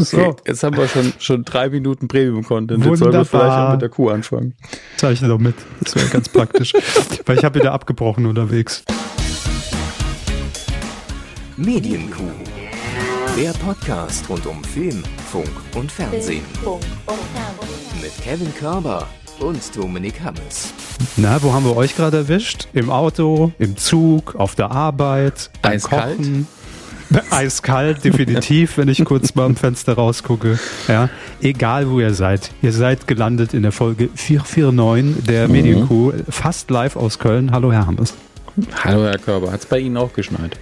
So. Jetzt haben wir schon, schon drei Minuten Premium-Content. Jetzt sollen wir vielleicht auch mit der Kuh anfangen. Zeichne doch mit. Das wäre ganz praktisch. Weil ich habe wieder abgebrochen unterwegs. Medienkuh. Der Podcast rund um Film, Funk und Fernsehen. Mit Kevin Körber und Dominik Hammes. Na, wo haben wir euch gerade erwischt? Im Auto, im Zug, auf der Arbeit, beim Eiskalt. Kochen. Eiskalt, definitiv, wenn ich kurz mal am Fenster rausgucke. Ja, egal wo ihr seid. Ihr seid gelandet in der Folge 449 der Mhm. Medienkuh, fast live aus Köln. Hallo, Herr Hammes. Hallo, Herr Körber. Hat es bei Ihnen auch geschneit?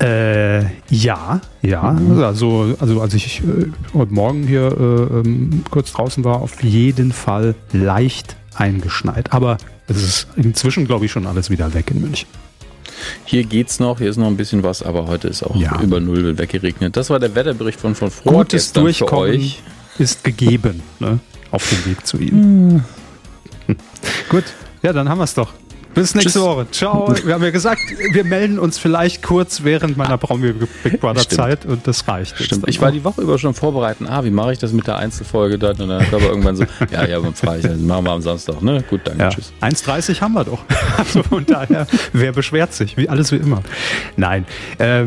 Äh, ja, ja. Also, also als ich äh, heute Morgen hier äh, ähm, kurz draußen war, auf jeden Fall leicht eingeschneit. Aber es ist inzwischen, glaube ich, schon alles wieder weg in München. Hier geht's noch, hier ist noch ein bisschen was, aber heute ist auch Ja. über Null wird weggeregnet. Das war der Wetterbericht von, von Gutes vorgestern für Durchkommen ist gegeben ne? auf dem Weg zu Ihnen. Hm. Gut, ja, dann haben wir es doch. Bis nächste Tschüss. Woche. Ciao. Wir haben ja gesagt, wir melden uns vielleicht kurz während meiner Promi Big Brother Stimmt. Zeit und das reicht. Stimmt. Ich war die Woche über schon vorbereiten. Ah, wie mache ich das mit der Einzelfolge dann? Und dann aber irgendwann so, ja, ja, dann fahre ich, dann machen wir am Samstag, ne? Gut, danke, Ja, tschüss. 1,30 haben wir doch. Also von daher, wer beschwert sich? Wie alles wie immer. Nein. Äh,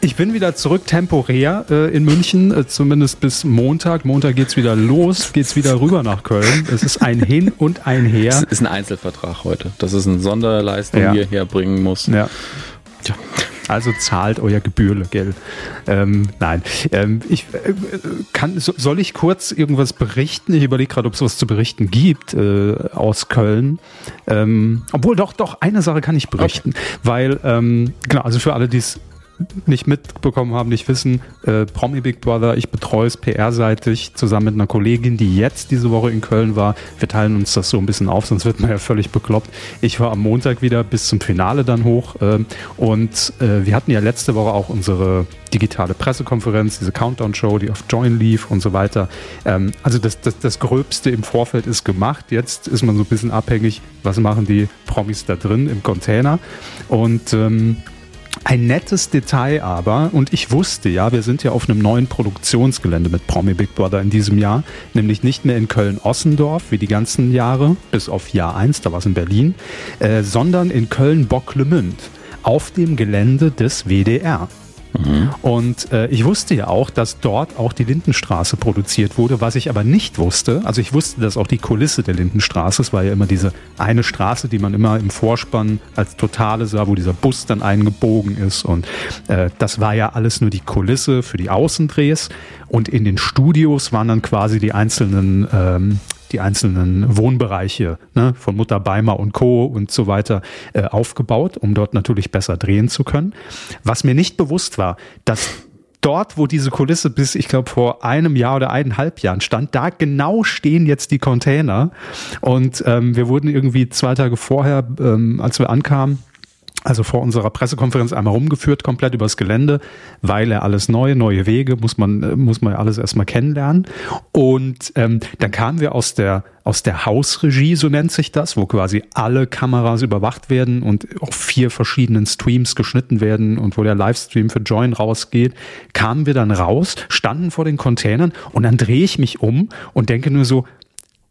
ich bin wieder zurück temporär äh, in München, äh, zumindest bis Montag. Montag geht's wieder los, geht's wieder rüber nach Köln. Es ist ein Hin und ein Das Her. ist ein Einzelvertrag heute. Das ist eine Sonderleistung, Ja. die ihr herbringen muss. Ja. Tja. Also zahlt euer Gebührle, gell? Ähm, nein, ähm, ich äh, kann, so, soll ich kurz irgendwas berichten? Ich überlege gerade, ob es was zu berichten gibt äh, aus Köln. Ähm, obwohl doch, doch eine Sache kann ich berichten, weil ähm, genau, also für alle, die es nicht mitbekommen haben, nicht wissen, äh, Promi Big Brother, ich betreue es PR-seitig zusammen mit einer Kollegin, die jetzt diese Woche in Köln war. Wir teilen uns das so ein bisschen auf, sonst wird man ja völlig bekloppt. Ich war am Montag wieder bis zum Finale dann hoch ähm, und äh, wir hatten ja letzte Woche auch unsere digitale Pressekonferenz, diese Countdown-Show, die auf Join lief und so weiter. Ähm, also das, das, das Gröbste im Vorfeld ist gemacht. Jetzt ist man so ein bisschen abhängig, was machen die Promis da drin im Container. Und ähm, ein nettes Detail aber, und ich wusste ja, wir sind ja auf einem neuen Produktionsgelände mit Promi Big Brother in diesem Jahr, nämlich nicht mehr in Köln-Ossendorf wie die ganzen Jahre, bis auf Jahr 1, da war es in Berlin, äh, sondern in Köln-Bocklemünd auf dem Gelände des WDR. Und äh, ich wusste ja auch, dass dort auch die Lindenstraße produziert wurde, was ich aber nicht wusste. Also ich wusste, dass auch die Kulisse der Lindenstraße, es war ja immer diese eine Straße, die man immer im Vorspann als Totale sah, wo dieser Bus dann eingebogen ist. Und äh, das war ja alles nur die Kulisse für die Außendrehs. Und in den Studios waren dann quasi die einzelnen ähm, die einzelnen Wohnbereiche ne, von Mutter Beimer und Co. und so weiter äh, aufgebaut, um dort natürlich besser drehen zu können. Was mir nicht bewusst war, dass dort, wo diese Kulisse bis, ich glaube, vor einem Jahr oder eineinhalb Jahren stand, da genau stehen jetzt die Container. Und ähm, wir wurden irgendwie zwei Tage vorher, ähm, als wir ankamen, also vor unserer Pressekonferenz einmal rumgeführt, komplett übers Gelände, weil er alles neu, neue Wege, muss man, äh, muss man alles erstmal kennenlernen. Und ähm, dann kamen wir aus der, aus der Hausregie, so nennt sich das, wo quasi alle Kameras überwacht werden und auf vier verschiedenen Streams geschnitten werden und wo der Livestream für Join rausgeht, kamen wir dann raus, standen vor den Containern und dann drehe ich mich um und denke nur so,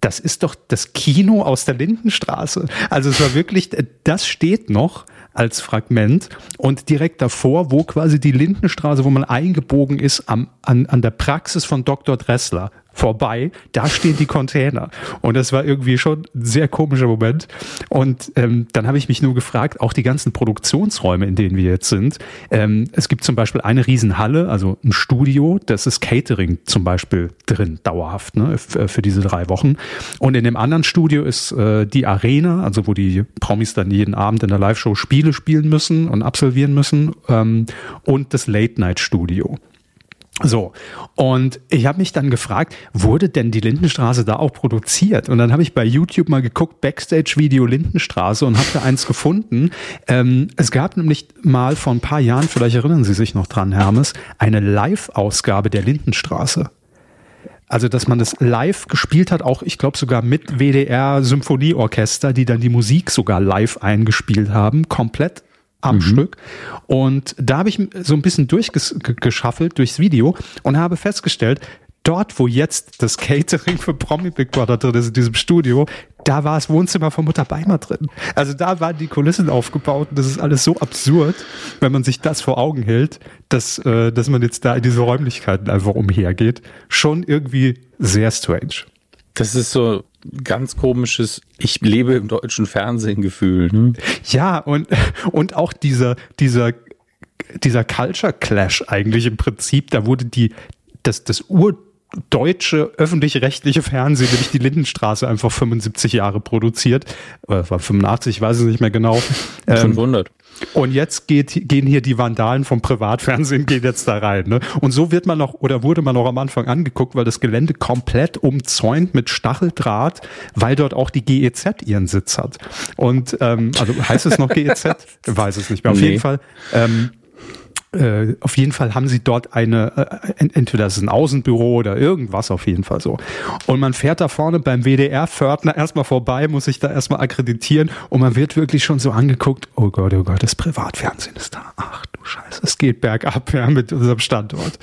das ist doch das Kino aus der Lindenstraße. Also es war wirklich, das steht noch als Fragment und direkt davor, wo quasi die Lindenstraße, wo man eingebogen ist, am, an, an der Praxis von Dr. Dressler vorbei, da stehen die Container. Und das war irgendwie schon ein sehr komischer Moment. Und ähm, dann habe ich mich nur gefragt, auch die ganzen Produktionsräume, in denen wir jetzt sind. Ähm, es gibt zum Beispiel eine Riesenhalle, also ein Studio, das ist Catering zum Beispiel drin, dauerhaft, ne, für, für diese drei Wochen. Und in dem anderen Studio ist äh, die Arena, also wo die Promis dann jeden Abend in der Live-Show Spiele spielen müssen und absolvieren müssen. Ähm, und das Late-Night-Studio. So, und ich habe mich dann gefragt, wurde denn die Lindenstraße da auch produziert? Und dann habe ich bei YouTube mal geguckt, Backstage-Video Lindenstraße und habe da eins gefunden. Ähm, es gab nämlich mal vor ein paar Jahren, vielleicht erinnern Sie sich noch dran, Hermes, eine Live-Ausgabe der Lindenstraße. Also, dass man das live gespielt hat, auch ich glaube sogar mit WDR Symphonieorchester, die dann die Musik sogar live eingespielt haben, komplett am mhm. Stück. Und da habe ich so ein bisschen durchgeschaffelt durchs Video und habe festgestellt, dort, wo jetzt das Catering für Promi Big Brother drin ist, in diesem Studio, da war das Wohnzimmer von Mutter Beimer drin. Also da waren die Kulissen aufgebaut und das ist alles so absurd, wenn man sich das vor Augen hält, dass, äh, dass man jetzt da in diese Räumlichkeiten einfach umhergeht. Schon irgendwie sehr strange. Das ist so ganz komisches, ich lebe im deutschen Fernsehen Gefühl. Ne? Ja, und, und auch dieser, dieser, dieser Culture Clash eigentlich im Prinzip, da wurde die, das, das Ur, deutsche öffentlich-rechtliche Fernsehen, nämlich die Lindenstraße, einfach 75 Jahre produziert. Äh, war 85, ich weiß es nicht mehr genau. Ähm, 500. Und jetzt geht, gehen hier die Vandalen vom Privatfernsehen gehen jetzt da rein. Ne? Und so wird man noch oder wurde man noch am Anfang angeguckt, weil das Gelände komplett umzäunt mit Stacheldraht, weil dort auch die GEZ ihren Sitz hat. Und ähm, also heißt es noch GEZ? Weiß es nicht mehr. Auf nee. jeden Fall. Ähm, äh, auf jeden Fall haben sie dort eine, äh, entweder ist es ein Außenbüro oder irgendwas auf jeden Fall so. Und man fährt da vorne beim WDR-Fördner erstmal vorbei, muss sich da erstmal akkreditieren und man wird wirklich schon so angeguckt, oh Gott, oh Gott, das Privatfernsehen ist da. Ach du Scheiße, es geht bergab ja, mit unserem Standort.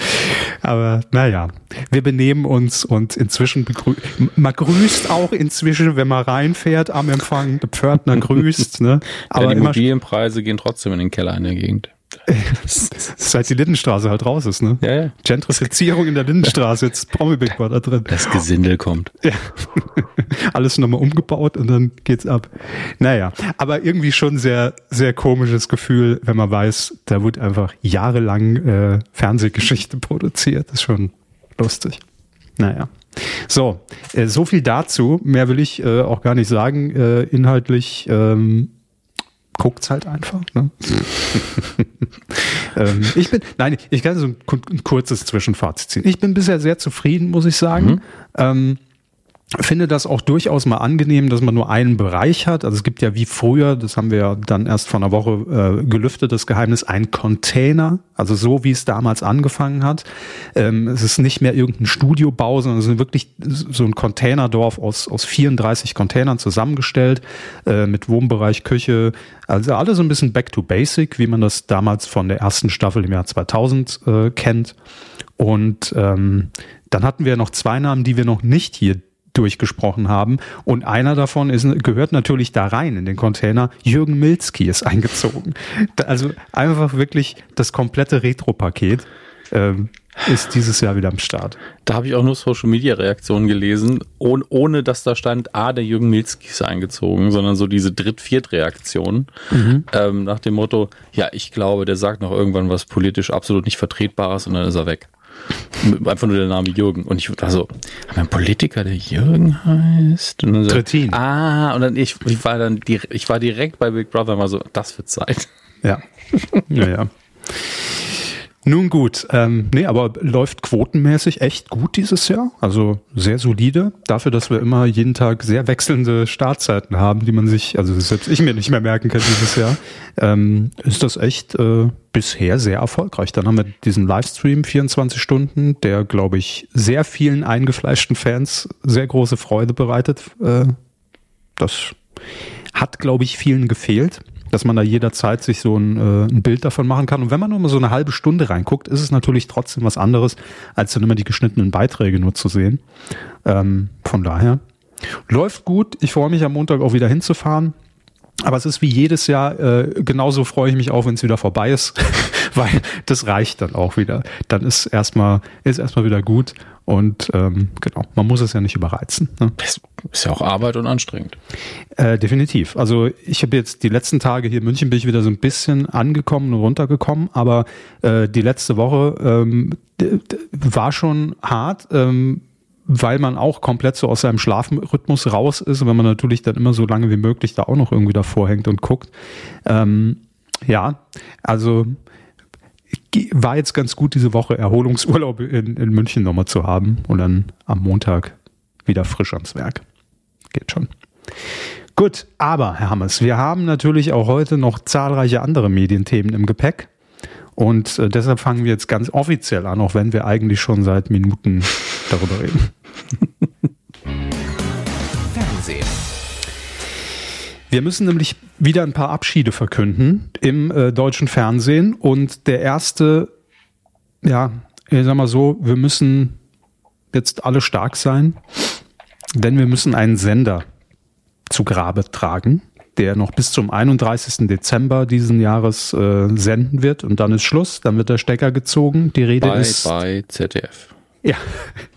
Aber naja, wir benehmen uns und inzwischen begrü man grüßt auch inzwischen, wenn man reinfährt am Empfang, der Pförtner grüßt. Ne? Aber ja, die Immobilienpreise gehen trotzdem in den Keller in der Gegend. Seit die Lindenstraße halt raus ist, ne? Ja, ja. Gentrifizierung in der Lindenstraße, jetzt Promi-Big da drin. Das Gesindel kommt. Ja. Alles nochmal umgebaut und dann geht's ab. Naja, aber irgendwie schon sehr, sehr komisches Gefühl, wenn man weiß, da wird einfach jahrelang äh, Fernsehgeschichte produziert. Das ist schon lustig. Naja. So, äh, so viel dazu. Mehr will ich äh, auch gar nicht sagen. Äh, inhaltlich ähm, guckt's halt einfach. Ne? ähm, ich bin, nein, ich kann so ein, ein, kurzes Zwischenfazit ziehen. Ich bin bisher sehr zufrieden, muss ich sagen. Mhm. Ähm, finde das auch durchaus mal angenehm, dass man nur einen Bereich hat. Also es gibt ja wie früher, das haben wir ja dann erst vor einer Woche äh, gelüftet, das Geheimnis, ein Container, also so wie es damals angefangen hat. Ähm, es ist nicht mehr irgendein Studiobau, sondern es ist wirklich so ein Containerdorf aus, aus 34 Containern zusammengestellt, äh, mit Wohnbereich, Küche, also alles so ein bisschen back to basic, wie man das damals von der ersten Staffel im Jahr 2000 äh, kennt. Und ähm, dann hatten wir noch zwei Namen, die wir noch nicht hier durchgesprochen haben. Und einer davon ist, gehört natürlich da rein in den Container. Jürgen Milzki ist eingezogen. Also einfach wirklich das komplette Retro-Paket. Ähm, ist dieses Jahr wieder am Start. Da habe ich auch nur Social Media Reaktionen gelesen, ohne, ohne dass da stand, ah, der Jürgen Milzki ist eingezogen, sondern so diese Dritt-Viert-Reaktion mhm. ähm, nach dem Motto, ja, ich glaube, der sagt noch irgendwann was politisch absolut nicht Vertretbares und dann ist er weg. Einfach nur der Name Jürgen. Und ich war so, haben wir einen Politiker, der Jürgen heißt? Und dann so, Trittin. Ah, und dann ich, ich war dann ich war direkt bei Big Brother mal so, das wird Zeit. Ja. ja, ja. Nun gut, ähm, nee, aber läuft quotenmäßig echt gut dieses Jahr. Also sehr solide. Dafür, dass wir immer jeden Tag sehr wechselnde Startzeiten haben, die man sich, also selbst ich mir nicht mehr merken kann dieses Jahr, ähm, ist das echt äh, bisher sehr erfolgreich. Dann haben wir diesen Livestream 24 Stunden, der, glaube ich, sehr vielen eingefleischten Fans sehr große Freude bereitet. Äh, das hat, glaube ich, vielen gefehlt dass man da jederzeit sich so ein, äh, ein Bild davon machen kann. Und wenn man nur mal so eine halbe Stunde reinguckt, ist es natürlich trotzdem was anderes, als dann immer die geschnittenen Beiträge nur zu sehen. Ähm, von daher läuft gut. Ich freue mich am Montag auch wieder hinzufahren. Aber es ist wie jedes Jahr, äh, genauso freue ich mich auch, wenn es wieder vorbei ist, weil das reicht dann auch wieder. Dann ist erstmal, ist erstmal wieder gut und ähm, genau, man muss es ja nicht überreizen. Ne? Das ist ja auch Arbeit und anstrengend. Äh, definitiv. Also ich habe jetzt die letzten Tage hier in München bin ich wieder so ein bisschen angekommen und runtergekommen, aber äh, die letzte Woche ähm, war schon hart. Ähm, weil man auch komplett so aus seinem Schlafrhythmus raus ist wenn man natürlich dann immer so lange wie möglich da auch noch irgendwie davor hängt und guckt. Ähm, ja, also war jetzt ganz gut, diese Woche Erholungsurlaub in, in München nochmal zu haben und dann am Montag wieder frisch ans Werk. Geht schon. Gut, aber Herr Hammers, wir haben natürlich auch heute noch zahlreiche andere Medienthemen im Gepäck. Und äh, deshalb fangen wir jetzt ganz offiziell an, auch wenn wir eigentlich schon seit Minuten darüber reden. Wir müssen nämlich wieder ein paar Abschiede verkünden im äh, deutschen Fernsehen. Und der erste, ja, ich sag mal so, wir müssen jetzt alle stark sein, denn wir müssen einen Sender zu Grabe tragen, der noch bis zum 31. Dezember diesen Jahres äh, senden wird. Und dann ist Schluss, dann wird der Stecker gezogen. Die Rede bei, ist. Bei ZDF. Ja,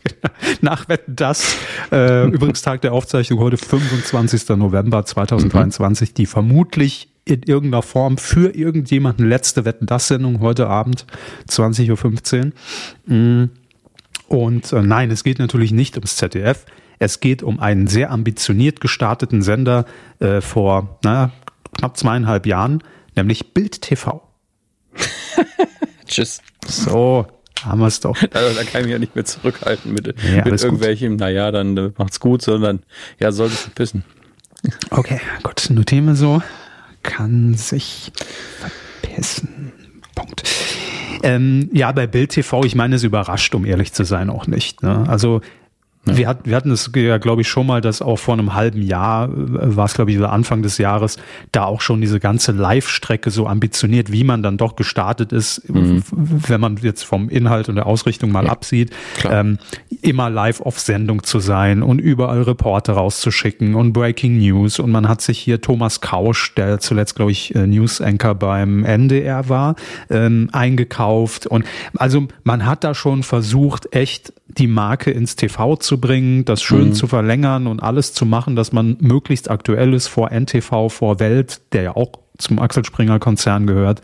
nach Wetten das. Äh, übrigens Tag der Aufzeichnung heute 25. November 2023, mhm. die vermutlich in irgendeiner Form für irgendjemanden letzte Wetten das Sendung heute Abend 20.15 Uhr. Mhm. Und äh, nein, es geht natürlich nicht ums ZDF. Es geht um einen sehr ambitioniert gestarteten Sender äh, vor naja, knapp zweieinhalb Jahren, nämlich Bild TV. Tschüss. So, haben wir es doch. Also, da kann ich mich ja nicht mehr zurückhalten mit, ja, mit irgendwelchem, gut. naja, dann äh, macht's gut, sondern ja, sollte es pissen. Okay, gut, notieren wir so. Kann sich verpissen. Punkt. Ähm, ja, bei Bild TV, ich meine, es überrascht, um ehrlich zu sein, auch nicht. Ne? Also ja. Wir, hat, wir hatten es ja, glaube ich, schon mal, dass auch vor einem halben Jahr, äh, war es, glaube ich, Anfang des Jahres, da auch schon diese ganze Live-Strecke so ambitioniert, wie man dann doch gestartet ist, mhm. wenn man jetzt vom Inhalt und der Ausrichtung mal ja. absieht, ähm, immer live auf Sendung zu sein und überall Reporter rauszuschicken und Breaking News. Und man hat sich hier Thomas Kausch, der zuletzt, glaube ich, äh, News-Anchor beim NDR war, ähm, eingekauft. Und also man hat da schon versucht, echt die Marke ins TV zu bringen, das schön mhm. zu verlängern und alles zu machen, dass man möglichst aktuell ist vor NTV, vor Welt, der ja auch zum Axel Springer Konzern gehört.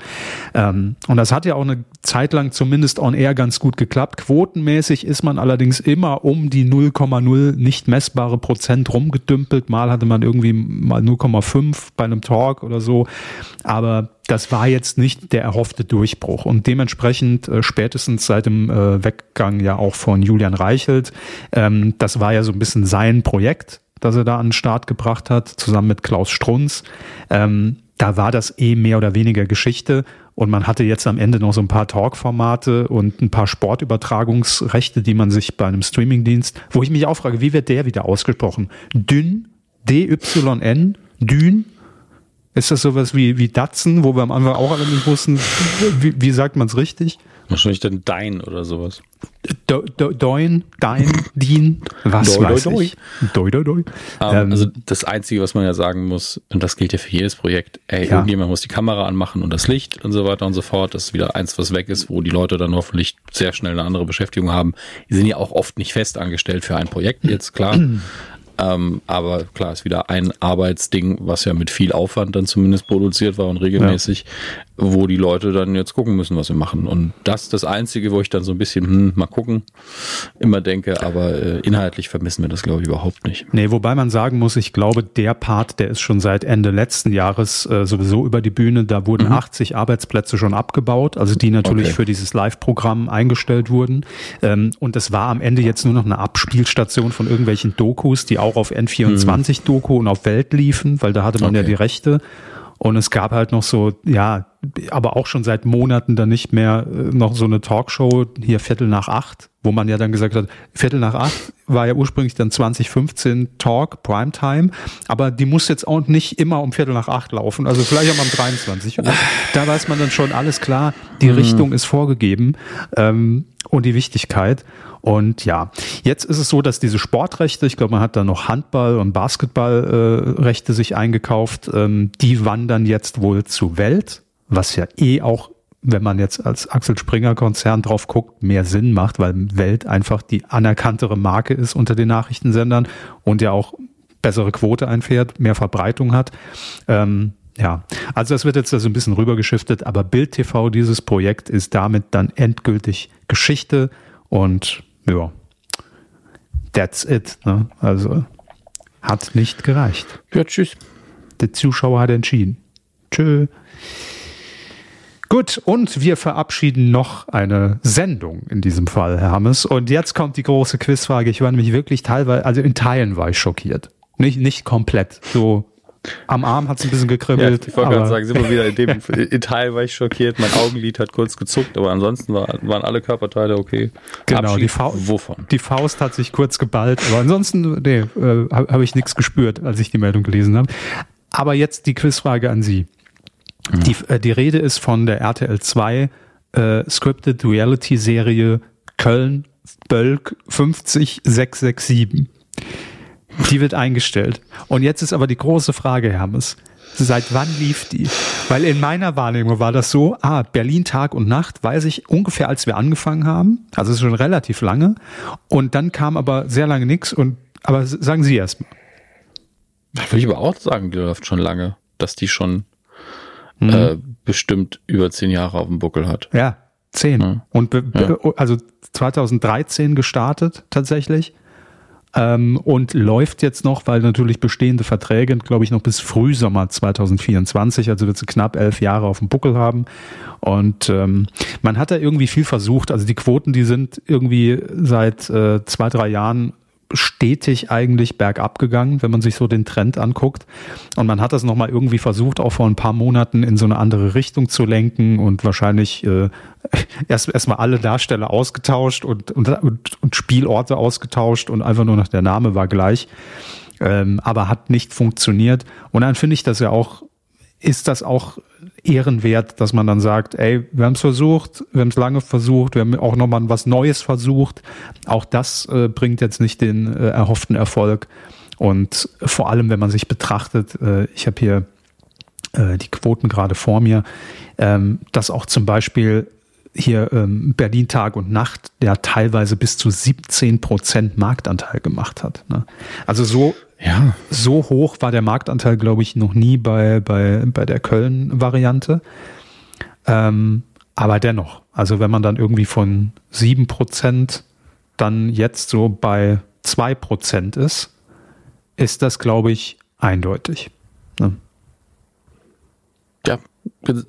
Ähm, und das hat ja auch eine Zeit lang zumindest on air ganz gut geklappt. Quotenmäßig ist man allerdings immer um die 0,0 nicht messbare Prozent rumgedümpelt. Mal hatte man irgendwie mal 0,5 bei einem Talk oder so. Aber das war jetzt nicht der erhoffte Durchbruch. Und dementsprechend äh, spätestens seit dem äh, Weggang ja auch von Julian Reichelt, ähm, das war ja so ein bisschen sein Projekt, das er da an den Start gebracht hat, zusammen mit Klaus Strunz. Ähm, da war das eh mehr oder weniger Geschichte und man hatte jetzt am Ende noch so ein paar Talk-Formate und ein paar Sportübertragungsrechte, die man sich bei einem Streamingdienst, wo ich mich auch frage, wie wird der wieder ausgesprochen? Dünn, D-Y-N, Dün? Ist das sowas wie, wie Datsen, wo wir am Anfang auch alle nicht wussten, wie, wie sagt man es richtig? Wahrscheinlich dann Dein oder sowas. Do, do, Dein, Dein, Dien, was doi, weiß doi, ich. Doi, doi, doi. Um, ähm, ähm, also das Einzige, was man ja sagen muss, und das gilt ja für jedes Projekt, ey, ja. irgendjemand muss die Kamera anmachen und das Licht und so weiter und so fort. Das ist wieder eins, was weg ist, wo die Leute dann hoffentlich sehr schnell eine andere Beschäftigung haben. Die sind ja auch oft nicht fest angestellt für ein Projekt jetzt, klar. Ähm, aber klar, ist wieder ein Arbeitsding, was ja mit viel Aufwand dann zumindest produziert war und regelmäßig. Wo die Leute dann jetzt gucken müssen, was sie machen. Und das ist das Einzige, wo ich dann so ein bisschen, hm, mal gucken, immer denke, aber äh, inhaltlich vermissen wir das, glaube ich, überhaupt nicht. Nee, wobei man sagen muss, ich glaube, der Part, der ist schon seit Ende letzten Jahres äh, sowieso über die Bühne. Da wurden mhm. 80 Arbeitsplätze schon abgebaut, also die natürlich okay. für dieses Live-Programm eingestellt wurden. Ähm, und es war am Ende jetzt nur noch eine Abspielstation von irgendwelchen Dokus, die auch auf N24-Doku mhm. und auf Welt liefen, weil da hatte man okay. ja die Rechte. Und es gab halt noch so, ja, aber auch schon seit Monaten dann nicht mehr äh, noch so eine Talkshow, hier Viertel nach acht, wo man ja dann gesagt hat, Viertel nach acht war ja ursprünglich dann 2015 Talk, Primetime, aber die muss jetzt auch nicht immer um Viertel nach acht laufen, also vielleicht auch am 23. Und da weiß man dann schon alles klar, die mhm. Richtung ist vorgegeben ähm, und die Wichtigkeit. Und ja, jetzt ist es so, dass diese Sportrechte, ich glaube, man hat da noch Handball- und Basketballrechte äh, sich eingekauft, ähm, die wandern jetzt wohl zu Welt, was ja eh auch wenn man jetzt als Axel Springer Konzern drauf guckt, mehr Sinn macht, weil Welt einfach die anerkanntere Marke ist unter den Nachrichtensendern und ja auch bessere Quote einfährt, mehr Verbreitung hat. Ähm, ja, also das wird jetzt so also ein bisschen rübergeschiftet, aber Bild TV, dieses Projekt ist damit dann endgültig Geschichte und ja, that's it. Ne? Also hat nicht gereicht. Ja, tschüss. Der Zuschauer hat entschieden. Tschö. Gut, und wir verabschieden noch eine Sendung in diesem Fall, Herr Hammes. Und jetzt kommt die große Quizfrage. Ich war nämlich wirklich teilweise, also in Teilen war ich schockiert. Nicht, nicht komplett. So am Arm hat es ein bisschen gekribbelt. Ja, ich wollte gerade sagen, sind wir wieder in dem in Teil war ich schockiert. Mein Augenlid hat kurz gezuckt, aber ansonsten war, waren alle Körperteile okay. Genau, die Faust, wovon? Die Faust hat sich kurz geballt, aber ansonsten nee, äh, habe hab ich nichts gespürt, als ich die Meldung gelesen habe. Aber jetzt die Quizfrage an Sie. Mhm. Die, äh, die Rede ist von der RTL 2 äh, Scripted Reality Serie Köln Bölk 50667. Die wird eingestellt. Und jetzt ist aber die große Frage, Hermes. Seit wann lief die? Weil in meiner Wahrnehmung war das so, ah, Berlin Tag und Nacht, weiß ich ungefähr, als wir angefangen haben. Also schon relativ lange. Und dann kam aber sehr lange nichts. Und aber sagen Sie erst mal. Da würde ich aber auch sagen, die läuft schon lange, dass die schon mhm. äh, bestimmt über zehn Jahre auf dem Buckel hat. Ja, zehn. Ja. Und ja. also 2013 gestartet tatsächlich. Ähm, und läuft jetzt noch, weil natürlich bestehende Verträge, glaube ich, noch bis Frühsommer 2024, also wird sie knapp elf Jahre auf dem Buckel haben. Und ähm, man hat da irgendwie viel versucht. Also die Quoten, die sind irgendwie seit äh, zwei, drei Jahren stetig eigentlich bergab gegangen, wenn man sich so den Trend anguckt. Und man hat das nochmal irgendwie versucht, auch vor ein paar Monaten in so eine andere Richtung zu lenken und wahrscheinlich äh, erst erstmal alle Darsteller ausgetauscht und, und, und Spielorte ausgetauscht und einfach nur noch der Name war gleich. Ähm, aber hat nicht funktioniert. Und dann finde ich das ja auch, ist das auch ehrenwert, dass man dann sagt, ey, wir haben es versucht, wir haben es lange versucht, wir haben auch nochmal was Neues versucht. Auch das äh, bringt jetzt nicht den äh, erhofften Erfolg. Und vor allem, wenn man sich betrachtet, äh, ich habe hier äh, die Quoten gerade vor mir, ähm, dass auch zum Beispiel hier ähm, Berlin Tag und Nacht, der teilweise bis zu 17 Prozent Marktanteil gemacht hat. Ne? Also so ja. So hoch war der Marktanteil, glaube ich, noch nie bei, bei, bei der Köln-Variante. Ähm, aber dennoch, also wenn man dann irgendwie von sieben Prozent dann jetzt so bei zwei Prozent ist, ist das, glaube ich, eindeutig. Ne? Ja,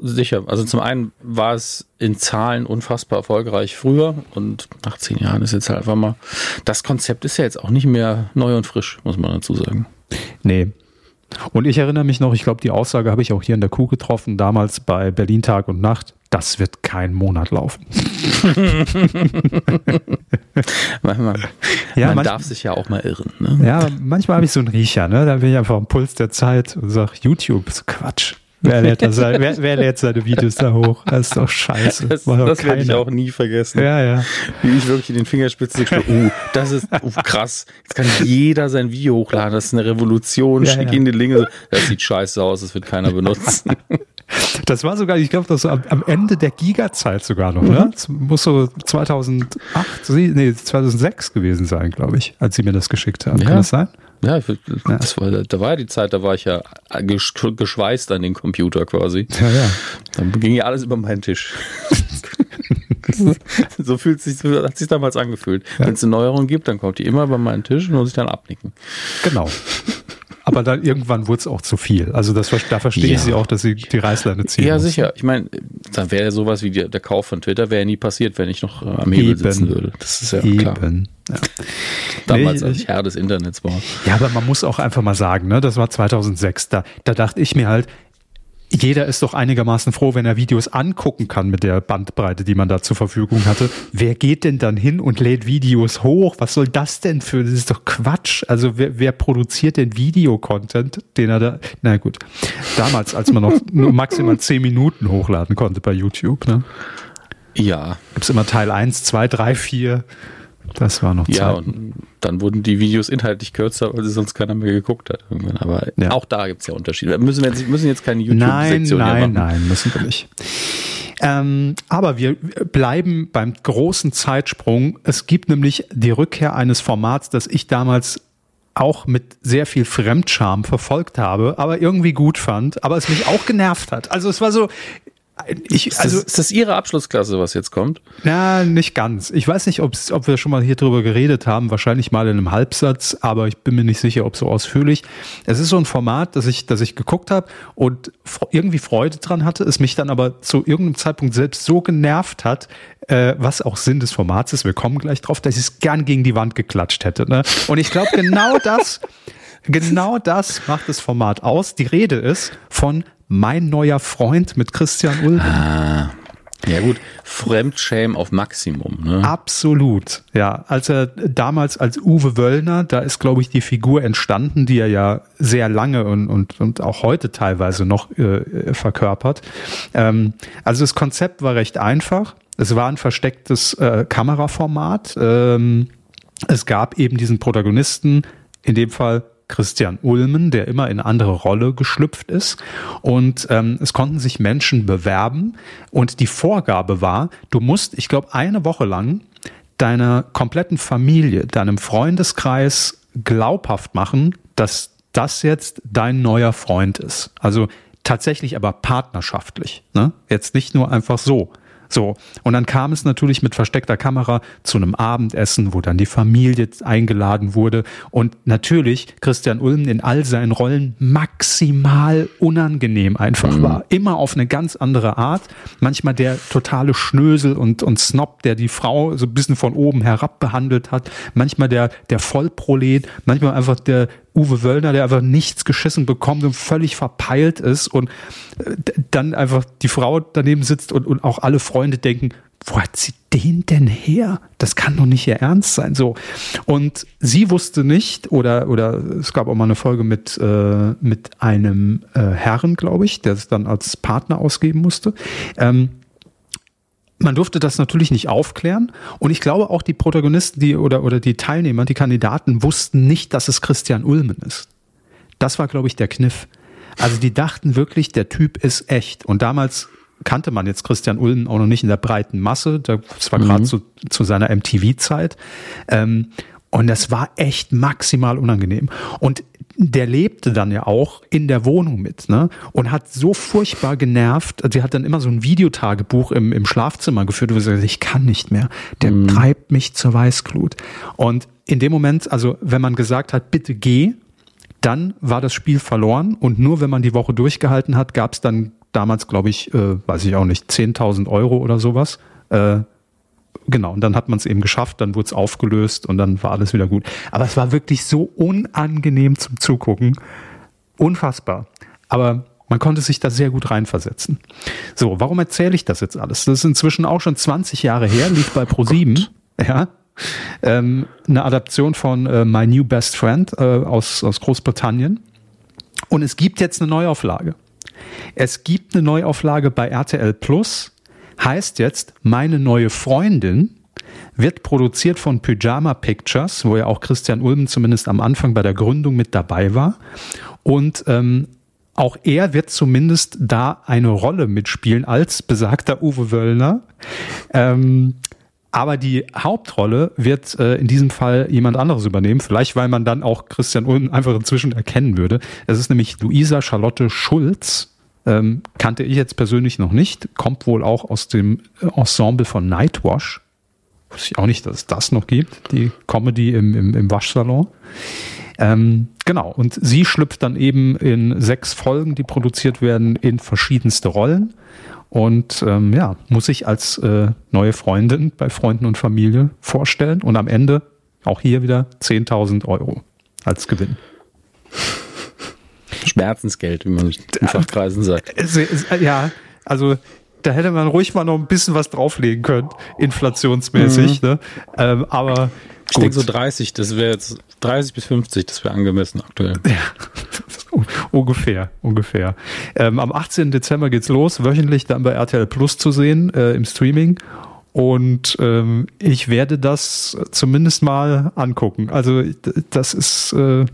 sicher. Also zum einen war es in Zahlen unfassbar erfolgreich früher und nach zehn Jahren ist jetzt halt einfach mal, das Konzept ist ja jetzt auch nicht mehr neu und frisch, muss man dazu sagen. Nee. Und ich erinnere mich noch, ich glaube, die Aussage habe ich auch hier in der Kuh getroffen, damals bei Berlin Tag und Nacht, das wird kein Monat laufen. manchmal, ja, man manch, darf sich ja auch mal irren. Ne? Ja, manchmal habe ich so einen Riecher, ne? da bin ich einfach am Puls der Zeit und sage, YouTube ist Quatsch. Wer lädt, das, wer, wer lädt seine Videos da hoch? Das ist doch scheiße. Das, das werde ich auch nie vergessen. Ja, ja. Wie ich wirklich in den Fingerspitzen so, uh, das ist uh, krass. Jetzt kann jeder sein Video hochladen. Das ist eine Revolution. Ja, Schick ja. ihn den Link. Das sieht scheiße aus. Das wird keiner benutzen. Das war sogar, ich glaube, das war am, Ende der Giga-Zeit sogar noch, ne? mhm. ne? Das muss so 2008, nee, 2006 gewesen sein, glaube ich, als sie mir das geschickt haben. Ja. Kann das sein? Ja, das war, da war ja die Zeit, da war ich ja geschweißt an den Computer quasi. Ja, ja. Dann ging ja alles über meinen Tisch. so fühlt sich, so hat sich damals angefühlt. Ja. Wenn es eine Neuerung gibt, dann kommt die immer bei meinen Tisch und muss ich dann abnicken. Genau. Aber dann irgendwann wurde es auch zu viel. Also das, da verstehe ja. ich sie auch, dass sie die Reißleine ziehen. Ja, muss. sicher. Ich meine, dann wäre sowas wie die, der Kauf von Twitter wäre nie passiert, wenn ich noch äh, am Hebel Eben. sitzen würde. Das ist ja Eben. klar. Ja. Damals, nee, als ich Herr des Internets war. Ja, aber man muss auch einfach mal sagen, ne, das war 2006. Da, da dachte ich mir halt, jeder ist doch einigermaßen froh, wenn er Videos angucken kann mit der Bandbreite, die man da zur Verfügung hatte. Wer geht denn dann hin und lädt Videos hoch? Was soll das denn für? Das ist doch Quatsch. Also wer, wer produziert denn Videocontent, den er da? Na gut, damals, als man noch nur maximal zehn Minuten hochladen konnte bei YouTube. Ne? Ja. Gibt's immer Teil 1, 2, 3, 4. Das war noch Zeit. Ja, und dann wurden die Videos inhaltlich kürzer, weil sie sonst keiner mehr geguckt hat. Irgendwann. Aber ja. auch da gibt es ja Unterschiede. Müssen wir jetzt, müssen jetzt keine YouTube-Sektion machen. Nein, nein, müssen wir nicht. Ähm, aber wir bleiben beim großen Zeitsprung. Es gibt nämlich die Rückkehr eines Formats, das ich damals auch mit sehr viel Fremdscham verfolgt habe, aber irgendwie gut fand, aber es mich auch genervt hat. Also es war so, ich, ist, also, das, ist das Ihre Abschlussklasse, was jetzt kommt? Na, nicht ganz. Ich weiß nicht, ob wir schon mal hier drüber geredet haben, wahrscheinlich mal in einem Halbsatz, aber ich bin mir nicht sicher, ob so ausführlich. Es ist so ein Format, das ich, das ich geguckt habe und irgendwie Freude dran hatte, es mich dann aber zu irgendeinem Zeitpunkt selbst so genervt hat, äh, was auch Sinn des Formats ist, wir kommen gleich drauf, dass ich es gern gegen die Wand geklatscht hätte. Ne? Und ich glaube, genau das, genau das macht das Format aus. Die Rede ist von mein neuer Freund mit Christian Ulm. Ah. Ja gut, Fremdschämen auf Maximum. Ne? Absolut, ja. Als er damals als Uwe Wöllner, da ist glaube ich die Figur entstanden, die er ja sehr lange und, und, und auch heute teilweise noch äh, verkörpert. Ähm, also das Konzept war recht einfach. Es war ein verstecktes äh, Kameraformat. Ähm, es gab eben diesen Protagonisten, in dem Fall Christian Ulmen, der immer in eine andere Rolle geschlüpft ist. Und ähm, es konnten sich Menschen bewerben. Und die Vorgabe war, du musst, ich glaube, eine Woche lang deiner kompletten Familie, deinem Freundeskreis glaubhaft machen, dass das jetzt dein neuer Freund ist. Also tatsächlich aber partnerschaftlich. Ne? Jetzt nicht nur einfach so. So, und dann kam es natürlich mit versteckter Kamera zu einem Abendessen, wo dann die Familie eingeladen wurde und natürlich Christian Ulm in all seinen Rollen maximal unangenehm einfach mhm. war. Immer auf eine ganz andere Art. Manchmal der totale Schnösel und, und Snob, der die Frau so ein bisschen von oben herab behandelt hat. Manchmal der, der Vollprolet, manchmal einfach der, Uwe Wöllner, der einfach nichts geschissen bekommt und völlig verpeilt ist und äh, dann einfach die Frau daneben sitzt und, und auch alle Freunde denken, wo hat sie den denn her? Das kann doch nicht ihr Ernst sein. So. Und sie wusste nicht, oder, oder es gab auch mal eine Folge mit, äh, mit einem äh, Herren, glaube ich, der es dann als Partner ausgeben musste. Ähm, man durfte das natürlich nicht aufklären. Und ich glaube auch die Protagonisten, die oder, oder die Teilnehmer, die Kandidaten wussten nicht, dass es Christian Ulmen ist. Das war, glaube ich, der Kniff. Also die dachten wirklich, der Typ ist echt. Und damals kannte man jetzt Christian Ulmen auch noch nicht in der breiten Masse. Das war mhm. gerade zu, zu seiner MTV-Zeit. Ähm, und das war echt maximal unangenehm. Und der lebte dann ja auch in der Wohnung mit, ne? Und hat so furchtbar genervt. Also sie hat dann immer so ein Videotagebuch im, im Schlafzimmer geführt, wo sie sagt, ich kann nicht mehr. Der mhm. treibt mich zur Weißglut. Und in dem Moment, also wenn man gesagt hat, bitte geh, dann war das Spiel verloren. Und nur wenn man die Woche durchgehalten hat, gab es dann damals, glaube ich, äh, weiß ich auch nicht, 10.000 Euro oder sowas. Äh, genau, und dann hat man es eben geschafft, dann wurde es aufgelöst und dann war alles wieder gut. Aber es war wirklich so unangenehm zum Zugucken. Unfassbar. Aber man konnte sich da sehr gut reinversetzen. So, warum erzähle ich das jetzt alles? Das ist inzwischen auch schon 20 Jahre her, lief bei Pro7. Ja. Ähm, eine Adaption von äh, My New Best Friend äh, aus, aus Großbritannien. Und es gibt jetzt eine Neuauflage. Es gibt eine Neuauflage bei RTL Plus Heißt jetzt, meine neue Freundin wird produziert von Pyjama Pictures, wo ja auch Christian Ulmen zumindest am Anfang bei der Gründung mit dabei war. Und ähm, auch er wird zumindest da eine Rolle mitspielen als besagter Uwe Wöllner. Ähm, aber die Hauptrolle wird äh, in diesem Fall jemand anderes übernehmen. Vielleicht, weil man dann auch Christian Ulmen einfach inzwischen erkennen würde. Es ist nämlich Luisa Charlotte Schulz, ähm, kannte ich jetzt persönlich noch nicht. Kommt wohl auch aus dem Ensemble von Nightwash. Wusste ich auch nicht, dass es das noch gibt, die Comedy im, im, im Waschsalon. Ähm, genau, und sie schlüpft dann eben in sechs Folgen, die produziert werden, in verschiedenste Rollen. Und ähm, ja, muss ich als äh, neue Freundin bei Freunden und Familie vorstellen. Und am Ende auch hier wieder 10.000 Euro als Gewinn. Schmerzensgeld, wie man in Fachkreisen sagt. Ja, also da hätte man ruhig mal noch ein bisschen was drauflegen können, inflationsmäßig. Mhm. Ne? Ähm, aber ich denke so 30, das wäre jetzt 30 bis 50, das wäre angemessen aktuell. Ja, ungefähr, ungefähr. Ähm, am 18. Dezember geht's los, wöchentlich dann bei RTL Plus zu sehen äh, im Streaming. Und ähm, ich werde das zumindest mal angucken. Also das ist äh,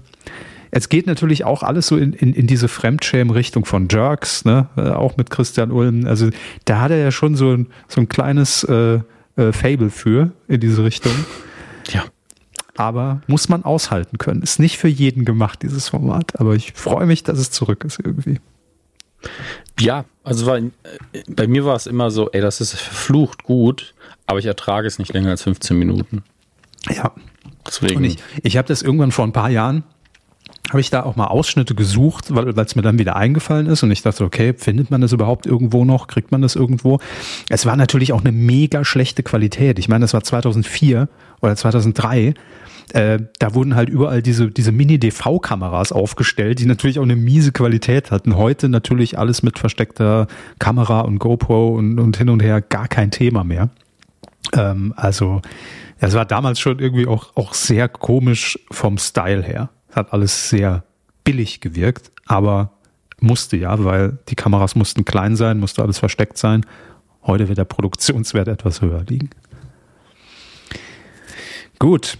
es geht natürlich auch alles so in, in, in diese Fremdschämen-Richtung von Jerks, ne? Äh, auch mit Christian Ulm. Also da hat er ja schon so ein, so ein kleines äh, äh, Fable für in diese Richtung. Ja. Aber muss man aushalten können. Ist nicht für jeden gemacht, dieses Format. Aber ich freue mich, dass es zurück ist irgendwie. Ja, also war, äh, bei mir war es immer so, ey, das ist verflucht gut, aber ich ertrage es nicht länger als 15 Minuten. Ja. Deswegen. Und ich, ich habe das irgendwann vor ein paar Jahren, habe ich da auch mal Ausschnitte gesucht, weil es mir dann wieder eingefallen ist und ich dachte, okay, findet man das überhaupt irgendwo noch? Kriegt man das irgendwo? Es war natürlich auch eine mega schlechte Qualität. Ich meine, das war 2004 oder 2003. Äh, da wurden halt überall diese, diese Mini-DV-Kameras aufgestellt, die natürlich auch eine miese Qualität hatten. Heute natürlich alles mit versteckter Kamera und GoPro und, und hin und her gar kein Thema mehr. Ähm, also, es war damals schon irgendwie auch, auch sehr komisch vom Style her. Hat alles sehr billig gewirkt, aber musste ja, weil die Kameras mussten klein sein, musste alles versteckt sein. Heute wird der Produktionswert etwas höher liegen. Gut.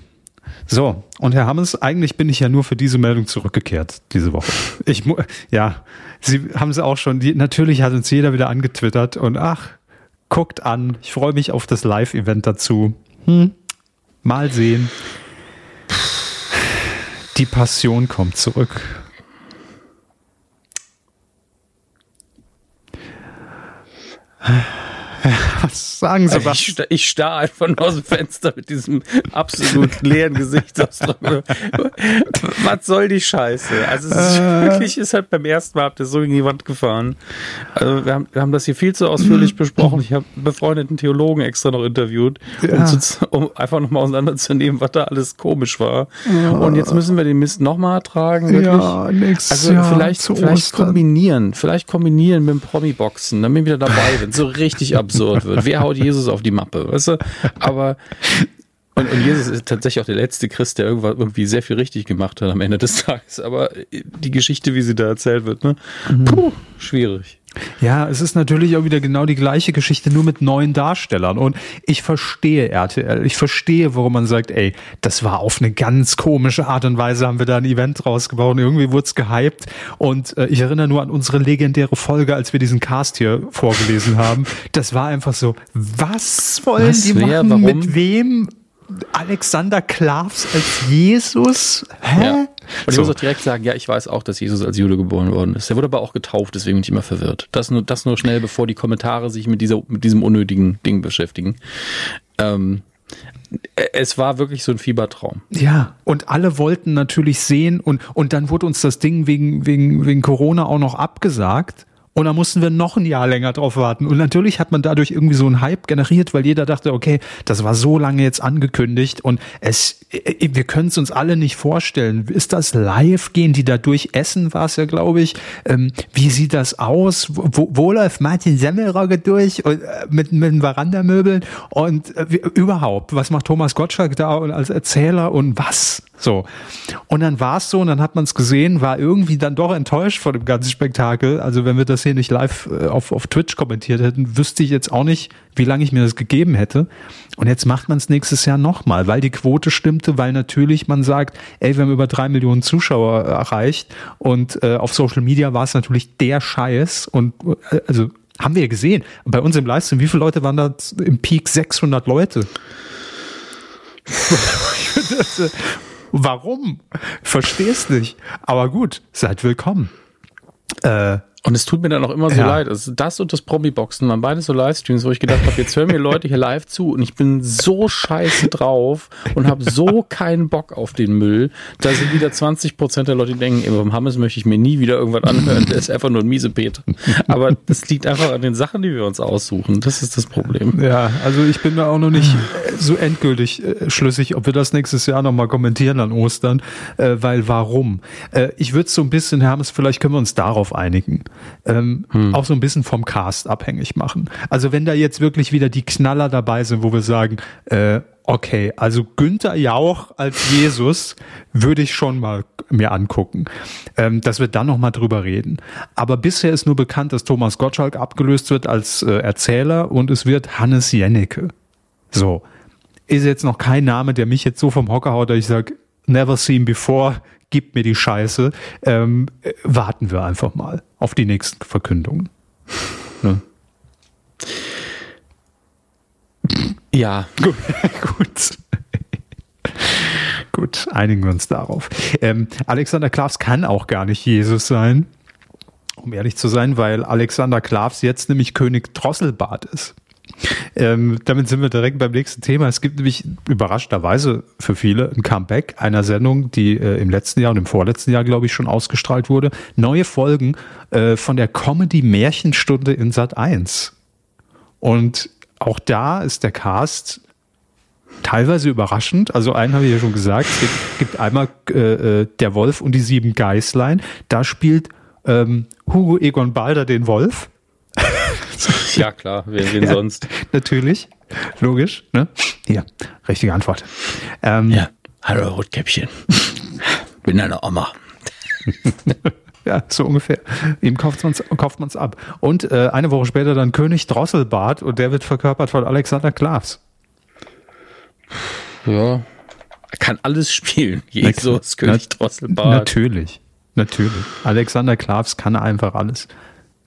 So, und Herr Hammes, eigentlich bin ich ja nur für diese Meldung zurückgekehrt diese Woche. Ich ja, Sie haben es auch schon, die, natürlich hat uns jeder wieder angetwittert und ach, guckt an, ich freue mich auf das Live-Event dazu. Hm, mal sehen. Die Passion kommt zurück. Was sagen Sie also was? Ich, ich starre einfach nur aus dem Fenster mit diesem absolut leeren Gesichtsausdruck. was soll die Scheiße? Also es ist äh. wirklich, ist halt beim ersten Mal habt ihr so gegen die Wand gefahren. Also wir haben, wir haben das hier viel zu ausführlich besprochen. Ich habe befreundeten Theologen extra noch interviewt, um, ja. zu, um einfach nochmal auseinanderzunehmen, was da alles komisch war. Ja. Und jetzt müssen wir den Mist nochmal ertragen. Wirklich. Ja, nix. Also ja, vielleicht, vielleicht kombinieren, vielleicht kombinieren mit dem Promi-Boxen, dann bin ich wieder dabei, wenn so richtig ab absurd wird. Wer haut Jesus auf die Mappe? Weißt du? Aber und, und, Jesus ist tatsächlich auch der letzte Christ, der irgendwas irgendwie sehr viel richtig gemacht hat am Ende des Tages. Aber die Geschichte, wie sie da erzählt wird, ne? Mhm. Puh, schwierig. Ja, es ist natürlich auch wieder genau die gleiche Geschichte, nur mit neuen Darstellern. Und ich verstehe RTL, ich verstehe, warum man sagt, ey, das war auf eine ganz komische Art und Weise, haben wir da ein Event rausgebaut und irgendwie wurde es gehypt. Und äh, ich erinnere nur an unsere legendäre Folge, als wir diesen Cast hier vorgelesen haben. Das war einfach so, was wollen was, die wer, machen, warum? mit wem? Alexander Klavs als Jesus? Hä? Ja. Und ich so. muss auch direkt sagen, ja, ich weiß auch, dass Jesus als Jude geboren worden ist. Er wurde aber auch getauft, deswegen bin ich immer verwirrt. Das nur, das nur schnell, bevor die Kommentare sich mit, dieser, mit diesem unnötigen Ding beschäftigen. Ähm, es war wirklich so ein Fiebertraum. Ja, und alle wollten natürlich sehen und, und dann wurde uns das Ding wegen, wegen, wegen Corona auch noch abgesagt. Und dann mussten wir noch ein Jahr länger drauf warten. Und natürlich hat man dadurch irgendwie so einen Hype generiert, weil jeder dachte, okay, das war so lange jetzt angekündigt und es, äh, wir können es uns alle nicht vorstellen. Ist das live? Gehen die da durch? Essen war es ja, glaube ich. Ähm, wie sieht das aus? Wo, wo läuft Martin Semmelrogge durch und, äh, mit, mit den Verandamöbeln? Und äh, überhaupt, was macht Thomas Gottschalk da als Erzähler und was? So. Und dann war es so, und dann hat man es gesehen, war irgendwie dann doch enttäuscht von dem ganzen Spektakel. Also wenn wir das hier nicht live äh, auf, auf Twitch kommentiert hätten, wüsste ich jetzt auch nicht, wie lange ich mir das gegeben hätte. Und jetzt macht man es nächstes Jahr nochmal, weil die Quote stimmte, weil natürlich man sagt, ey, wir haben über drei Millionen Zuschauer erreicht und äh, auf Social Media war es natürlich der Scheiß und äh, also haben wir ja gesehen. Bei uns im Livestream, wie viele Leute waren da im Peak? 600 Leute. Warum? Versteh's nicht. Aber gut, seid willkommen. Äh, und es tut mir dann auch immer so ja. leid. Also das und das Promi-Boxen waren beide so Livestreams, wo ich gedacht habe, jetzt hören mir Leute hier live zu und ich bin so scheiße drauf und habe so keinen Bock auf den Müll. Da sind wieder 20 Prozent der Leute, die denken, beim Hammes möchte ich mir nie wieder irgendwas anhören. Der ist einfach nur ein miese Peter. Aber das liegt einfach an den Sachen, die wir uns aussuchen. Das ist das Problem. Ja, also ich bin da auch noch nicht so endgültig äh, schlüssig, ob wir das nächstes Jahr nochmal kommentieren an Ostern, äh, weil warum? Äh, ich würde so ein bisschen, Hermes, vielleicht können wir uns darauf einigen ähm, hm. auch so ein bisschen vom Cast abhängig machen. Also wenn da jetzt wirklich wieder die Knaller dabei sind, wo wir sagen, äh, okay, also Günther Jauch als Jesus würde ich schon mal mir angucken, ähm, dass wir dann noch mal drüber reden. Aber bisher ist nur bekannt, dass Thomas Gottschalk abgelöst wird als äh, Erzähler und es wird Hannes Jennecke. So. Ist jetzt noch kein Name, der mich jetzt so vom Hocker haut, dass ich sage, never seen before, gib mir die Scheiße. Ähm, äh, warten wir einfach mal auf die nächsten Verkündungen. Ne? Ja. Gut. Gut. Gut, einigen wir uns darauf. Ähm, Alexander Klavs kann auch gar nicht Jesus sein, um ehrlich zu sein, weil Alexander Klavs jetzt nämlich König Drosselbart ist. Ähm, damit sind wir direkt beim nächsten Thema. Es gibt nämlich überraschenderweise für viele ein Comeback einer Sendung, die äh, im letzten Jahr und im vorletzten Jahr, glaube ich, schon ausgestrahlt wurde. Neue Folgen äh, von der Comedy Märchenstunde in Sat 1. Und auch da ist der Cast teilweise überraschend. Also einen habe ich ja schon gesagt. Es gibt, gibt einmal äh, äh, Der Wolf und die sieben Geißlein. Da spielt ähm, Hugo Egon Balder den Wolf. Ja, klar, wen, wen ja, sonst? Natürlich, logisch. Ne? Hier, richtige Antwort. Ähm, ja, hallo Rotkäppchen. Bin eine Oma. ja, so ungefähr. Ihm kauft man es kauft man's ab. Und äh, eine Woche später dann König Drosselbart und der wird verkörpert von Alexander Klavs. Ja, er kann alles spielen. Jesus, Na, König Drosselbart. Natürlich, natürlich. Alexander Klavs kann einfach alles.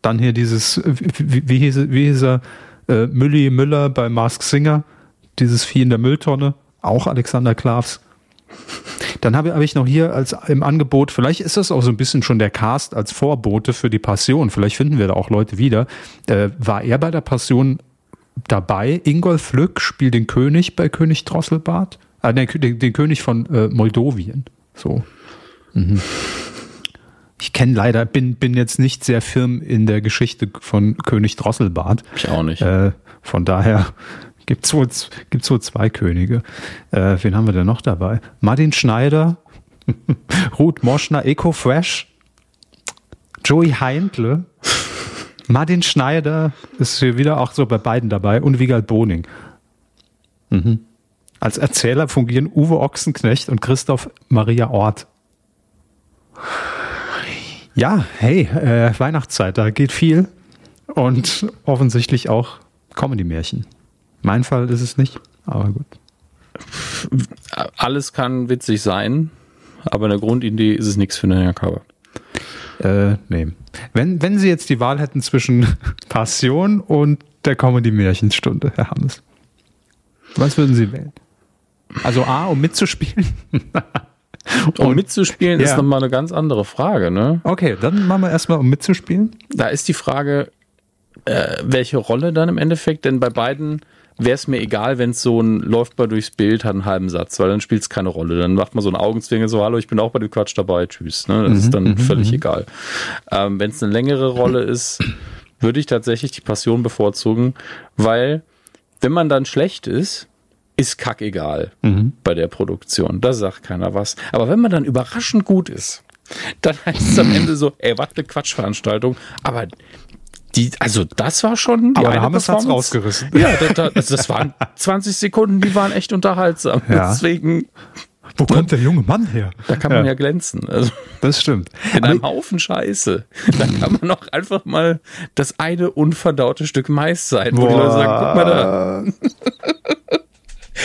Dann hier dieses, wie, wie, hieß, wie hieß er, äh, Mülli Müller bei Mask Singer, dieses Vieh in der Mülltonne, auch Alexander Klavs. Dann habe, habe ich noch hier als im Angebot, vielleicht ist das auch so ein bisschen schon der Cast als Vorbote für die Passion, vielleicht finden wir da auch Leute wieder. Äh, war er bei der Passion dabei? Ingolf Lück spielt den König bei König Drosselbart? Ah, den, den, König von äh, Moldawien. So. Mhm. Ich kenne leider, bin, bin jetzt nicht sehr firm in der Geschichte von König Drosselbart. Ich auch nicht. Äh, von daher gibt es wohl, gibt's wohl zwei Könige. Äh, wen haben wir denn noch dabei? Martin Schneider, Ruth Moschner, Eco Fresh, Joey Heintle, Martin Schneider ist hier wieder auch so bei beiden dabei und Wiegald Boning. Mhm. Als Erzähler fungieren Uwe Ochsenknecht und Christoph Maria Ort. Ja, hey, äh, Weihnachtszeit, da geht viel. Und offensichtlich auch Comedy-Märchen. Mein Fall ist es nicht, aber gut. Alles kann witzig sein, aber in der Grundidee ist es nichts für den Körber. Äh, nee. Wenn, wenn Sie jetzt die Wahl hätten zwischen Passion und der Comedy-Märchenstunde, Herr Hammes, was würden Sie wählen? Also A, um mitzuspielen? Um mitzuspielen ja. ist nochmal eine ganz andere Frage, ne? Okay, dann machen wir erstmal, um mitzuspielen. Da ist die Frage, äh, welche Rolle dann im Endeffekt, denn bei beiden wäre es mir egal, wenn es so ein läuft mal durchs Bild, hat einen halben Satz, weil dann spielt es keine Rolle. Dann macht man so einen Augenzwinger, so, hallo, ich bin auch bei dem Quatsch dabei, tschüss. Ne? Das mhm, ist dann mhm, völlig mhm. egal. Ähm, wenn es eine längere Rolle ist, würde ich tatsächlich die Passion bevorzugen, weil wenn man dann schlecht ist, ist kackegal mhm. bei der Produktion. Da sagt keiner was. Aber wenn man dann überraschend gut ist, dann heißt es am Ende so, ey, was eine Quatschveranstaltung. Aber die, also das war schon die Aber eine haben es rausgerissen. Ja, das, das, das waren 20 Sekunden, die waren echt unterhaltsam. Ja. Deswegen. Wo kommt der junge Mann her? Da kann man ja, ja glänzen. Also, das stimmt. In einem Haufen Scheiße. Da kann man auch einfach mal das eine unverdaute Stück Mais sein, wo Boah. die Leute sagen, guck mal da.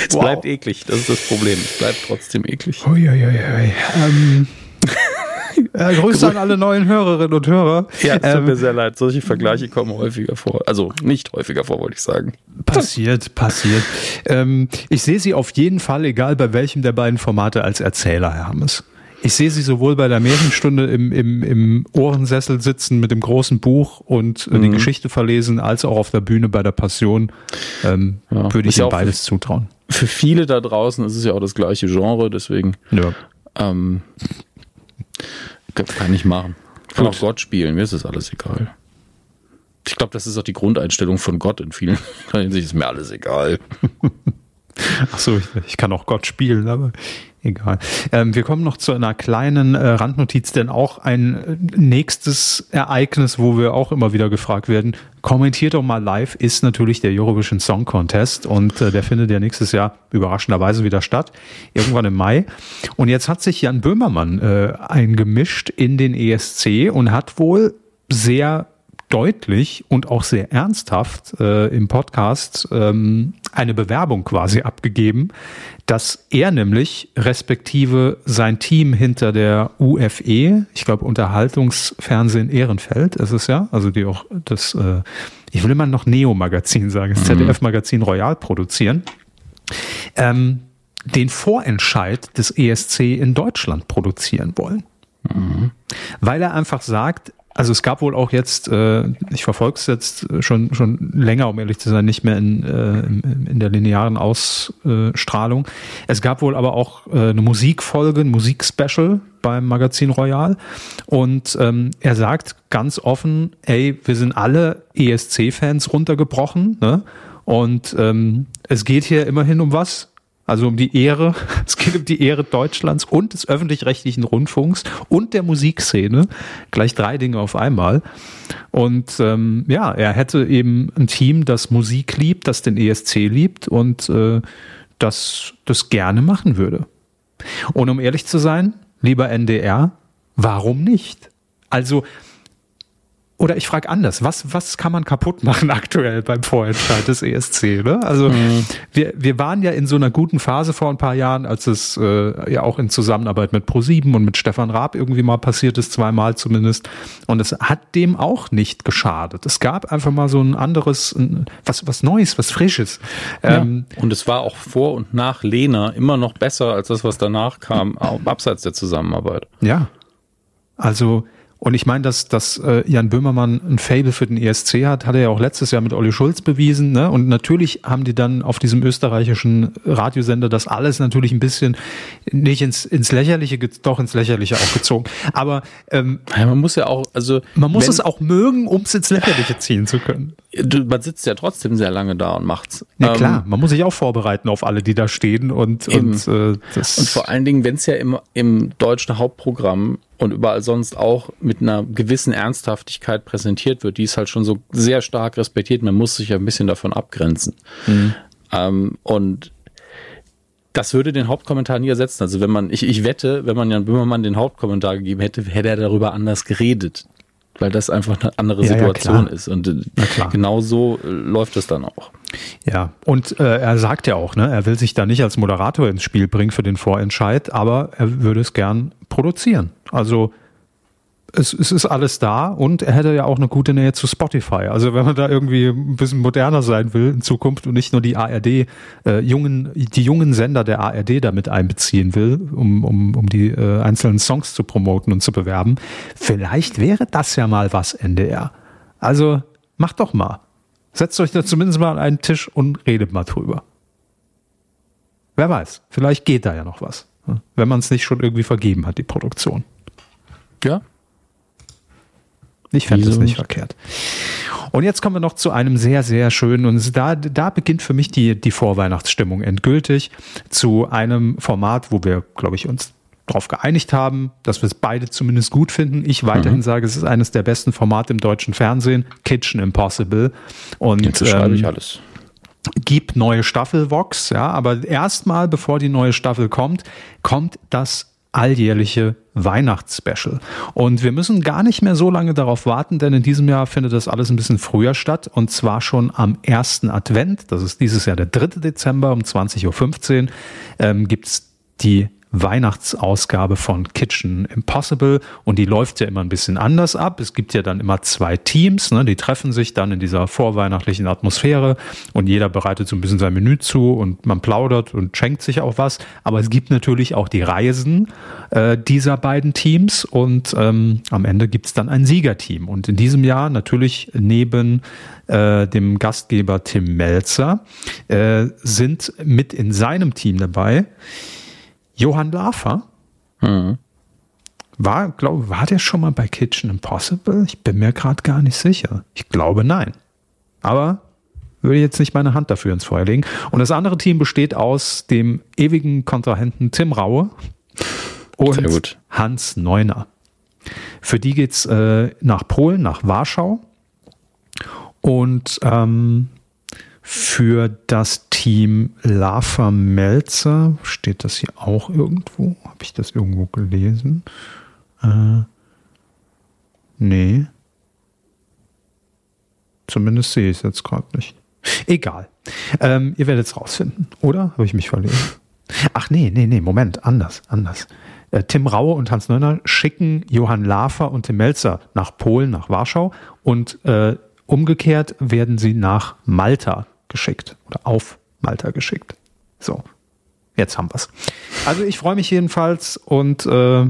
es wow. bleibt eklig, das ist das Problem. Es bleibt trotzdem eklig. Uiuiui. Ähm, äh, Grüße an alle neuen Hörerinnen und Hörer. Ja, es tut ähm, mir sehr leid. Solche Vergleiche kommen häufiger vor. Also nicht häufiger vor, wollte ich sagen. Passiert, passiert. Ähm, ich sehe Sie auf jeden Fall, egal bei welchem der beiden Formate, als Erzähler, Herr Hammes. Ich sehe sie sowohl bei der Märchenstunde im, im, im Ohrensessel sitzen mit dem großen Buch und äh, mhm. die Geschichte verlesen, als auch auf der Bühne bei der Passion. Ähm, ja. Würde ich Ihnen beides für, zutrauen. Für viele da draußen ist es ja auch das gleiche Genre, deswegen ja. ähm, kann ich machen. Kann Gut. auch Gott spielen, mir ist das alles egal. Ich glaube, das ist auch die Grundeinstellung von Gott in vielen Hinsicht. Ist mir alles egal. Ach so, ich, ich, kann auch Gott spielen, aber egal. Ähm, wir kommen noch zu einer kleinen äh, Randnotiz, denn auch ein äh, nächstes Ereignis, wo wir auch immer wieder gefragt werden, kommentiert doch mal live, ist natürlich der Eurovision Song Contest und äh, der findet ja nächstes Jahr überraschenderweise wieder statt, irgendwann im Mai. Und jetzt hat sich Jan Böhmermann äh, eingemischt in den ESC und hat wohl sehr deutlich und auch sehr ernsthaft äh, im Podcast ähm, eine Bewerbung quasi abgegeben, dass er nämlich respektive sein Team hinter der UFE, ich glaube Unterhaltungsfernsehen Ehrenfeld ist es ja, also die auch das, äh, ich will immer noch Neo-Magazin sagen, das mhm. ZDF-Magazin Royal produzieren, ähm, den Vorentscheid des ESC in Deutschland produzieren wollen. Mhm. Weil er einfach sagt, also es gab wohl auch jetzt, äh, ich verfolge es jetzt schon schon länger, um ehrlich zu sein, nicht mehr in, äh, in der linearen Ausstrahlung. Es gab wohl aber auch äh, eine Musikfolge, ein Musikspecial beim Magazin Royal. Und ähm, er sagt ganz offen, ey, wir sind alle ESC-Fans runtergebrochen, ne? Und ähm, es geht hier immerhin um was, Also um die Ehre, es geht um die Ehre Deutschlands und des öffentlich-rechtlichen Rundfunks und der Musikszene. Gleich drei Dinge auf einmal. Und ähm, ja, er hätte eben ein Team, das Musik liebt, das den ESC liebt und äh, das das gerne machen würde. Und um ehrlich zu sein, lieber NDR, warum nicht? Also oder ich frage anders, was, was kann man kaputt machen aktuell beim Vorentscheid des ESC? Ne? Also mhm. wir, wir waren ja in so einer guten Phase vor ein paar Jahren, als es äh, ja auch in Zusammenarbeit mit ProSieben und mit Stefan Raab irgendwie mal passiert ist, zweimal zumindest. Und es hat dem auch nicht geschadet. Es gab einfach mal so ein anderes, ein, was, was Neues, was Frisches. Ja. Ähm, und es war auch vor und nach Lena immer noch besser als das, was danach kam, abseits der Zusammenarbeit. Ja. Also und ich meine, dass, dass äh, Jan Böhmermann ein Fable für den ESC hat, hat er ja auch letztes Jahr mit Olli Schulz bewiesen. Ne? Und natürlich haben die dann auf diesem österreichischen Radiosender das alles natürlich ein bisschen nicht ins, ins Lächerliche, doch ins Lächerliche auch gezogen. Aber ähm, ja, man muss ja auch, also man muss wenn, es auch mögen, um es ins Lächerliche ziehen zu können. Du, man sitzt ja trotzdem sehr lange da und macht's. Ja ähm, klar, man muss sich auch vorbereiten auf alle, die da stehen und und, äh, das und vor allen Dingen, wenn es ja im, im deutschen Hauptprogramm und überall sonst auch mit einer gewissen Ernsthaftigkeit präsentiert wird, die ist halt schon so sehr stark respektiert. Man muss sich ja ein bisschen davon abgrenzen. Mhm. Ähm, und das würde den Hauptkommentar nie ersetzen. Also wenn man, ich, ich wette, wenn man Jan Böhmermann den Hauptkommentar gegeben hätte, hätte er darüber anders geredet. Weil das einfach eine andere ja, Situation ja, ist. Und äh, genau so äh, läuft es dann auch. Ja, und äh, er sagt ja auch, ne, er will sich da nicht als Moderator ins Spiel bringen für den Vorentscheid, aber er würde es gern produzieren. Also es, es ist alles da und er hätte ja auch eine gute Nähe zu Spotify. Also wenn man da irgendwie ein bisschen moderner sein will in Zukunft und nicht nur die ARD, äh, jungen, die jungen Sender der ARD damit einbeziehen will, um, um, um die äh, einzelnen Songs zu promoten und zu bewerben, vielleicht wäre das ja mal was, NDR. Also macht doch mal. Setzt euch da zumindest mal an einen Tisch und redet mal drüber. Wer weiß, vielleicht geht da ja noch was, ne? wenn man es nicht schon irgendwie vergeben hat, die Produktion. Ja. Ich fände es nicht verkehrt. Und jetzt kommen wir noch zu einem sehr, sehr schönen, und da, da beginnt für mich die, die Vorweihnachtsstimmung endgültig, zu einem Format, wo wir, glaube ich, uns darauf geeinigt haben, dass wir es beide zumindest gut finden. Ich weiterhin mhm. sage, es ist eines der besten Formate im deutschen Fernsehen, Kitchen Impossible. Und Jetzt schreibe ich ähm, alles gibt neue Staffel Vox, ja, aber erstmal, bevor die neue Staffel kommt, kommt das alljährliche Weihnachtsspecial. Und wir müssen gar nicht mehr so lange darauf warten, denn in diesem Jahr findet das alles ein bisschen früher statt und zwar schon am ersten Advent. Das ist dieses Jahr der 3. Dezember um 20.15 Uhr ähm, gibt's die Weihnachtsausgabe von Kitchen Impossible und die läuft ja immer ein bisschen anders ab. Es gibt ja dann immer zwei Teams, ne, die treffen sich dann in dieser vorweihnachtlichen Atmosphäre und jeder bereitet so ein bisschen sein Menü zu und man plaudert und schenkt sich auch was. Aber es gibt natürlich auch die Reisen äh, dieser beiden Teams und ähm, am Ende gibt es dann ein Siegerteam. Und in diesem Jahr natürlich neben äh, dem Gastgeber Tim Melzer äh, sind mit in seinem Team dabei Johann Lafer mhm. war, glaube war der schon mal bei Kitchen Impossible? Ich bin mir gerade gar nicht sicher. Ich glaube nein. Aber würde jetzt nicht meine Hand dafür ins Feuer legen. Und das andere Team besteht aus dem ewigen Kontrahenten Tim Raue und Hans Neuner. Für die geht's äh, nach Polen, nach Warschau. Und ähm, für das Team Lava Melzer. Steht das hier auch irgendwo? Habe ich das irgendwo gelesen? Äh, nee. Zumindest sehe ich es jetzt gerade nicht. Egal. Ähm, ihr werdet es rausfinden, oder? Habe ich mich verlesen? Ach nee, nee, nee, Moment, anders, anders. Äh, Tim Raue und Hans Neuner schicken Johann Lafer und Tim Melzer nach Polen, nach Warschau und äh, umgekehrt werden sie nach Malta geschickt oder auf Malta geschickt. So, jetzt haben wir's. Also ich freue mich jedenfalls und äh,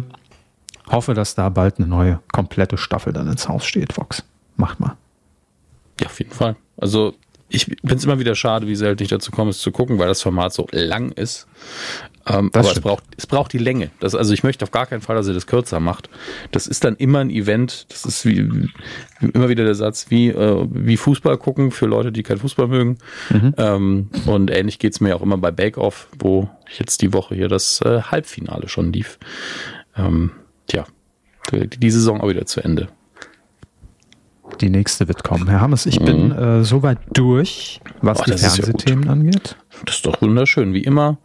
hoffe, dass da bald eine neue komplette Staffel dann ins Haus steht, Vox. Macht mal. Ja, auf jeden Fall. Also ich finde es immer wieder schade, wie selten ich dazu komme, es zu gucken, weil das Format so lang ist. Ähm, aber es braucht, es braucht die Länge. Das, also ich möchte auf gar keinen Fall, dass er das kürzer macht. Das ist dann immer ein Event. Das ist wie, wie immer wieder der Satz, wie, äh, wie Fußball gucken für Leute, die kein Fußball mögen. Mhm. Ähm, und ähnlich geht's mir auch immer bei Bake Off, wo jetzt die Woche hier das äh, Halbfinale schon lief. Ähm, tja, die Saison auch wieder zu Ende. Die nächste wird kommen. Herr Hammes, ich mhm. bin äh, soweit durch, was oh, die Fernsehthemen ja angeht. Das ist doch wunderschön. Wie immer,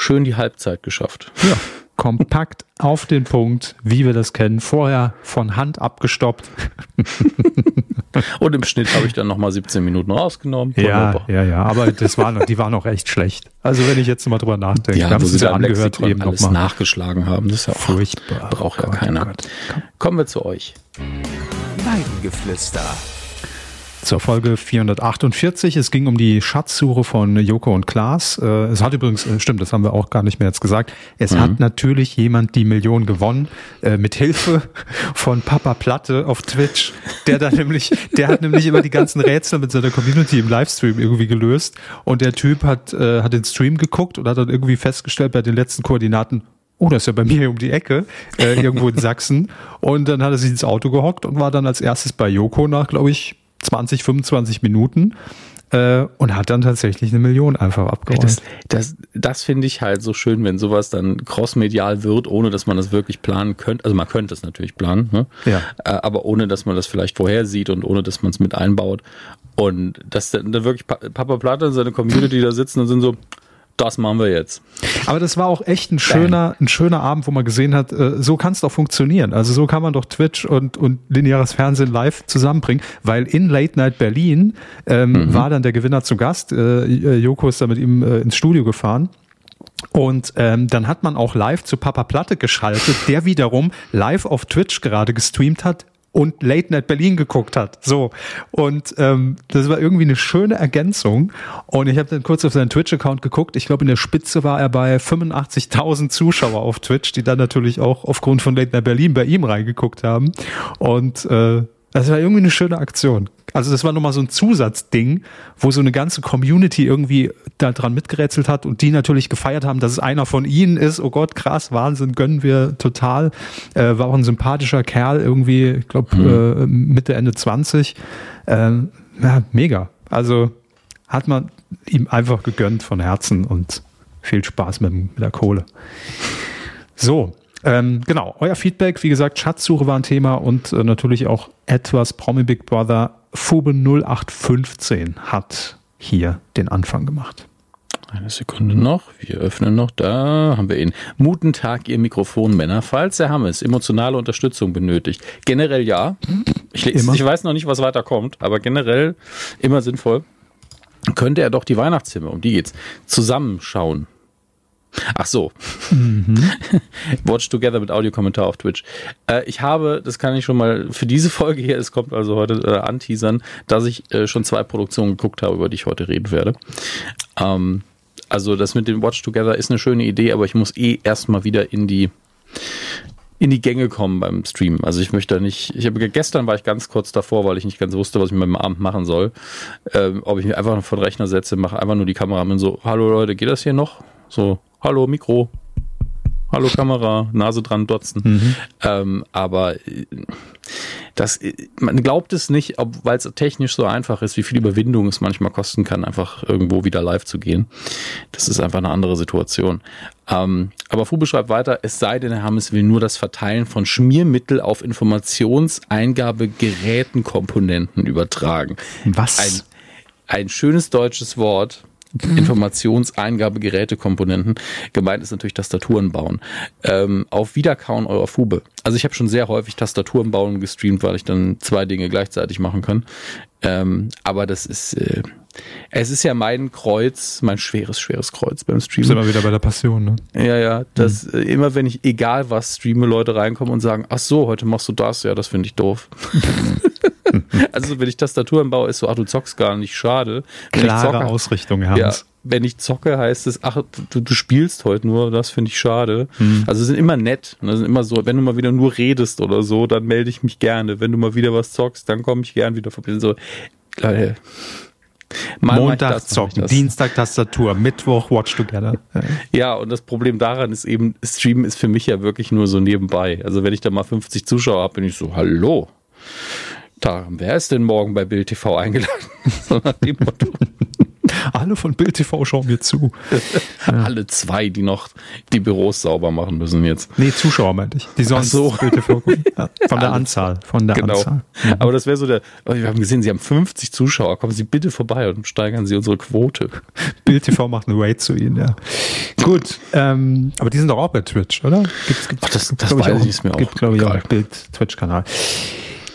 schön die Halbzeit geschafft. Ja, kompakt auf den Punkt, wie wir das kennen. Vorher von Hand abgestoppt. Und im Schnitt habe ich dann nochmal 17 Minuten rausgenommen. Ja, ja, ja, aber das war noch, die waren noch echt schlecht. Also wenn ich jetzt mal drüber nachdenke, ja, haben sie ja angehört eben alles noch mal. nachgeschlagen haben. Das ist ja auch furchtbar. Braucht ja oh keiner. Kommen wir zu euch. Weidengeflüster. Zur Folge 448. Es ging um die Schatzsuche von Joko und Klaas. Äh, es hat übrigens, äh, stimmt, das haben wir auch gar nicht mehr jetzt gesagt. Es mhm. hat natürlich jemand die Million gewonnen, äh, mit Hilfe von Papa Platte auf Twitch. Der da nämlich, der hat nämlich immer die ganzen Rätsel mit seiner Community im Livestream irgendwie gelöst. Und der Typ hat, hat den Stream geguckt und hat dann irgendwie festgestellt bei den letzten Koordinaten, oh, das ist ja bei mir um die Ecke, äh, irgendwo in Sachsen. Und dann hat er sich ins Auto gehockt und war dann als erstes bei Joko nach, glaube ich, 20, 25 Minuten äh, und hat dann tatsächlich eine Million einfach abgeräumt. Das, das, das finde ich halt so schön, wenn sowas dann crossmedial wird, ohne dass man das wirklich planen könnte. Also man könnte es natürlich planen, ne? ja. Äh, aber ohne dass man das vielleicht vorhersieht und ohne dass man es mit einbaut. Und dass dann wirklich Papa Platte und seine Community da sitzen und sind so, das machen wir jetzt. Aber das war auch echt ein schöner, ein schöner Abend, wo man gesehen hat, äh, so kann es doch funktionieren. Also so kann man doch Twitch und, und lineares Fernsehen live zusammenbringen, weil in Late Night Berlin ähm, mhm. war dann der Gewinner zu Gast. Äh, Joko ist da mit ihm äh, ins Studio gefahren. Und ähm, dann hat man auch live zu Papa Platte geschaltet, der wiederum live auf Twitch gerade gestreamt hat, und Late Night Berlin geguckt hat. So. Und ähm, das war irgendwie eine schöne Ergänzung. Und ich habe dann kurz auf seinen Twitch-Account geguckt. Ich glaube, in der Spitze war er bei 85.000 Zuschauer auf Twitch, die dann natürlich auch aufgrund von Late Night Berlin bei ihm reingeguckt haben. Und äh, das war irgendwie eine schöne Aktion. Also das war nochmal so ein Zusatzding, wo so eine ganze Community irgendwie da dran mitgerätselt hat und die natürlich gefeiert haben, dass es einer von ihnen ist. Oh Gott, krass, Wahnsinn, gönnen wir total. Äh, war auch ein sympathischer Kerl, irgendwie, ich glaube mhm. äh, Mitte, Ende 20. Ähm, ja, mega. Also hat man ihm einfach gegönnt von Herzen und viel Spaß mit, mit der Kohle. So, ähm, genau, euer Feedback, wie gesagt, Schatzsuche war ein Thema und äh, natürlich auch etwas Promi Big Brother. Fube 0815 hat hier den Anfang gemacht. Eine Sekunde noch. Wir öffnen noch. Da haben wir ihn. Muten Tag, Ihr Mikrofonmänner. Falls der Hammes emotionale Unterstützung benötigt. Generell ja. Ich, ich, weiß noch nicht, was weiter kommt, aber generell immer sinnvoll. Könnte er doch die Weihnachtszimmer, um die geht's, zusammenschauen. Ach so. Mhm. Watch Together mit Audiokommentar auf Twitch. Äh, ich habe, das kann ich schon mal für diese Folge hier, es kommt also heute äh, anteasern, dass ich äh, schon zwei Produktionen geguckt habe, über die ich heute reden werde. Ähm, also das mit dem Watch Together ist eine schöne Idee, aber ich muss eh erstmal wieder in die in die Gänge kommen beim Stream. Also ich möchte nicht, ich habe gestern war ich ganz kurz davor, weil ich nicht ganz wusste, was ich mit dem Abend machen soll. Ähm, ob ich mich einfach vor den Rechner setze, mache einfach nur die Kamera und so, hallo Leute, geht das hier noch? So, hallo Mikro, hallo Kamera, Nase dran, dotzen. Mhm. Ähm, aber äh, das, äh, man glaubt es nicht, weil es technisch so einfach ist, wie viel Überwindung es manchmal kosten kann, einfach irgendwo wieder live zu gehen. Das ist einfach eine andere Situation. Ähm, aber Fu beschreibt weiter, es sei denn, Herr Hammes will nur das Verteilen von Schmiermittel auf Informationseingabegerätenkomponenten übertragen. Was? Ein, ein schönes deutsches Wort, Mhm. Informationseingabegerätekomponenten. Gemeint ist natürlich Tastaturen bauen. Ähm, auf Wiederkauen eurer Fube. Also ich habe schon sehr häufig Tastaturen bauen gestreamt, weil ich dann zwei Dinge gleichzeitig machen kann. Ähm, aber das ist, äh, es ist ja mein Kreuz, mein schweres, schweres Kreuz beim Streamen. Sind wir wieder bei der Passion, ne? Ja, ja. Das, mhm. äh, immer wenn ich, egal was streame, Leute reinkommen und sagen, ach so, heute machst du das, ja, das finde ich doof. also wenn ich Tastaturen baue, ist so, ach, du zockst gar nicht, schade. Wenn Klare zocke, Ausrichtung, Hans. Ja, wenn ich zocke, heißt es, ach, du, du spielst heute nur, das finde ich schade. Mhm. Also sind immer nett. Das sind immer so, wenn du mal wieder nur redest oder so, dann melde ich mich gerne. Wenn du mal wieder was zockst, dann komme ich gern wieder vorbei. So, Leute, Mal Montag zocken, Dienstag Tastatur, Mittwoch Watch Together. Ja, und das Problem daran ist eben, Streamen ist für mich ja wirklich nur so nebenbei. Also wenn ich da mal 50 Zuschauer habe, bin ich so, hallo. Da, wer ist denn morgen bei Bild TV eingeladen? so nach dem Motto. Alle von Bild TV schauen mir zu. Alle zwei, die noch die Büros sauber machen müssen jetzt. Nee, Zuschauer meinte ich. Die sonst so. Bild TV gucken. Ja, von der Anzahl. Von der genau. Anzahl. Mhm. Aber das wäre so der, oh, wir haben gesehen, Sie haben 50 Zuschauer. Kommen Sie bitte vorbei und steigern Sie unsere Quote. Bild TV macht eine Raid zu Ihnen, ja. Gut, ähm, aber die sind doch auch bei Twitch, oder? Gibt's, gibt's, Ach, das, das weiß ich, ich mir auch. Gibt, glaube ich, auch Bild-Twitch-Kanal.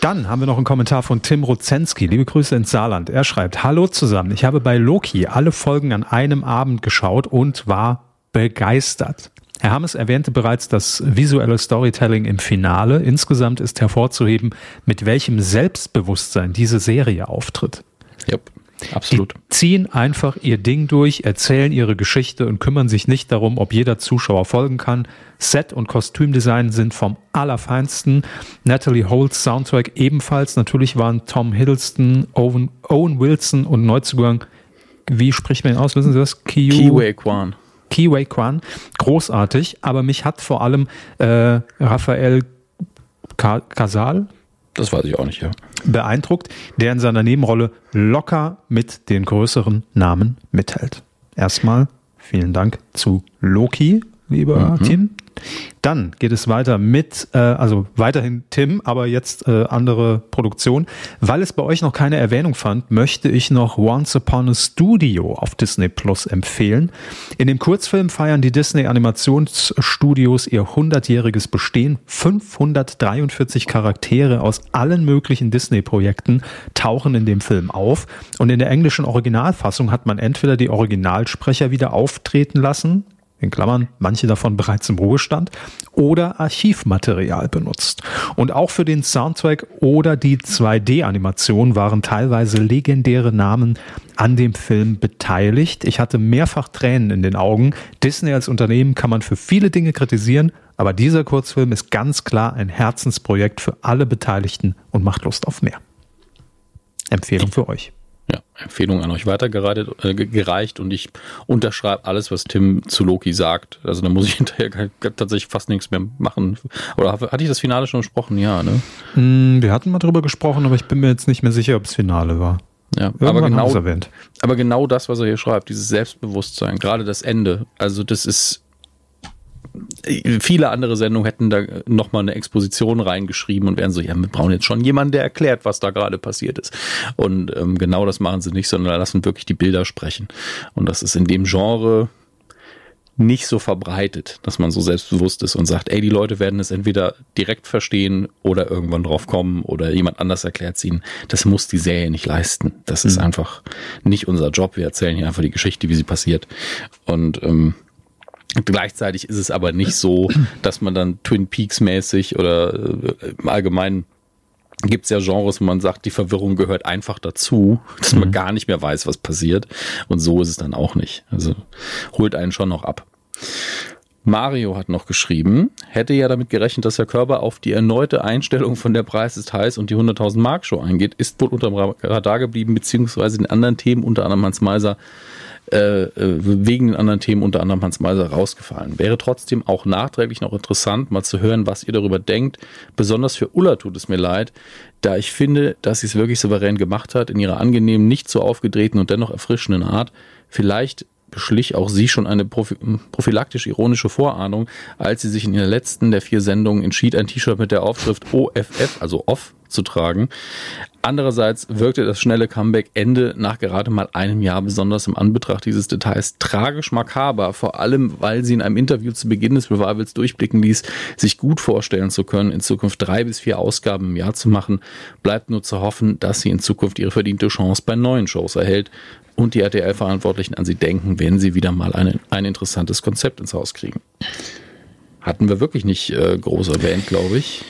Dann haben wir noch einen Kommentar von Tim Rozensky. Liebe Grüße ins Saarland. Er schreibt, Hallo zusammen. Ich habe bei Loki alle Folgen an einem Abend geschaut und war begeistert. Herr Hammes erwähnte bereits das visuelle Storytelling im Finale. Insgesamt ist hervorzuheben, mit welchem Selbstbewusstsein diese Serie auftritt. Yep. Absolut. Die ziehen einfach ihr Ding durch, erzählen ihre Geschichte und kümmern sich nicht darum, ob jeder Zuschauer folgen kann. Set- und Kostümdesign sind vom Allerfeinsten. Natalie Holt's Soundtrack ebenfalls. Natürlich waren Tom Hiddleston, Owen, Owen Wilson und Neuzugang, wie spricht man ihn aus? Wissen Sie das? Kiyu? Kiwei Kwan. Kiwei Kwan. Großartig, aber mich hat vor allem äh, Raphael Casal, das weiß ich auch nicht, ja. Beeindruckt, der in seiner Nebenrolle locker mit den größeren Namen mithält. Erstmal vielen Dank zu Loki, lieber mhm. Team. Dann geht es weiter mit, äh, also weiterhin Tim, aber jetzt äh, andere Produktion. Weil es bei euch noch keine Erwähnung fand, möchte ich noch Once Upon a Studio auf Disney Plus empfehlen. In dem Kurzfilm feiern die Disney Animationsstudios ihr 100-jähriges Bestehen. 543 Charaktere aus allen möglichen Disney-Projekten tauchen in dem Film auf. Und in der englischen Originalfassung hat man entweder die Originalsprecher wieder auftreten lassen, in Klammern, manche davon bereits im Ruhestand, oder Archivmaterial benutzt. Und auch für den Soundtrack oder die 2D-Animation waren teilweise legendäre Namen an dem Film beteiligt. Ich hatte mehrfach Tränen in den Augen. Disney als Unternehmen kann man für viele Dinge kritisieren, aber dieser Kurzfilm ist ganz klar ein Herzensprojekt für alle Beteiligten und macht Lust auf mehr. Empfehlung für euch. Ja, Empfehlung an euch weitergereicht äh, gereicht und ich unterschreibe alles, was Tim zu Loki sagt. Also da muss ich hinterher tatsächlich fast nichts mehr machen. Oder hatte ich das Finale schon besprochen? Ja, ne? Mm, wir hatten mal drüber gesprochen, aber ich bin mir jetzt nicht mehr sicher, ob es Finale war. Ja, aber genau, aber genau das, was er hier schreibt, dieses Selbstbewusstsein, gerade das Ende, also das ist viele andere Sendungen hätten da nochmal eine Exposition reingeschrieben und wären so, ja, wir brauchen jetzt schon jemanden, der erklärt, was da gerade passiert ist. Und ähm, genau das machen sie nicht, sondern lassen wirklich die Bilder sprechen. Und das ist in dem Genre nicht so verbreitet, dass man so selbstbewusst ist und sagt, ey, die Leute werden es entweder direkt verstehen oder irgendwann drauf kommen oder jemand anders erklärt ihnen. Das muss die Serie nicht leisten. Das ist mhm. einfach nicht unser Job. Wir erzählen hier einfach die Geschichte, wie sie passiert. Und ähm, Gleichzeitig ist es aber nicht so, dass man dann Twin Peaks mäßig oder äh, im Allgemeinen gibt es ja Genres, wo man sagt, die Verwirrung gehört einfach dazu, dass man mhm. gar nicht mehr weiß, was passiert. Und so ist es dann auch nicht. Also holt einen schon noch ab. Mario hat noch geschrieben, hätte ja damit gerechnet, dass Herr Körber auf die erneute Einstellung von der Preis ist heiß und die 100.000 Mark Show eingeht, ist wohl unter dem Radar geblieben, beziehungsweise den anderen Themen, unter anderem Hans Meiser, äh, äh, wegen den anderen Themen, unter anderem Hans Meiser, rausgefallen. Wäre trotzdem auch nachträglich noch interessant, mal zu hören, was ihr darüber denkt. Besonders für Ulla tut es mir leid, da ich finde, dass sie es wirklich souverän gemacht hat, in ihrer angenehmen, nicht so aufgedrehten und dennoch erfrischenden Art. Vielleicht beschlich auch sie schon eine prophylaktisch ironische Vorahnung, als sie sich in ihrer letzten der vier Sendungen entschied, ein T-Shirt mit der Aufschrift OFF, also off, zu tragen. Andererseits wirkte das schnelle Comeback Ende nach gerade mal einem Jahr besonders im Anbetracht dieses Details tragisch makaber, vor allem weil sie in einem Interview zu Beginn des Revivals durchblicken ließ, sich gut vorstellen zu können, in Zukunft drei bis vier Ausgaben im Jahr zu machen. Bleibt nur zu hoffen, dass sie in Zukunft ihre verdiente Chance bei neuen Shows erhält und die RTL-Verantwortlichen an sie denken, wenn sie wieder mal eine, ein interessantes Konzept ins Haus kriegen. Hatten wir wirklich nicht äh, groß erwähnt, glaube ich.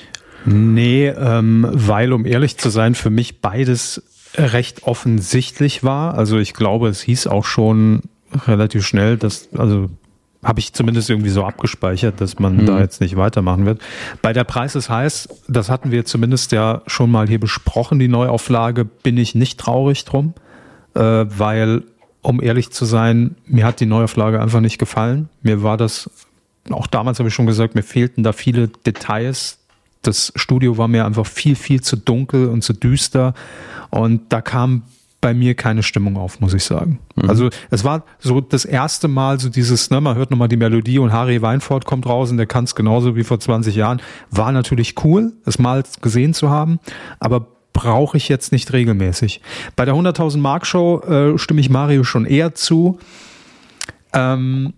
Nee, ähm, weil, um ehrlich zu sein, für mich beides recht offensichtlich war. Also ich glaube, es hieß auch schon relativ schnell, dass, also habe ich zumindest irgendwie so abgespeichert, dass man hm. da jetzt nicht weitermachen wird. Bei der Preis ist heiß, das hatten wir zumindest ja schon mal hier besprochen, die Neuauflage, bin ich nicht traurig drum. äh, weil, um ehrlich zu sein, mir hat die Neuauflage einfach nicht gefallen. Mir war das, auch damals habe ich schon gesagt, mir fehlten da viele Details. Das Studio war mir einfach viel, viel zu dunkel und zu düster. Und da kam bei mir keine Stimmung auf, muss ich sagen. Mhm. Also es war so das erste Mal so dieses, ne, man hört nochmal die Melodie und Harry Weinfurt kommt raus und der kann es genauso wie vor 20 Jahren. War natürlich cool, es mal gesehen zu haben, aber brauche ich jetzt nicht regelmäßig. Bei der 100.000 Mark Show äh, stimme ich Mario schon eher zu. Ähm,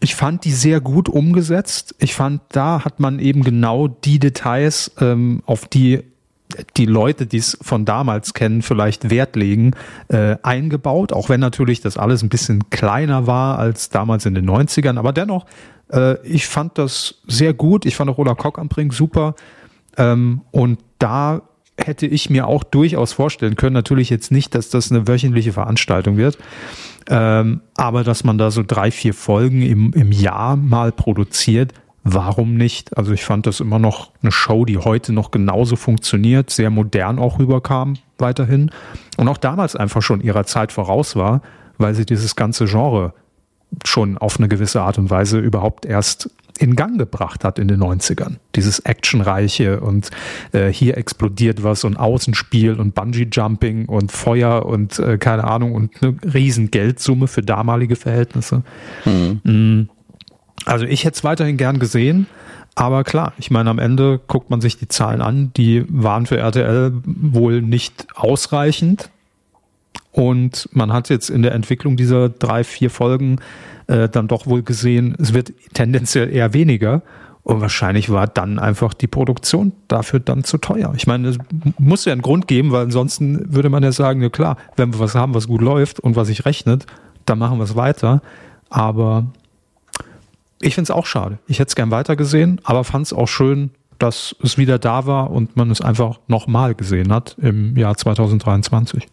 ich fand die sehr gut umgesetzt. Ich fand, da hat man eben genau die Details, ähm, auf die die Leute, die es von damals kennen, vielleicht Wert legen, äh, eingebaut, auch wenn natürlich das alles ein bisschen kleiner war als damals in den 90ern, aber dennoch, äh, ich fand das sehr gut, ich fand auch Ola Kock am Brink super. Ähm, und da hätte ich mir auch durchaus vorstellen können, natürlich jetzt nicht, dass das eine wöchentliche Veranstaltung wird, ähm, aber dass man da so drei, vier Folgen im, im Jahr mal produziert, warum nicht? Also ich fand das immer noch eine Show, die heute noch genauso funktioniert, sehr modern auch rüberkam weiterhin und auch damals einfach schon ihrer Zeit voraus war, weil sie dieses ganze Genre schon auf eine gewisse Art und Weise überhaupt erst in Gang gebracht hat in den 90ern. Dieses Actionreiche und äh, hier explodiert was und Außenspiel und Bungee-Jumping und Feuer und äh, keine Ahnung und eine riesen Geldsumme für damalige Verhältnisse. Mhm. Mm. Also ich hätte es weiterhin gern gesehen, aber klar, ich meine, am Ende guckt man sich die Zahlen an, die waren für RTL wohl nicht ausreichend. Und man hat jetzt in der Entwicklung dieser drei, vier Folgen äh, dann doch wohl gesehen, es wird tendenziell eher weniger. Und wahrscheinlich war dann einfach die Produktion dafür dann zu teuer. Ich meine, es muss ja einen Grund geben, weil ansonsten würde man ja sagen, ja klar, wenn wir was haben, was gut läuft und was sich rechnet, dann machen wir es weiter. Aber ich finde es auch schade. Ich hätte es gern weitergesehen, aber fand es auch schön, dass es wieder da war und man es einfach nochmal gesehen hat im Jahr 2023.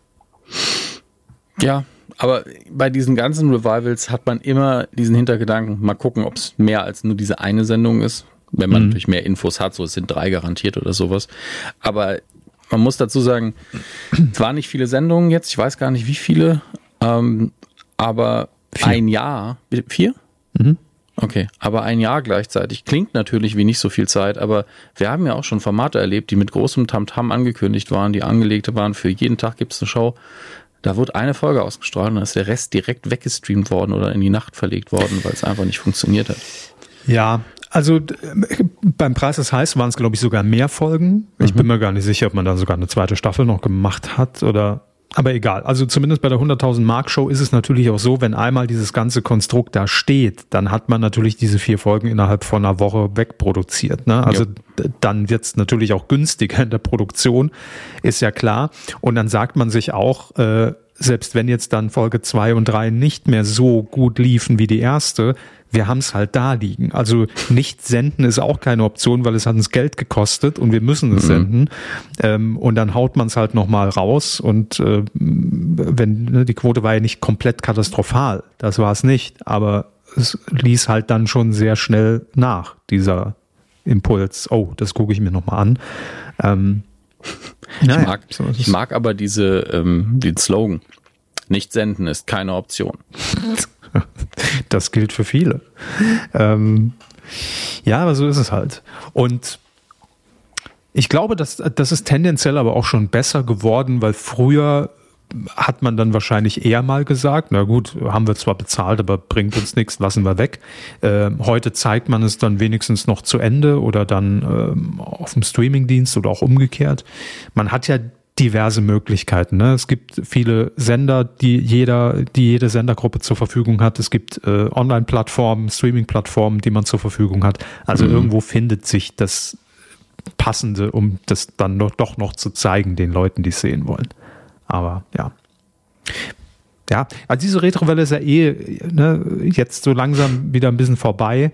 Ja, aber bei diesen ganzen Revivals hat man immer diesen Hintergedanken, mal gucken, ob es mehr als nur diese eine Sendung ist. Wenn man mhm. natürlich mehr Infos hat, so es sind drei garantiert oder sowas. Aber man muss dazu sagen, es waren nicht viele Sendungen jetzt, ich weiß gar nicht wie viele, ähm, aber vier. ein Jahr, vier? Mhm. Okay, aber ein Jahr gleichzeitig klingt natürlich wie nicht so viel Zeit, aber wir haben ja auch schon Formate erlebt, die mit großem Tamtam -Tam angekündigt waren, die angelegte waren, für jeden Tag gibt es eine Show. Da wird eine Folge ausgestrahlt und dann ist der Rest direkt weggestreamt worden oder in die Nacht verlegt worden, weil es einfach nicht funktioniert hat. Ja, also beim Preis des Heiß waren es, glaube ich, sogar mehr Folgen. Ich mhm. bin mir gar nicht sicher, ob man da sogar eine zweite Staffel noch gemacht hat oder aber egal. Also zumindest bei der 100.000 Mark Show ist es natürlich auch so, wenn einmal dieses ganze Konstrukt da steht, dann hat man natürlich diese vier Folgen innerhalb von einer Woche wegproduziert. Ne? Also ja. dann wird es natürlich auch günstiger in der Produktion, ist ja klar. Und dann sagt man sich auch, äh, selbst wenn jetzt dann Folge zwei und drei nicht mehr so gut liefen wie die erste, wir haben es halt da liegen. Also nicht senden ist auch keine Option, weil es hat uns Geld gekostet und wir müssen es mhm. senden. Ähm, und dann haut man es halt nochmal raus und äh, wenn ne, die Quote war ja nicht komplett katastrophal, das war es nicht, aber es ließ halt dann schon sehr schnell nach, dieser Impuls, oh, das gucke ich mir nochmal an. Ähm, naja, ich, mag, ich mag aber diese, ähm, den Slogan. Nicht senden ist keine Option. Das gilt für viele. Ähm, ja, aber so ist es halt. Und ich glaube, dass das ist tendenziell aber auch schon besser geworden, weil früher hat man dann wahrscheinlich eher mal gesagt, na gut, haben wir zwar bezahlt, aber bringt uns nichts, lassen wir weg. Äh, heute zeigt man es dann wenigstens noch zu Ende oder dann ähm, auf dem Streamingdienst oder auch umgekehrt. Man hat ja diverse Möglichkeiten. Ne? Es gibt viele Sender, die jeder, die jede Sendergruppe zur Verfügung hat. Es gibt äh, Online-Plattformen, Streaming-Plattformen, die man zur Verfügung hat. Also mhm. irgendwo findet sich das Passende, um das dann noch, doch noch zu zeigen den Leuten, die es sehen wollen. Aber ja. Ja, also diese Retrowelle ist ja eh ne, jetzt so langsam wieder ein bisschen vorbei.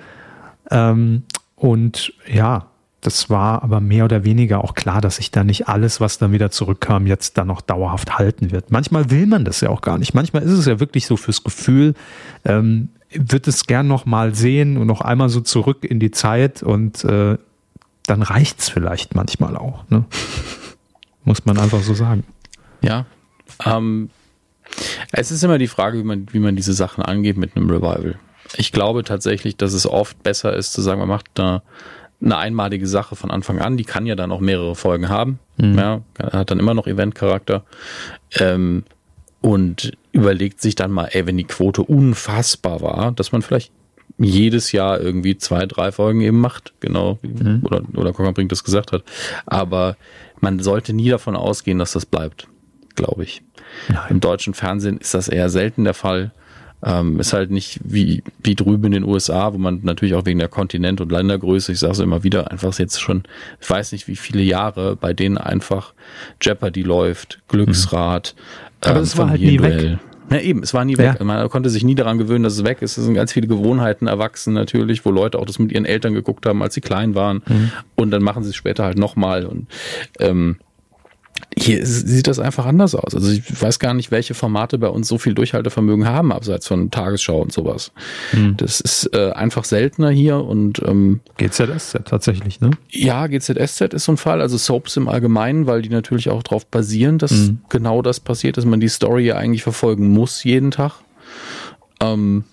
Ähm, und ja, das war aber mehr oder weniger auch klar, dass sich da nicht alles, was dann wieder zurückkam, jetzt dann noch dauerhaft halten wird. Manchmal will man das ja auch gar nicht. Manchmal ist es ja wirklich so fürs Gefühl, ähm, wird es gern noch mal sehen und noch einmal so zurück in die Zeit und äh, dann reicht's vielleicht manchmal auch. Ne? Muss man einfach so sagen. Ja. Ähm, Es ist immer die Frage, wie man, wie man diese Sachen angeht mit einem Revival. Ich glaube tatsächlich, dass es oft besser ist zu sagen, man macht da eine einmalige Sache von Anfang an. Die kann ja dann auch mehrere Folgen haben. Mhm. Ja, hat dann immer noch Eventcharakter. Ähm, und überlegt sich dann mal, ey, wenn die Quote unfassbar war, dass man vielleicht jedes Jahr irgendwie zwei, drei Folgen eben macht, genau, mhm. oder, oder Brink das gesagt hat. Aber man sollte nie davon ausgehen, dass das bleibt, glaube ich. Nein. Im deutschen Fernsehen ist das eher selten der Fall. Ähm, ist halt nicht wie, wie drüben in den USA, wo man natürlich auch wegen der Kontinent- und Ländergröße, ich sage es immer wieder, einfach jetzt schon, ich weiß nicht wie viele Jahre, bei denen einfach Jeopardy läuft, Glücksrad, mhm. Aber ähm, es war halt nie weg. Ja, eben, es war nie weg. Ja. Man konnte sich nie daran gewöhnen, dass es weg ist. Es sind ganz viele Gewohnheiten erwachsen natürlich, wo Leute auch das mit ihren Eltern geguckt haben, als sie klein waren. Mhm. Und dann machen sie es später halt nochmal. Und ähm, hier sieht das einfach anders aus. Also ich weiß gar nicht, welche Formate bei uns so viel Durchhaltevermögen haben, abseits von Tagesschau und sowas. Hm. Das ist äh, einfach seltener hier und ähm, GZSZ tatsächlich, ne? Ja, GZSZ ist so ein Fall, also Soaps im Allgemeinen, weil die natürlich auch darauf basieren, dass hm. genau das passiert, dass man die Story ja eigentlich verfolgen muss jeden Tag. Ähm,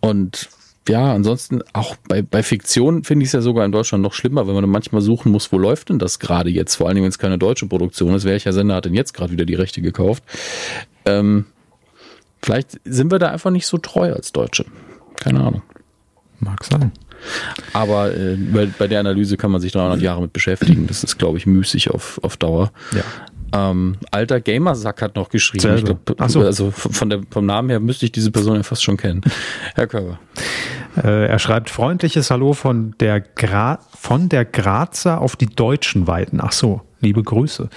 und ja, ansonsten auch bei, bei Fiktion finde ich es ja sogar in Deutschland noch schlimmer, wenn man manchmal suchen muss, wo läuft denn das gerade jetzt? Vor allem, wenn es keine deutsche Produktion ist. Welcher Sender hat denn jetzt gerade wieder die Rechte gekauft? Ähm, vielleicht sind wir da einfach nicht so treu als Deutsche. Keine Ahnung. Mag sein. Aber äh, bei, bei der Analyse kann man sich 300 Jahre mit beschäftigen. Das ist, glaube ich, müßig auf, auf Dauer. Ja. Ähm, alter Gamersack hat noch geschrieben. Ich glaub, so. Also von der, vom Namen her müsste ich diese Person ja fast schon kennen. Herr Körber. Äh, er schreibt freundliches Hallo von der, Gra von der Grazer auf die deutschen Weiten. Ach so, liebe Grüße.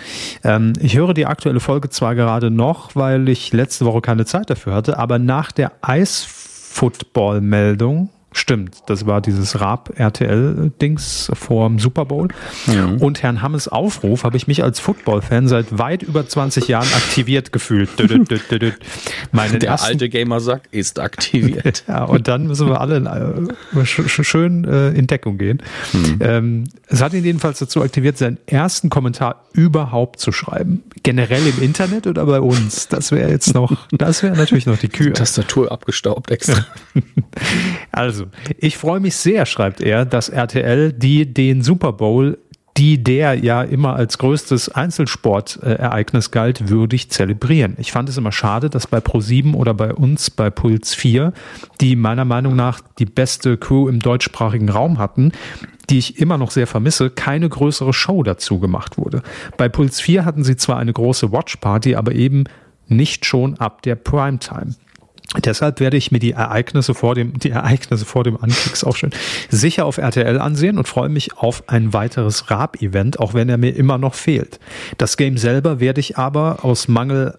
Ähm, ich höre die aktuelle Folge zwar gerade noch, weil ich letzte Woche keine Zeit dafür hatte, aber nach der Eisfootball-Meldung Stimmt, das war dieses Raab-RTL-Dings vorm Super Bowl. Ja. Und Herrn Hammes Aufruf habe ich mich als Football-Fan seit weit über 20 Jahren aktiviert gefühlt. Meine Der ersten... alte Gamersack ist aktiviert. ja, und dann müssen wir alle äh, schön äh, in Deckung gehen. Mhm. Ähm, es hat ihn jedenfalls dazu aktiviert, seinen ersten Kommentar überhaupt zu schreiben. Generell im Internet oder bei uns. Das wäre jetzt noch, das wäre natürlich noch die Kühe. Tastatur abgestaubt extra. also, ich freue mich sehr, schreibt er, dass RTL die den Super Bowl die der ja immer als größtes Einzelsportereignis galt, würdig zelebrieren. Ich fand es immer schade, dass bei Pro7 oder bei uns bei Puls 4, die meiner Meinung nach die beste Crew im deutschsprachigen Raum hatten, die ich immer noch sehr vermisse, keine größere Show dazu gemacht wurde. Bei Puls 4 hatten sie zwar eine große Watchparty, aber eben nicht schon ab der Primetime. Deshalb werde ich mir die Ereignisse vor dem, die Ereignisse vor dem Ankriegs auch schön sicher auf RTL ansehen und freue mich auf ein weiteres Raab-Event, auch wenn er mir immer noch fehlt. Das Game selber werde ich aber aus Mangel,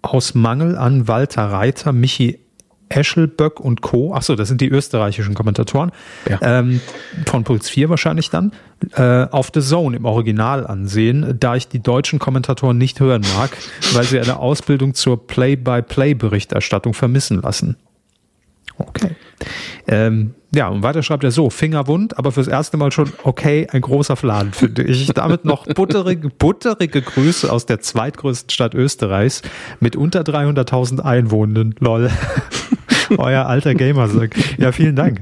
aus Mangel an Walter Reiter, Michi Eschelböck und Co. Achso, das sind die österreichischen Kommentatoren. Ja. Ähm, von Puls 4 wahrscheinlich dann. Äh, auf The Zone im Original ansehen, da ich die deutschen Kommentatoren nicht hören mag, weil sie eine Ausbildung zur Play-by-Play-Berichterstattung vermissen lassen. Okay. Ähm, ja, und weiter schreibt er so, Fingerwund, aber fürs erste Mal schon okay, ein großer Fladen, finde ich. Damit noch butterige, butterige Grüße aus der zweitgrößten Stadt Österreichs mit unter 300.000 Einwohnenden. Lol. Euer alter Gamer sagt. Ja, vielen Dank.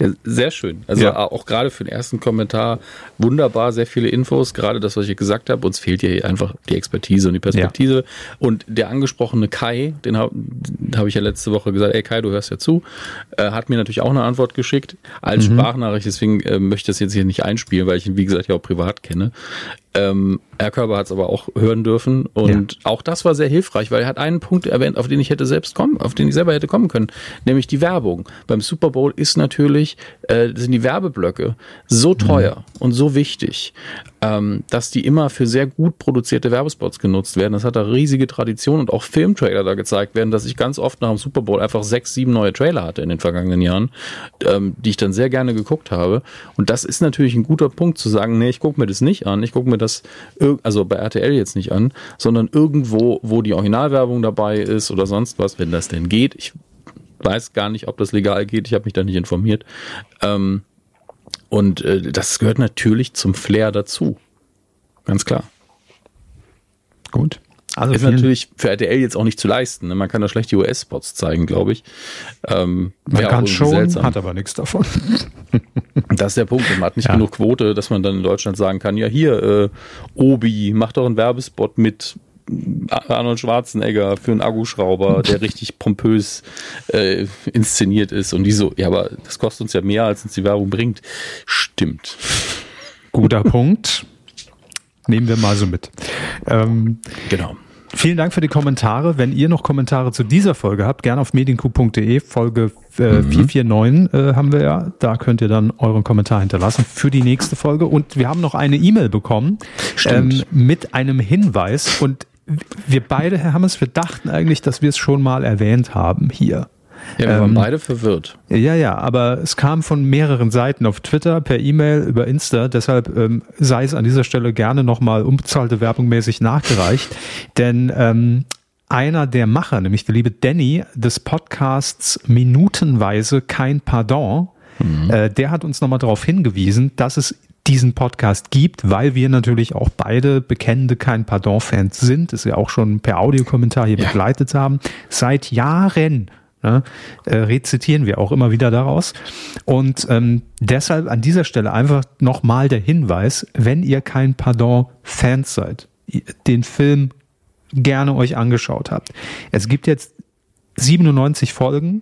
Ja, sehr schön. Also ja. auch gerade für den ersten Kommentar wunderbar, sehr viele Infos. Gerade das, was ich gesagt habe. Uns fehlt hier einfach die Expertise und die Perspektive. Ja. Und der angesprochene Kai, den habe hab ich ja letzte Woche gesagt, ey Kai, du hörst ja zu, äh, hat mir natürlich auch eine Antwort geschickt als mhm. Sprachnachricht. Deswegen äh, möchte ich das jetzt hier nicht einspielen, weil ich ihn, wie gesagt, ja auch privat kenne. Ähm, Herr Körber hat es aber auch hören dürfen und ja. auch das war sehr hilfreich, weil er hat einen Punkt erwähnt, auf den ich hätte selbst kommen, auf den ich selber hätte kommen können, nämlich die Werbung. Beim Super Bowl ist natürlich äh, sind die Werbeblöcke so mhm. teuer mhm. und so wichtig, ähm, dass die immer für sehr gut produzierte Werbespots genutzt werden. Das hat da riesige Tradition und auch Filmtrailer da gezeigt werden, dass ich ganz oft nach dem Super Bowl einfach sechs, sieben neue Trailer hatte in den vergangenen Jahren, ähm, die ich dann sehr gerne geguckt habe. Und das ist natürlich ein guter Punkt zu sagen, nee, ich gucke mir das nicht an, ich gucke mir das, also bei RTL jetzt nicht an, sondern irgendwo, wo die Originalwerbung dabei ist oder sonst was, wenn das denn geht. Ich weiß gar nicht, ob das legal geht, ich habe mich da nicht informiert. Ähm, und äh, das gehört natürlich zum Flair dazu. Ganz klar. Gut. Also ist natürlich für RTL jetzt auch nicht zu leisten. Ne? Man kann da schlecht die US-Spots zeigen, glaube ich. Ähm, man kann schon, seltsam. hat aber nichts davon. das ist der Punkt. Man hat nicht ja. genug Quote, dass man dann in Deutschland sagen kann, ja hier, äh, Obi, mach doch einen Werbespot mit Arnold Schwarzenegger für einen Akkuschrauber, der richtig pompös äh, inszeniert ist. Und die so, ja, aber das kostet uns ja mehr, als uns die Werbung bringt. Stimmt. Guter Punkt. Nehmen wir mal so mit. Ähm, genau. Vielen Dank für die Kommentare. Wenn ihr noch Kommentare zu dieser Folge habt, gerne auf medienku.de, Folge äh, mhm. 449 äh, haben wir ja. Da könnt ihr dann euren Kommentar hinterlassen für die nächste Folge. Und wir haben noch eine E-Mail bekommen ähm, mit einem Hinweis. Und wir beide, Herr Hammers, wir dachten eigentlich, dass wir es schon mal erwähnt haben hier. Ja, wir ähm, waren beide verwirrt. Ja, ja, aber es kam von mehreren Seiten auf Twitter, per E-Mail, über Insta. Deshalb ähm, sei es an dieser Stelle gerne nochmal unbezahlte Werbung mäßig nachgereicht. Denn ähm, einer der Macher, nämlich der liebe Danny des Podcasts Minutenweise kein Pardon, mhm. äh, der hat uns nochmal darauf hingewiesen, dass es diesen Podcast gibt, weil wir natürlich auch beide bekennende kein Pardon-Fans sind, das wir auch schon per Audiokommentar hier ja. begleitet haben, seit Jahren Ne, äh, rezitieren wir auch immer wieder daraus. Und ähm, deshalb an dieser Stelle einfach nochmal der Hinweis, wenn ihr kein Pardon-Fans seid, den Film gerne euch angeschaut habt. Es gibt jetzt 97 Folgen,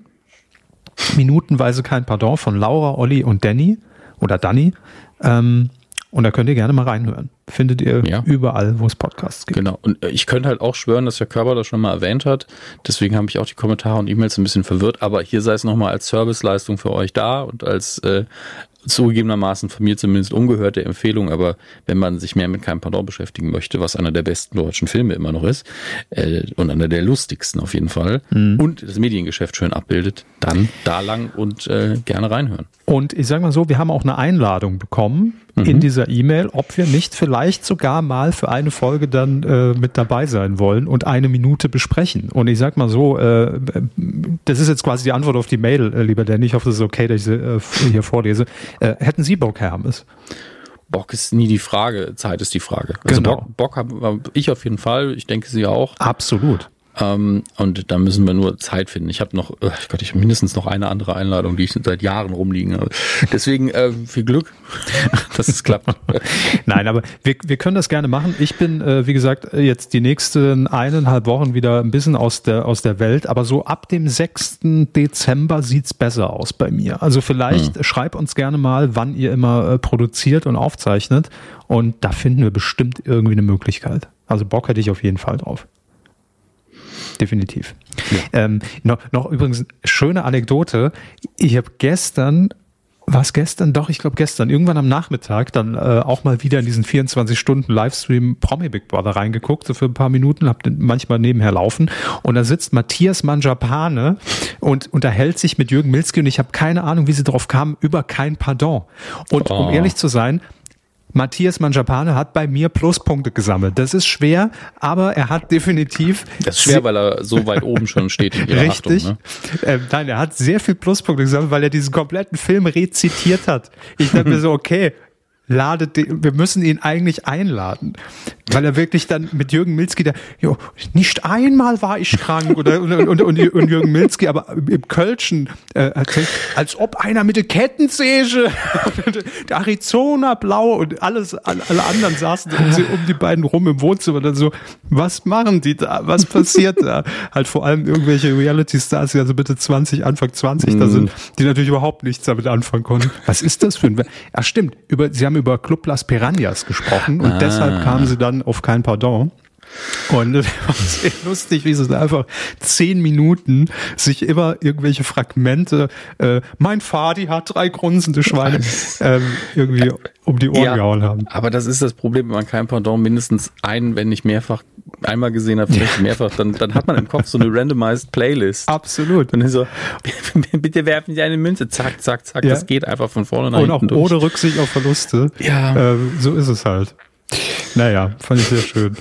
minutenweise kein Pardon von Laura, Olli und Danny oder Danny. Ähm, und da könnt ihr gerne mal reinhören. Findet ihr ja. überall, wo es Podcasts gibt. Genau. Und äh, ich könnte halt auch schwören, dass der Körper das schon mal erwähnt hat. Deswegen habe ich auch die Kommentare und E-Mails ein bisschen verwirrt. Aber hier sei es nochmal als Serviceleistung für euch da und als äh, zugegebenermaßen von mir zumindest ungehörte Empfehlung, aber wenn man sich mehr mit keinem Pardon beschäftigen möchte, was einer der besten deutschen Filme immer noch ist äh, und einer der lustigsten auf jeden Fall mhm. und das Mediengeschäft schön abbildet, dann da lang und äh, gerne reinhören. Und ich sage mal so, wir haben auch eine Einladung bekommen mhm. in dieser E-Mail, ob wir nicht vielleicht sogar mal für eine Folge dann äh, mit dabei sein wollen und eine Minute besprechen. Und ich sag mal so, äh, das ist jetzt quasi die Antwort auf die Mail, äh, lieber Danny. Ich hoffe, das ist okay, dass ich sie äh, hier vorlese. Äh, hätten Sie Bock, Herr Hammes? Bock ist nie die Frage, Zeit ist die Frage. Also genau. Bock, Bock habe ich auf jeden Fall. Ich denke Sie auch. Absolut. Ähm, und da müssen wir nur Zeit finden. Ich habe noch, oh Gott, ich habe mindestens noch eine andere Einladung, die ich seit Jahren rumliegen habe. Deswegen äh, viel Glück, dass es klappt. Nein, aber wir, wir können das gerne machen. Ich bin, äh, wie gesagt, jetzt die nächsten eineinhalb Wochen wieder ein bisschen aus der, aus der Welt, aber so ab dem 6. Dezember sieht's besser aus bei mir. Also vielleicht hm. schreib uns gerne mal, wann ihr immer äh, produziert und aufzeichnet. Und da finden wir bestimmt irgendwie eine Möglichkeit. Also Bock hätte ich auf jeden Fall drauf definitiv. Ja. Ähm, noch, noch übrigens, schöne Anekdote. Ich habe gestern war es gestern? Doch, ich glaube gestern, irgendwann am Nachmittag, dann äh, auch mal wieder in diesen 24 Stunden Livestream Promi Big Brother reingeguckt, so für ein paar Minuten, hab den manchmal nebenher laufen und da sitzt Matthias Manjapane und unterhält sich mit Jürgen Milski und ich habe keine Ahnung, wie sie drauf kamen, über kein Pardon. Und oh. um ehrlich zu sein, Matthias Manjapane hat bei mir Pluspunkte gesammelt. Das ist schwer, aber er hat definitiv. Das ist schwer, weil er so weit oben schon steht in Richtig. Achtung, ne? ähm, nein, er hat sehr viel Pluspunkte gesammelt, weil er diesen kompletten Film rezitiert hat. Ich dachte mir so, okay, ladet den, wir müssen ihn eigentlich einladen. Weil er wirklich dann mit Jürgen Milzki, der, jo, nicht einmal war ich krank oder, und, und, und, und Jürgen Milzki, aber im Kölschen, äh, erzählt, als ob einer mit der Kettensäge, der Arizona blau und alles, alle anderen saßen um, die beiden rum im Wohnzimmer dann so, was machen die da? Was passiert da? Halt vor allem irgendwelche Reality-Stars, die also bitte 20, Anfang 20 mm. da sind, die natürlich überhaupt nichts damit anfangen konnten. Was ist das für ein, ach stimmt, über, sie haben über Club Las Piranhas gesprochen und ah. deshalb kamen sie dann auf kein Pardon. Und es war sehr lustig, wie sie einfach zehn Minuten sich immer irgendwelche Fragmente, äh, mein Fadi hat drei grunzende Schweine, ähm, irgendwie um die Ohren ja, gehauen haben. Aber das ist das Problem, wenn man kein Pardon mindestens einen, wenn nicht mehrfach einmal gesehen hat, vielleicht mehrfach, dann, dann hat man im Kopf so eine randomized Playlist. Absolut. Und dann so, bitte werfen Sie eine Münze, zack, zack, zack, ja. das geht einfach von vorne nach Und hinten auch durch. ohne Rücksicht auf Verluste. Ja. Ähm, so ist es halt. Naja, fand ich sehr schön.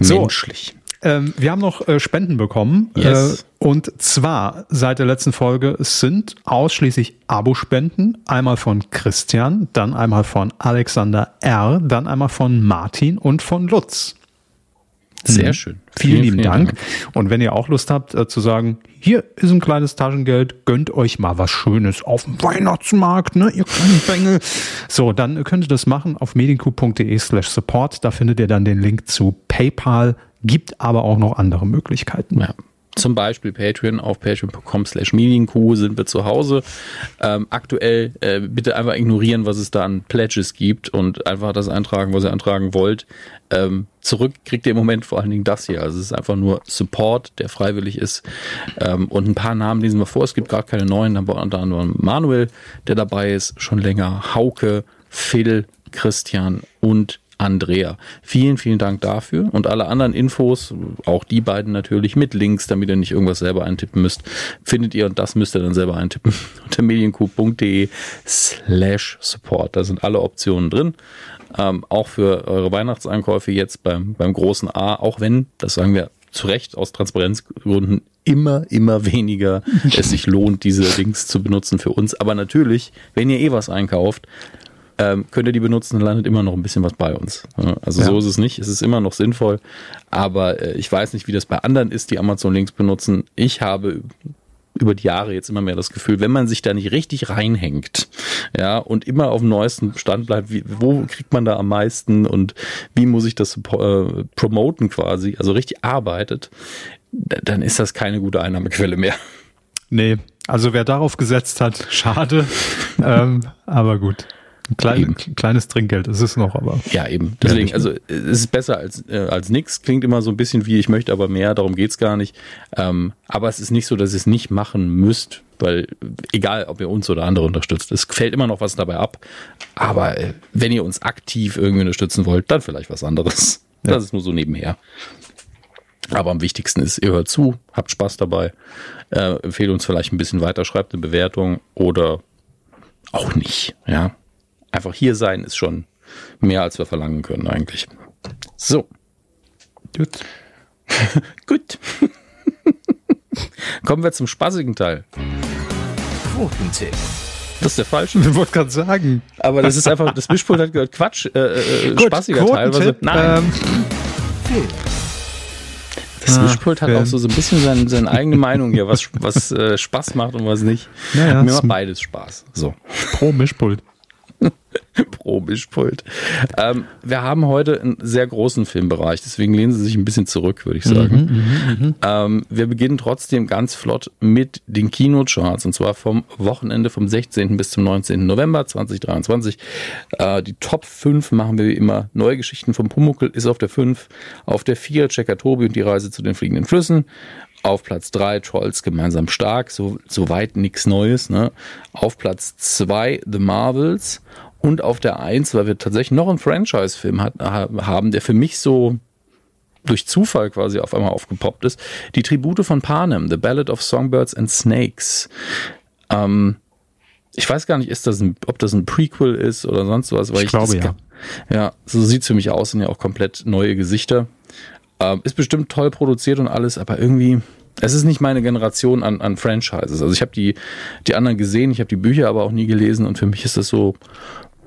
So, Menschlich. Ähm, wir haben noch äh, Spenden bekommen. Yes. Äh, und zwar seit der letzten Folge sind ausschließlich Abo-Spenden. Einmal von Christian, dann einmal von Alexander R., dann einmal von Martin und von Lutz. Sehr mhm. schön. Vielen, vielen lieben vielen Dank. Dank. Und wenn ihr auch Lust habt äh, zu sagen, hier ist ein kleines Taschengeld, gönnt euch mal was Schönes auf dem Weihnachtsmarkt, ne, ihr kleinen Bengel. So, dann könnt ihr das machen auf mediencoup.de slash support. Da findet ihr dann den Link zu PayPal, gibt aber auch noch andere Möglichkeiten. Ja zum Beispiel Patreon auf patreon.com slash medienkuh sind wir zu Hause. Ähm, aktuell äh, bitte einfach ignorieren, was es da an Pledges gibt und einfach das eintragen, was ihr eintragen wollt. Ähm, zurück kriegt ihr im Moment vor allen Dingen das hier. Also es ist einfach nur Support, der freiwillig ist. Ähm, und ein paar Namen lesen wir vor. Es gibt gar keine neuen, aber unter anderem Manuel, der dabei ist, schon länger. Hauke, Phil, Christian und Andrea. Vielen, vielen Dank dafür und alle anderen Infos, auch die beiden natürlich mit Links, damit ihr nicht irgendwas selber eintippen müsst, findet ihr und das müsst ihr dann selber eintippen unter mediencoup.de slash support. Da sind alle Optionen drin. Ähm, auch für eure Weihnachtseinkäufe jetzt beim, beim großen A, auch wenn, das sagen wir zu Recht aus Transparenzgründen immer, immer weniger es sich lohnt, diese Links zu benutzen für uns. Aber natürlich, wenn ihr eh was einkauft, ähm, könnt ihr die benutzen, dann landet immer noch ein bisschen was bei uns. Also ja. so ist es nicht. Es ist immer noch sinnvoll. Aber äh, ich weiß nicht, wie das bei anderen ist, die Amazon-Links benutzen. Ich habe über die Jahre jetzt immer mehr das Gefühl, wenn man sich da nicht richtig reinhängt, ja, und immer auf dem neuesten Stand bleibt, wie, wo kriegt man da am meisten und wie muss ich das äh, promoten quasi, also richtig arbeitet, dann ist das keine gute Einnahmequelle mehr. Nee, also wer darauf gesetzt hat, schade, ähm, aber gut. Klein, kleines Trinkgeld ist es noch, aber. Ja, eben. Deswegen, also es ist besser als, äh, als nix. Klingt immer so ein bisschen wie, ich möchte aber mehr, darum geht's gar nicht. Ähm, aber es ist nicht so, dass ihr es nicht machen müsst, weil egal, ob ihr uns oder andere unterstützt, es fällt immer noch was dabei ab. Aber äh, wenn ihr uns aktiv irgendwie unterstützen wollt, dann vielleicht was anderes. Ja. Das ist nur so nebenher. Aber am wichtigsten ist, ihr hört zu, habt Spaß dabei, äh, empfehlt uns vielleicht ein bisschen weiter, schreibt eine Bewertung oder auch nicht, ja einfach hier sein ist schon mehr, als wir verlangen können eigentlich. So. Gut. Gut. Kommen wir zum spaßigen Teil. Quotentipp. Das ist der falsche. Ich wollte gerade sagen. Aber das ist einfach, das Mischpult hat gehört, Quatsch, äh, äh, Gut, spaßiger Teil. Also, nein. Ähm. Das Mischpult hat auch so, so ein bisschen seine, seine eigene Meinung hier, was, was äh, Spaß macht und was nicht. Naja, Mir macht beides Spaß. So. Pro Mischpult. Pro Mischpult. Ähm, wir haben heute einen sehr großen Filmbereich, deswegen lehnen Sie sich ein bisschen zurück, würde ich sagen. Mhm, mhm, mhm, ähm, wir beginnen trotzdem ganz flott mit den Kinocharts und zwar vom Wochenende vom 16. bis zum 19. November 2023. Äh, die Top 5 machen wir wie immer. Neue Geschichten vom Pumuckel ist auf der 5, auf der 4 Checker Tobi und die Reise zu den fliegenden Flüssen. Auf Platz 3 Trolls gemeinsam stark, so, soweit nichts Neues. Ne? Auf Platz 2 The Marvels und auf der 1, weil wir tatsächlich noch einen Franchise-Film haben, der für mich so durch Zufall quasi auf einmal aufgepoppt ist. Die Tribute von Panem, The Ballad of Songbirds and Snakes. Ähm, ich weiß gar nicht, ist das ein, ob das ein Prequel ist oder sonst was. Weil ich, ich glaube, ja. Ja, so sieht's für mich aus, sind ja auch komplett neue Gesichter. Ähm, ist bestimmt toll produziert und alles, aber irgendwie, es ist nicht meine Generation an, an Franchises. Also ich habe die, die anderen gesehen, ich habe die Bücher aber auch nie gelesen und für mich ist das so,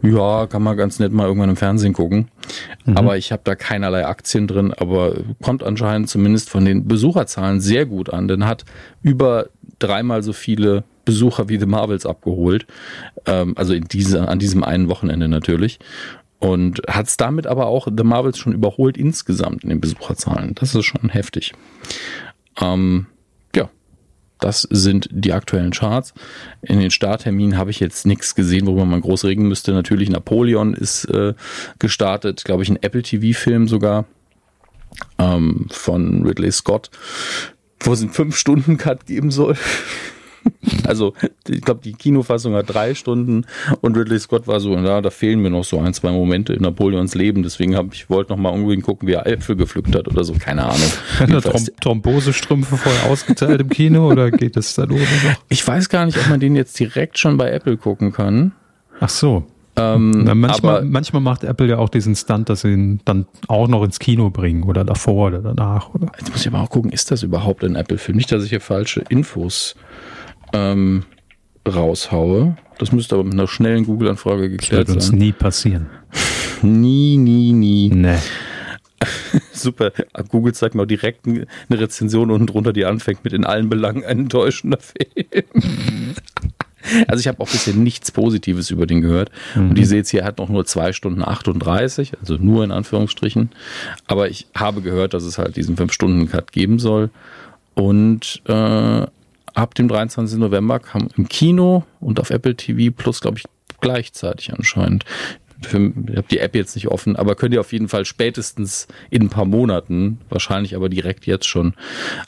ja, kann man ganz nett mal irgendwann im Fernsehen gucken. Mhm. Aber ich habe da keinerlei Aktien drin, aber kommt anscheinend zumindest von den Besucherzahlen sehr gut an, denn hat über dreimal so viele Besucher wie The Marvels abgeholt. Ähm, also in diese, an diesem einen Wochenende natürlich. Und hat es damit aber auch The Marvels schon überholt insgesamt in den Besucherzahlen. Das ist schon heftig. Ähm, ja, das sind die aktuellen Charts. In den Startterminen habe ich jetzt nichts gesehen, worüber man groß reden müsste. Natürlich Napoleon ist äh, gestartet, glaube ich, ein Apple TV-Film sogar ähm, von Ridley Scott, wo es einen 5-Stunden-Cut geben soll. Also, ich glaube, die Kinofassung hat drei Stunden und Ridley Scott war so, ja, da fehlen mir noch so ein, zwei Momente in Napoleons Leben. Deswegen habe ich wollte noch mal unbedingt gucken, wie er Äpfel gepflückt hat oder so. Keine Ahnung. Hat er Throm Thrombosestrümpfe vorher ausgeteilt im Kino oder geht das dann ohne noch? Ich weiß gar nicht, ob man den jetzt direkt schon bei Apple gucken kann. Ach so. Ähm, Na, manchmal, manchmal macht Apple ja auch diesen Stunt, dass sie ihn dann auch noch ins Kino bringen oder davor oder danach. Oder? Jetzt muss ich aber auch gucken, ist das überhaupt ein Apple-Film? Nicht, dass ich hier falsche Infos ähm, raushaue. Das müsste aber mit einer schnellen Google-Anfrage geklärt sein. Das wird uns nie passieren. nie, nie, nie. Nee. super. Google zeigt mir auch direkt eine Rezension unten drunter, die anfängt mit in allen Belangen ein enttäuschender Film. Also ich habe auch bisher nichts Positives über den gehört. Mhm. Und die sehe jetzt hier hat noch nur zwei Stunden 38, also nur in Anführungsstrichen. Aber ich habe gehört, dass es halt diesen 5-Stunden-Cut geben soll. Und äh, ab dem 23. November kam im Kino und auf Apple TV Plus, glaube ich, gleichzeitig anscheinend ich habe die App jetzt nicht offen, aber könnt ihr auf jeden Fall spätestens in ein paar Monaten, wahrscheinlich aber direkt jetzt schon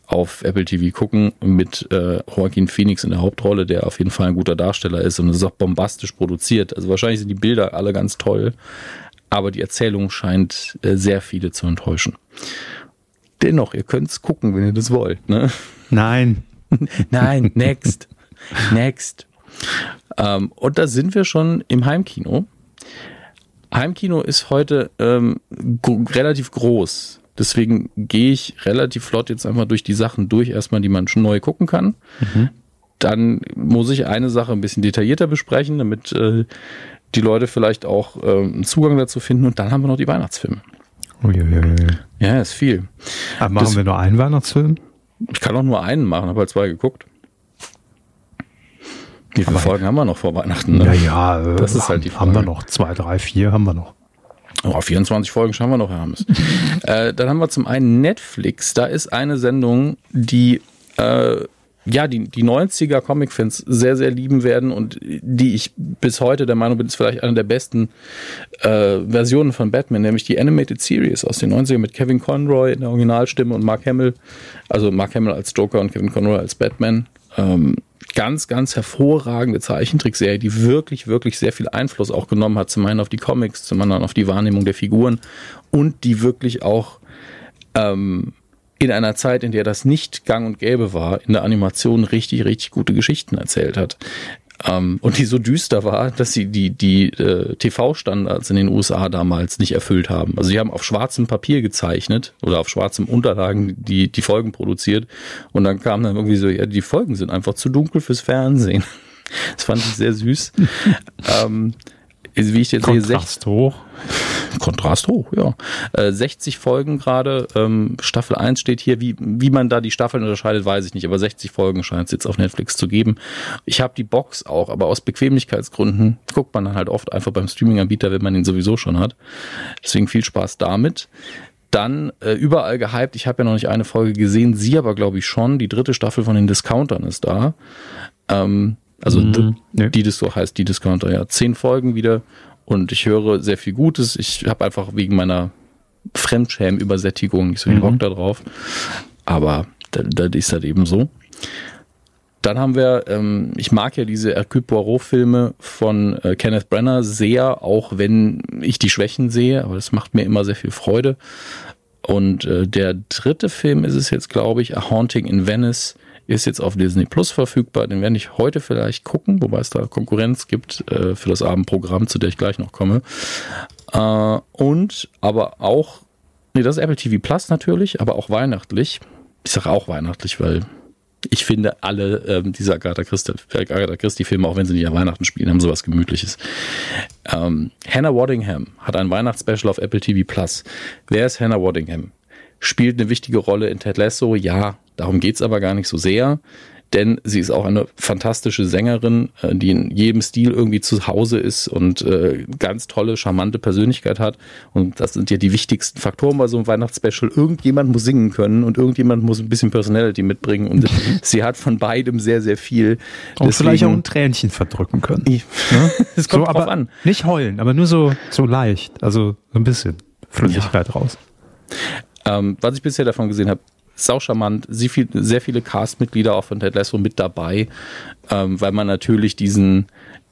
auf Apple TV gucken mit äh, Joaquin Phoenix in der Hauptrolle, der auf jeden Fall ein guter Darsteller ist und es ist auch bombastisch produziert. Also wahrscheinlich sind die Bilder alle ganz toll, aber die Erzählung scheint äh, sehr viele zu enttäuschen. Dennoch, ihr könnt es gucken, wenn ihr das wollt. Ne? Nein. Nein, next. next. Ähm, und da sind wir schon im Heimkino. Heimkino ist heute ähm, relativ groß. Deswegen gehe ich relativ flott jetzt einfach durch die Sachen durch, erstmal, die man schon neu gucken kann. Mhm. Dann muss ich eine Sache ein bisschen detaillierter besprechen, damit äh, die Leute vielleicht auch äh, einen Zugang dazu finden. Und dann haben wir noch die Weihnachtsfilme. Uiuiui. Ja, ist viel. Aber machen das, wir nur einen Weihnachtsfilm? Ich kann auch nur einen machen, habe halt zwei geguckt. Wie viele Folgen haben wir noch vor Weihnachten? Ne? Ja, ja, das ist halt die Frage. Haben wir noch zwei, drei, vier haben wir noch. Oh, 24 Folgen schauen wir noch, Herr Hammes. äh, dann haben wir zum einen Netflix. Da ist eine Sendung, die äh, ja, die, die 90er Comic-Fans sehr, sehr lieben werden und die ich bis heute der Meinung bin, ist vielleicht eine der besten äh, Versionen von Batman, nämlich die Animated Series aus den 90ern mit Kevin Conroy in der Originalstimme und Mark Hamill, also Mark Hamill als Joker und Kevin Conroy als Batman. Ähm, ganz, ganz hervorragende Zeichentrickserie, die wirklich, wirklich sehr viel Einfluss auch genommen hat, zum einen auf die Comics, zum anderen auf die Wahrnehmung der Figuren und die wirklich auch ähm, in einer Zeit, in der das nicht gang und gäbe war, in der Animation richtig, richtig gute Geschichten erzählt hat. Ähm, und die so düster war, dass sie die, die äh, TV-Standards in den USA damals nicht erfüllt haben. Also sie haben auf schwarzem Papier gezeichnet oder auf schwarzem Unterlagen die, die Folgen produziert und dann kam dann irgendwie so, ja, die Folgen sind einfach zu dunkel fürs Fernsehen. Das fand ich sehr süß. ähm, wie ich jetzt Kontrast sehe, hoch. Kontrast hoch, ja. Äh, 60 Folgen gerade, ähm, Staffel 1 steht hier. Wie, wie man da die Staffeln unterscheidet, weiß ich nicht, aber 60 Folgen scheint es jetzt auf Netflix zu geben. Ich habe die Box auch, aber aus Bequemlichkeitsgründen guckt man dann halt oft einfach beim Streaming-Anbieter, wenn man ihn sowieso schon hat. Deswegen viel Spaß damit. Dann äh, überall gehypt. Ich habe ja noch nicht eine Folge gesehen, sie aber glaube ich schon. Die dritte Staffel von den Discountern ist da. Ähm, also mhm. die, die das so heißt, die Discounter, ja. Zehn Folgen wieder und ich höre sehr viel Gutes. Ich habe einfach wegen meiner Fremdschämen-Übersättigung nicht so viel Bock mhm. da drauf. Aber da, da ist das eben so. Dann haben wir, ähm, ich mag ja diese Hercule Poirot-Filme von äh, Kenneth Brenner sehr, auch wenn ich die Schwächen sehe, aber das macht mir immer sehr viel Freude. Und äh, der dritte Film ist es jetzt, glaube ich, A Haunting in Venice ist jetzt auf Disney Plus verfügbar. Den werde ich heute vielleicht gucken, wobei es da Konkurrenz gibt äh, für das Abendprogramm, zu der ich gleich noch komme. Äh, und aber auch, nee, das ist Apple TV Plus natürlich, aber auch weihnachtlich. Ich sage auch weihnachtlich, weil ich finde alle ähm, diese Agatha Christie, Agatha Christie Filme, auch wenn sie nicht an Weihnachten spielen, haben sowas Gemütliches. Ähm, Hannah Waddingham hat ein Weihnachtsspecial auf Apple TV Plus. Wer ist Hannah Waddingham? Spielt eine wichtige Rolle in Ted Lasso, ja, Darum geht's aber gar nicht so sehr, denn sie ist auch eine fantastische Sängerin, äh, die in jedem Stil irgendwie zu Hause ist und äh, ganz tolle, charmante Persönlichkeit hat. Und das sind ja die wichtigsten Faktoren bei so einem Weihnachtsspecial. Irgendjemand muss singen können und irgendjemand muss ein bisschen Personality mitbringen. Und sie hat von beidem sehr, sehr viel. Und Deswegen, vielleicht auch ein Tränchen verdrücken können. Ja? Es kommt so, drauf an. Nicht heulen, aber nur so, so leicht. Also so ein bisschen Flüssigkeit ja. raus. Ähm, was ich bisher davon gesehen habe, saucharmant, sehr, viel, sehr viele Castmitglieder auch von Ted Lasso mit dabei, ähm, weil man natürlich diesen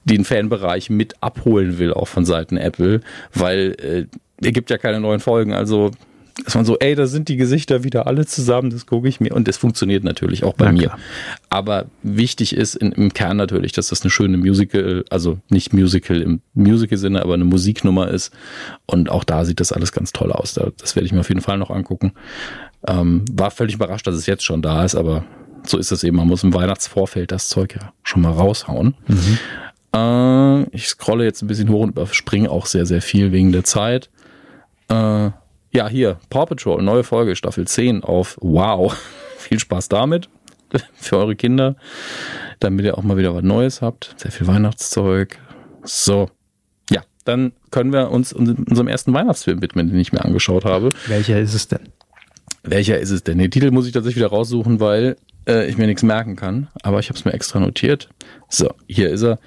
den Fanbereich mit abholen will, auch von Seiten Apple, weil äh, er gibt ja keine neuen Folgen, also ist man so, ey, da sind die Gesichter wieder alle zusammen, das gucke ich mir. Und das funktioniert natürlich auch bei ja, mir. Aber wichtig ist in, im Kern natürlich, dass das eine schöne Musical, also nicht Musical im Musical-Sinne, aber eine Musiknummer ist. Und auch da sieht das alles ganz toll aus. Das werde ich mir auf jeden Fall noch angucken. Ähm, war völlig überrascht, dass es jetzt schon da ist, aber so ist es eben. Man muss im Weihnachtsvorfeld das Zeug ja schon mal raushauen. Mhm. Äh, ich scrolle jetzt ein bisschen hoch und überspringe auch sehr, sehr viel wegen der Zeit. Äh, ja, hier, Paw Patrol, neue Folge, Staffel 10 auf Wow. Viel Spaß damit für eure Kinder, damit ihr auch mal wieder was Neues habt. Sehr viel Weihnachtszeug. So. Ja, dann können wir uns unserem ersten Weihnachtsfilm widmen, den ich mir angeschaut habe. Welcher ist es denn? Welcher ist es denn? Den Titel muss ich tatsächlich wieder raussuchen, weil äh, ich mir nichts merken kann. Aber ich habe es mir extra notiert. So, hier ist er.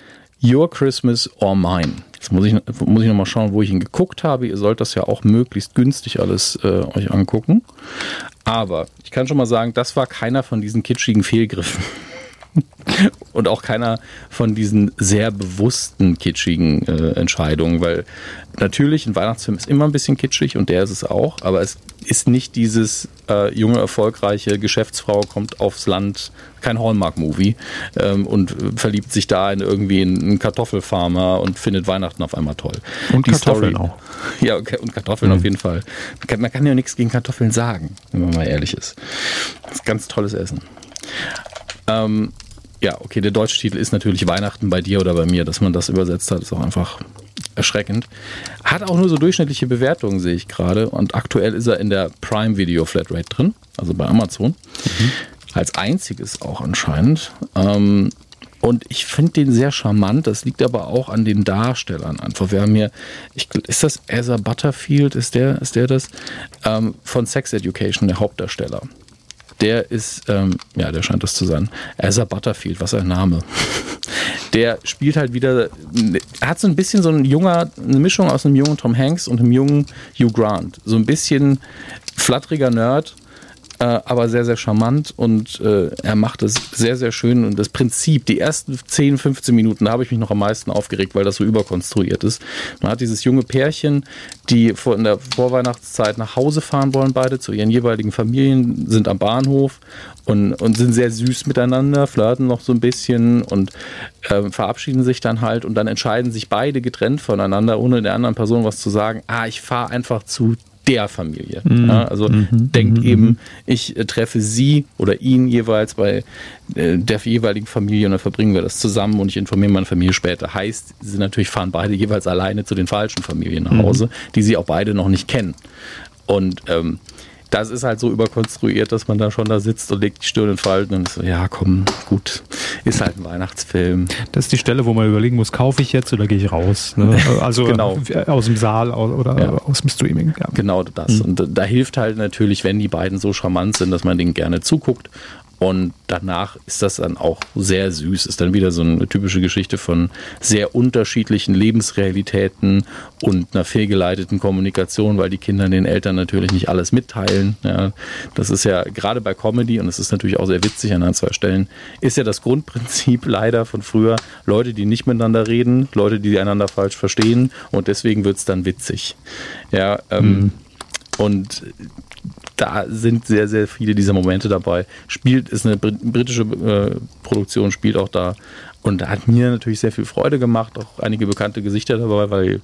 Your Christmas or Mine. Jetzt muss ich, muss ich nochmal schauen, wo ich ihn geguckt habe. Ihr sollt das ja auch möglichst günstig alles äh, euch angucken. Aber ich kann schon mal sagen, das war keiner von diesen kitschigen Fehlgriffen. und auch keiner von diesen sehr bewussten kitschigen äh, Entscheidungen, weil natürlich ein Weihnachtsfilm ist immer ein bisschen kitschig und der ist es auch, aber es ist nicht dieses äh, junge, erfolgreiche Geschäftsfrau kommt aufs Land, kein Hallmark-Movie ähm, und verliebt sich da in irgendwie einen Kartoffelfarmer und findet Weihnachten auf einmal toll. Und Die Kartoffeln Story, auch. Ja, okay, und Kartoffeln mhm. auf jeden Fall. Man kann, man kann ja nichts gegen Kartoffeln sagen, wenn man mal ehrlich ist. Das ist ganz tolles Essen. Ähm, ja, okay, der deutsche Titel ist natürlich Weihnachten bei dir oder bei mir. Dass man das übersetzt hat, ist auch einfach erschreckend. Hat auch nur so durchschnittliche Bewertungen, sehe ich gerade. Und aktuell ist er in der Prime Video Flatrate drin, also bei Amazon. Mhm. Als einziges auch anscheinend. Ähm, und ich finde den sehr charmant. Das liegt aber auch an den Darstellern einfach. Wir haben hier, ich, ist das Asa Butterfield? Ist der, ist der das? Ähm, von Sex Education, der Hauptdarsteller der ist, ähm, ja, der scheint das zu sein. Asa Butterfield, was ein Name. Der spielt halt wieder, er hat so ein bisschen so ein junger, eine Mischung aus einem jungen Tom Hanks und einem jungen Hugh Grant. So ein bisschen flatteriger Nerd, aber sehr, sehr charmant und äh, er macht es sehr, sehr schön. Und das Prinzip, die ersten 10, 15 Minuten, da habe ich mich noch am meisten aufgeregt, weil das so überkonstruiert ist. Man hat dieses junge Pärchen, die vor, in der Vorweihnachtszeit nach Hause fahren wollen, beide zu ihren jeweiligen Familien, sind am Bahnhof und, und sind sehr süß miteinander, flirten noch so ein bisschen und äh, verabschieden sich dann halt und dann entscheiden sich beide getrennt voneinander, ohne der anderen Person was zu sagen. Ah, ich fahre einfach zu der Familie. Mhm. Ja, also mhm. denkt mhm. eben, ich äh, treffe sie oder ihn jeweils bei äh, der jeweiligen Familie und dann verbringen wir das zusammen und ich informiere meine Familie später. Heißt, sie natürlich fahren beide jeweils alleine zu den falschen Familien nach mhm. Hause, die sie auch beide noch nicht kennen. Und ähm, das ist halt so überkonstruiert, dass man da schon da sitzt und legt die Stirn in Falten und so, ja, komm, gut, ist halt ein Weihnachtsfilm. Das ist die Stelle, wo man überlegen muss, kaufe ich jetzt oder gehe ich raus? Ne? Also genau. aus dem Saal oder ja. aus dem Streaming. Ja. Genau das. Mhm. Und da hilft halt natürlich, wenn die beiden so charmant sind, dass man denen gerne zuguckt und danach ist das dann auch sehr süß. Ist dann wieder so eine typische Geschichte von sehr unterschiedlichen Lebensrealitäten und einer fehlgeleiteten Kommunikation, weil die Kinder den Eltern natürlich nicht alles mitteilen. Ja, das ist ja gerade bei Comedy und es ist natürlich auch sehr witzig an ein, zwei Stellen, ist ja das Grundprinzip leider von früher. Leute, die nicht miteinander reden, Leute, die einander falsch verstehen und deswegen wird es dann witzig. Ja, ähm, mhm. Und da sind sehr, sehr viele dieser Momente dabei. Spielt, ist eine britische äh, Produktion, spielt auch da. Und da hat mir natürlich sehr viel Freude gemacht, auch einige bekannte Gesichter dabei, weil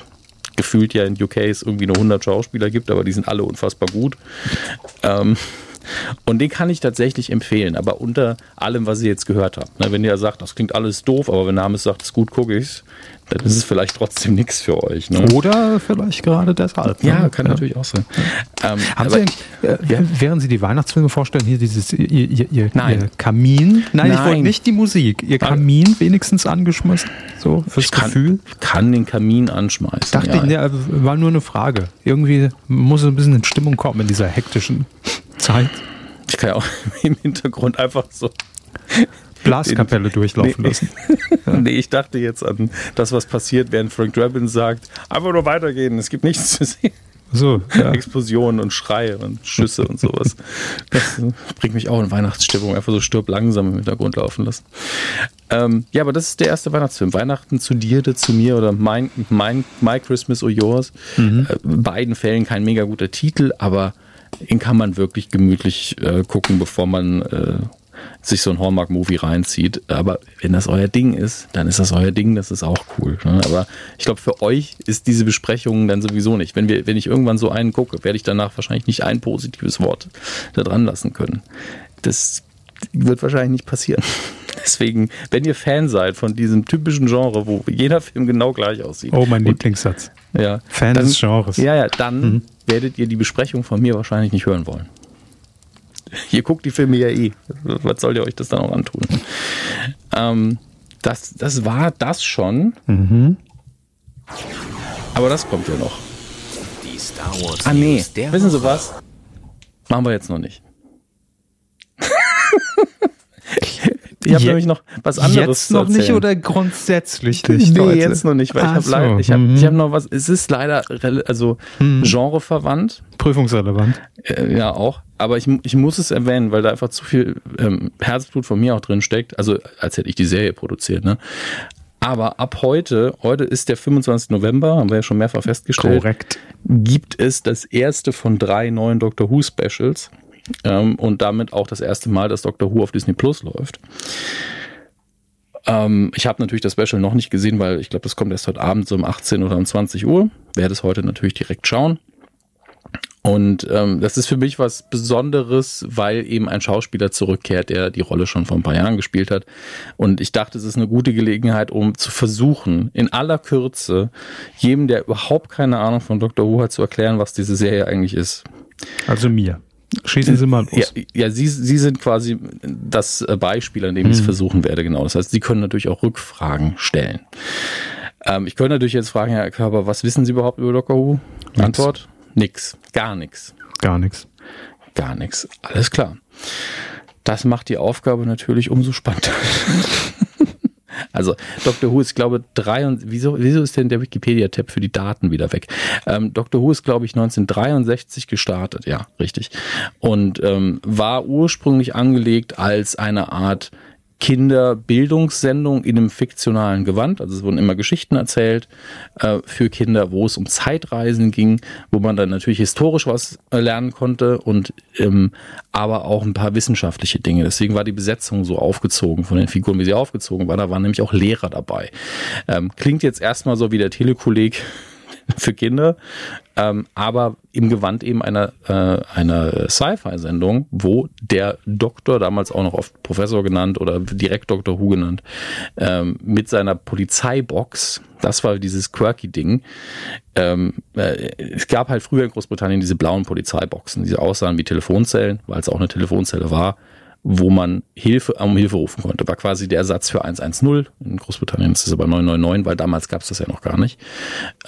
gefühlt ja in UK es irgendwie nur 100 Schauspieler gibt, aber die sind alle unfassbar gut. Ähm, und den kann ich tatsächlich empfehlen, aber unter allem, was ihr jetzt gehört habt. Ne, wenn ihr sagt, das klingt alles doof, aber wenn Name sagt, es ist gut, gucke ich dann ist es vielleicht trotzdem nichts für euch. Ne? Oder vielleicht gerade deshalb. Ne? Ja, kann ja. natürlich auch sein. Ähm, Haben Sie äh, ja. während Sie die Weihnachtsfilme vorstellen, hier dieses ihr, ihr, ihr, Nein. ihr Kamin? Nein, Nein, ich wollte nicht die Musik. Ihr Kamin wenigstens angeschmissen? So fürs ich kann, Gefühl? kann den Kamin anschmeißen. Dachte ja. ich, ja, war nur eine Frage. Irgendwie muss es ein bisschen in Stimmung kommen in dieser hektischen Zeit. Ich kann ja auch im Hintergrund einfach so Blaskapelle durchlaufen nee, lassen. nee, ich dachte jetzt an das, was passiert, während Frank Drabin sagt, einfach nur weitergehen, es gibt nichts zu sehen. So, ja. Explosionen und Schreie und Schüsse und sowas. Das bringt mich auch in Weihnachtsstimmung. Einfach so stirb langsam im Hintergrund laufen lassen. Ähm, ja, aber das ist der erste Weihnachtsfilm. Weihnachten zu dir, zu mir oder mein, mein, My Christmas or Yours. Mhm. Äh, beiden Fällen kein mega guter Titel, aber den kann man wirklich gemütlich äh, gucken, bevor man äh, sich so ein Hallmark-Movie reinzieht. Aber wenn das euer Ding ist, dann ist das euer Ding, das ist auch cool. Ne? Aber ich glaube, für euch ist diese Besprechung dann sowieso nicht. Wenn, wir, wenn ich irgendwann so einen gucke, werde ich danach wahrscheinlich nicht ein positives Wort da dran lassen können. Das wird wahrscheinlich nicht passieren. Deswegen, wenn ihr Fan seid von diesem typischen Genre, wo jeder Film genau gleich aussieht. Oh, mein Lieblingssatz. Ja. Fan dann, des Genres. Ja, ja, dann mhm. werdet ihr die Besprechung von mir wahrscheinlich nicht hören wollen. Ihr guckt die Filme ja eh. Was soll ihr euch das dann auch antun? Ähm, das, das war das schon. Mhm. Aber das kommt ja noch. Die Star Wars. Ah, nee. Wissen Sie was? Machen wir jetzt noch nicht. Ich habe nämlich noch was anderes Jetzt noch nicht oder grundsätzlich nicht? Nee, heute? jetzt noch nicht, weil Ach ich habe so. ich habe mhm. ich hab noch was, es ist leider also mhm. genreverwandt. Prüfungsrelevant. Äh, ja, auch. Aber ich, ich muss es erwähnen, weil da einfach zu viel ähm, Herzblut von mir auch drin steckt. Also als hätte ich die Serie produziert, ne? Aber ab heute, heute ist der 25. November, haben wir ja schon mehrfach festgestellt. Korrekt. Gibt es das erste von drei neuen Doctor Who Specials ähm, und damit auch das erste Mal, dass Doctor Who auf Disney Plus läuft. Ähm, ich habe natürlich das Special noch nicht gesehen, weil ich glaube, das kommt erst heute Abend so um 18 oder um 20 Uhr. Werde es heute natürlich direkt schauen. Und ähm, das ist für mich was Besonderes, weil eben ein Schauspieler zurückkehrt, der die Rolle schon vor ein paar Jahren gespielt hat. Und ich dachte, es ist eine gute Gelegenheit, um zu versuchen, in aller Kürze jedem, der überhaupt keine Ahnung von Dr. Who hat, zu erklären, was diese Serie eigentlich ist. Also mir. Schießen Sie mal los. Ja, ja Sie, Sie sind quasi das äh, Beispiel, an dem ich es mhm. versuchen werde, genau. Das heißt, Sie können natürlich auch Rückfragen stellen. Ähm, ich könnte natürlich jetzt fragen, Herr Körber, was wissen Sie überhaupt über Dr. Who? Antwort? Nix. Gar nichts. Gar nichts. Gar nichts. Alles klar. Das macht die Aufgabe natürlich umso spannender. Also Dr. Who ist, glaube ich, drei und wieso, wieso ist denn der Wikipedia-Tab für die Daten wieder weg? Ähm, Dr. Who ist, glaube ich, 1963 gestartet, ja, richtig. Und ähm, war ursprünglich angelegt als eine Art Kinderbildungssendung in einem fiktionalen Gewand. Also es wurden immer Geschichten erzählt äh, für Kinder, wo es um Zeitreisen ging, wo man dann natürlich historisch was äh, lernen konnte und ähm, aber auch ein paar wissenschaftliche Dinge. Deswegen war die Besetzung so aufgezogen von den Figuren, wie sie aufgezogen war. Da waren nämlich auch Lehrer dabei. Ähm, klingt jetzt erstmal so wie der Telekolleg für Kinder, ähm, aber im Gewand eben einer, äh, einer Sci-Fi-Sendung, wo der Doktor, damals auch noch oft Professor genannt oder direkt Dr. Who genannt, ähm, mit seiner Polizeibox, das war dieses quirky-Ding, ähm, äh, es gab halt früher in Großbritannien diese blauen Polizeiboxen, die aussahen wie Telefonzellen, weil es auch eine Telefonzelle war wo man Hilfe um Hilfe rufen konnte. War quasi der Ersatz für 110. In Großbritannien ist es aber 999, weil damals gab es das ja noch gar nicht.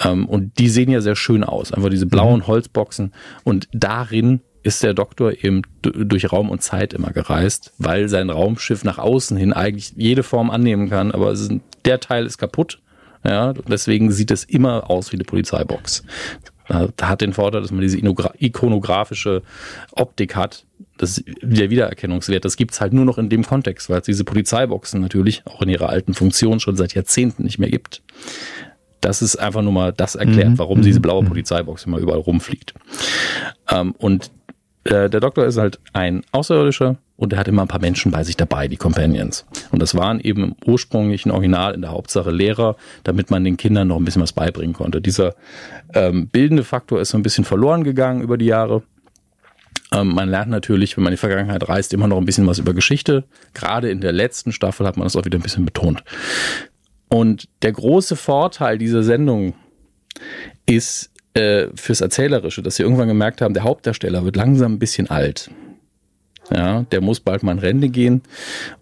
Ähm, und die sehen ja sehr schön aus. Einfach diese blauen mhm. Holzboxen. Und darin ist der Doktor eben durch Raum und Zeit immer gereist, weil sein Raumschiff nach außen hin eigentlich jede Form annehmen kann. Aber der Teil ist kaputt. Ja, deswegen sieht es immer aus wie eine Polizeibox. Da hat den Vorteil, dass man diese ikonografische Optik hat, das, der Wiedererkennungswert, das gibt's halt nur noch in dem Kontext, weil es diese Polizeiboxen natürlich auch in ihrer alten Funktion schon seit Jahrzehnten nicht mehr gibt. Das ist einfach nur mal das erklärt, mhm. warum diese blaue mhm. Polizeibox immer überall rumfliegt. Ähm, und äh, der Doktor ist halt ein Außerirdischer und er hat immer ein paar Menschen bei sich dabei, die Companions. Und das waren eben im ursprünglichen Original in der Hauptsache Lehrer, damit man den Kindern noch ein bisschen was beibringen konnte. Dieser ähm, bildende Faktor ist so ein bisschen verloren gegangen über die Jahre. Ähm, man lernt natürlich, wenn man in die Vergangenheit reist, immer noch ein bisschen was über Geschichte. Gerade in der letzten Staffel hat man das auch wieder ein bisschen betont. Und der große Vorteil dieser Sendung ist äh, fürs Erzählerische, dass sie irgendwann gemerkt haben, der Hauptdarsteller wird langsam ein bisschen alt. Ja, der muss bald mal in Rente gehen.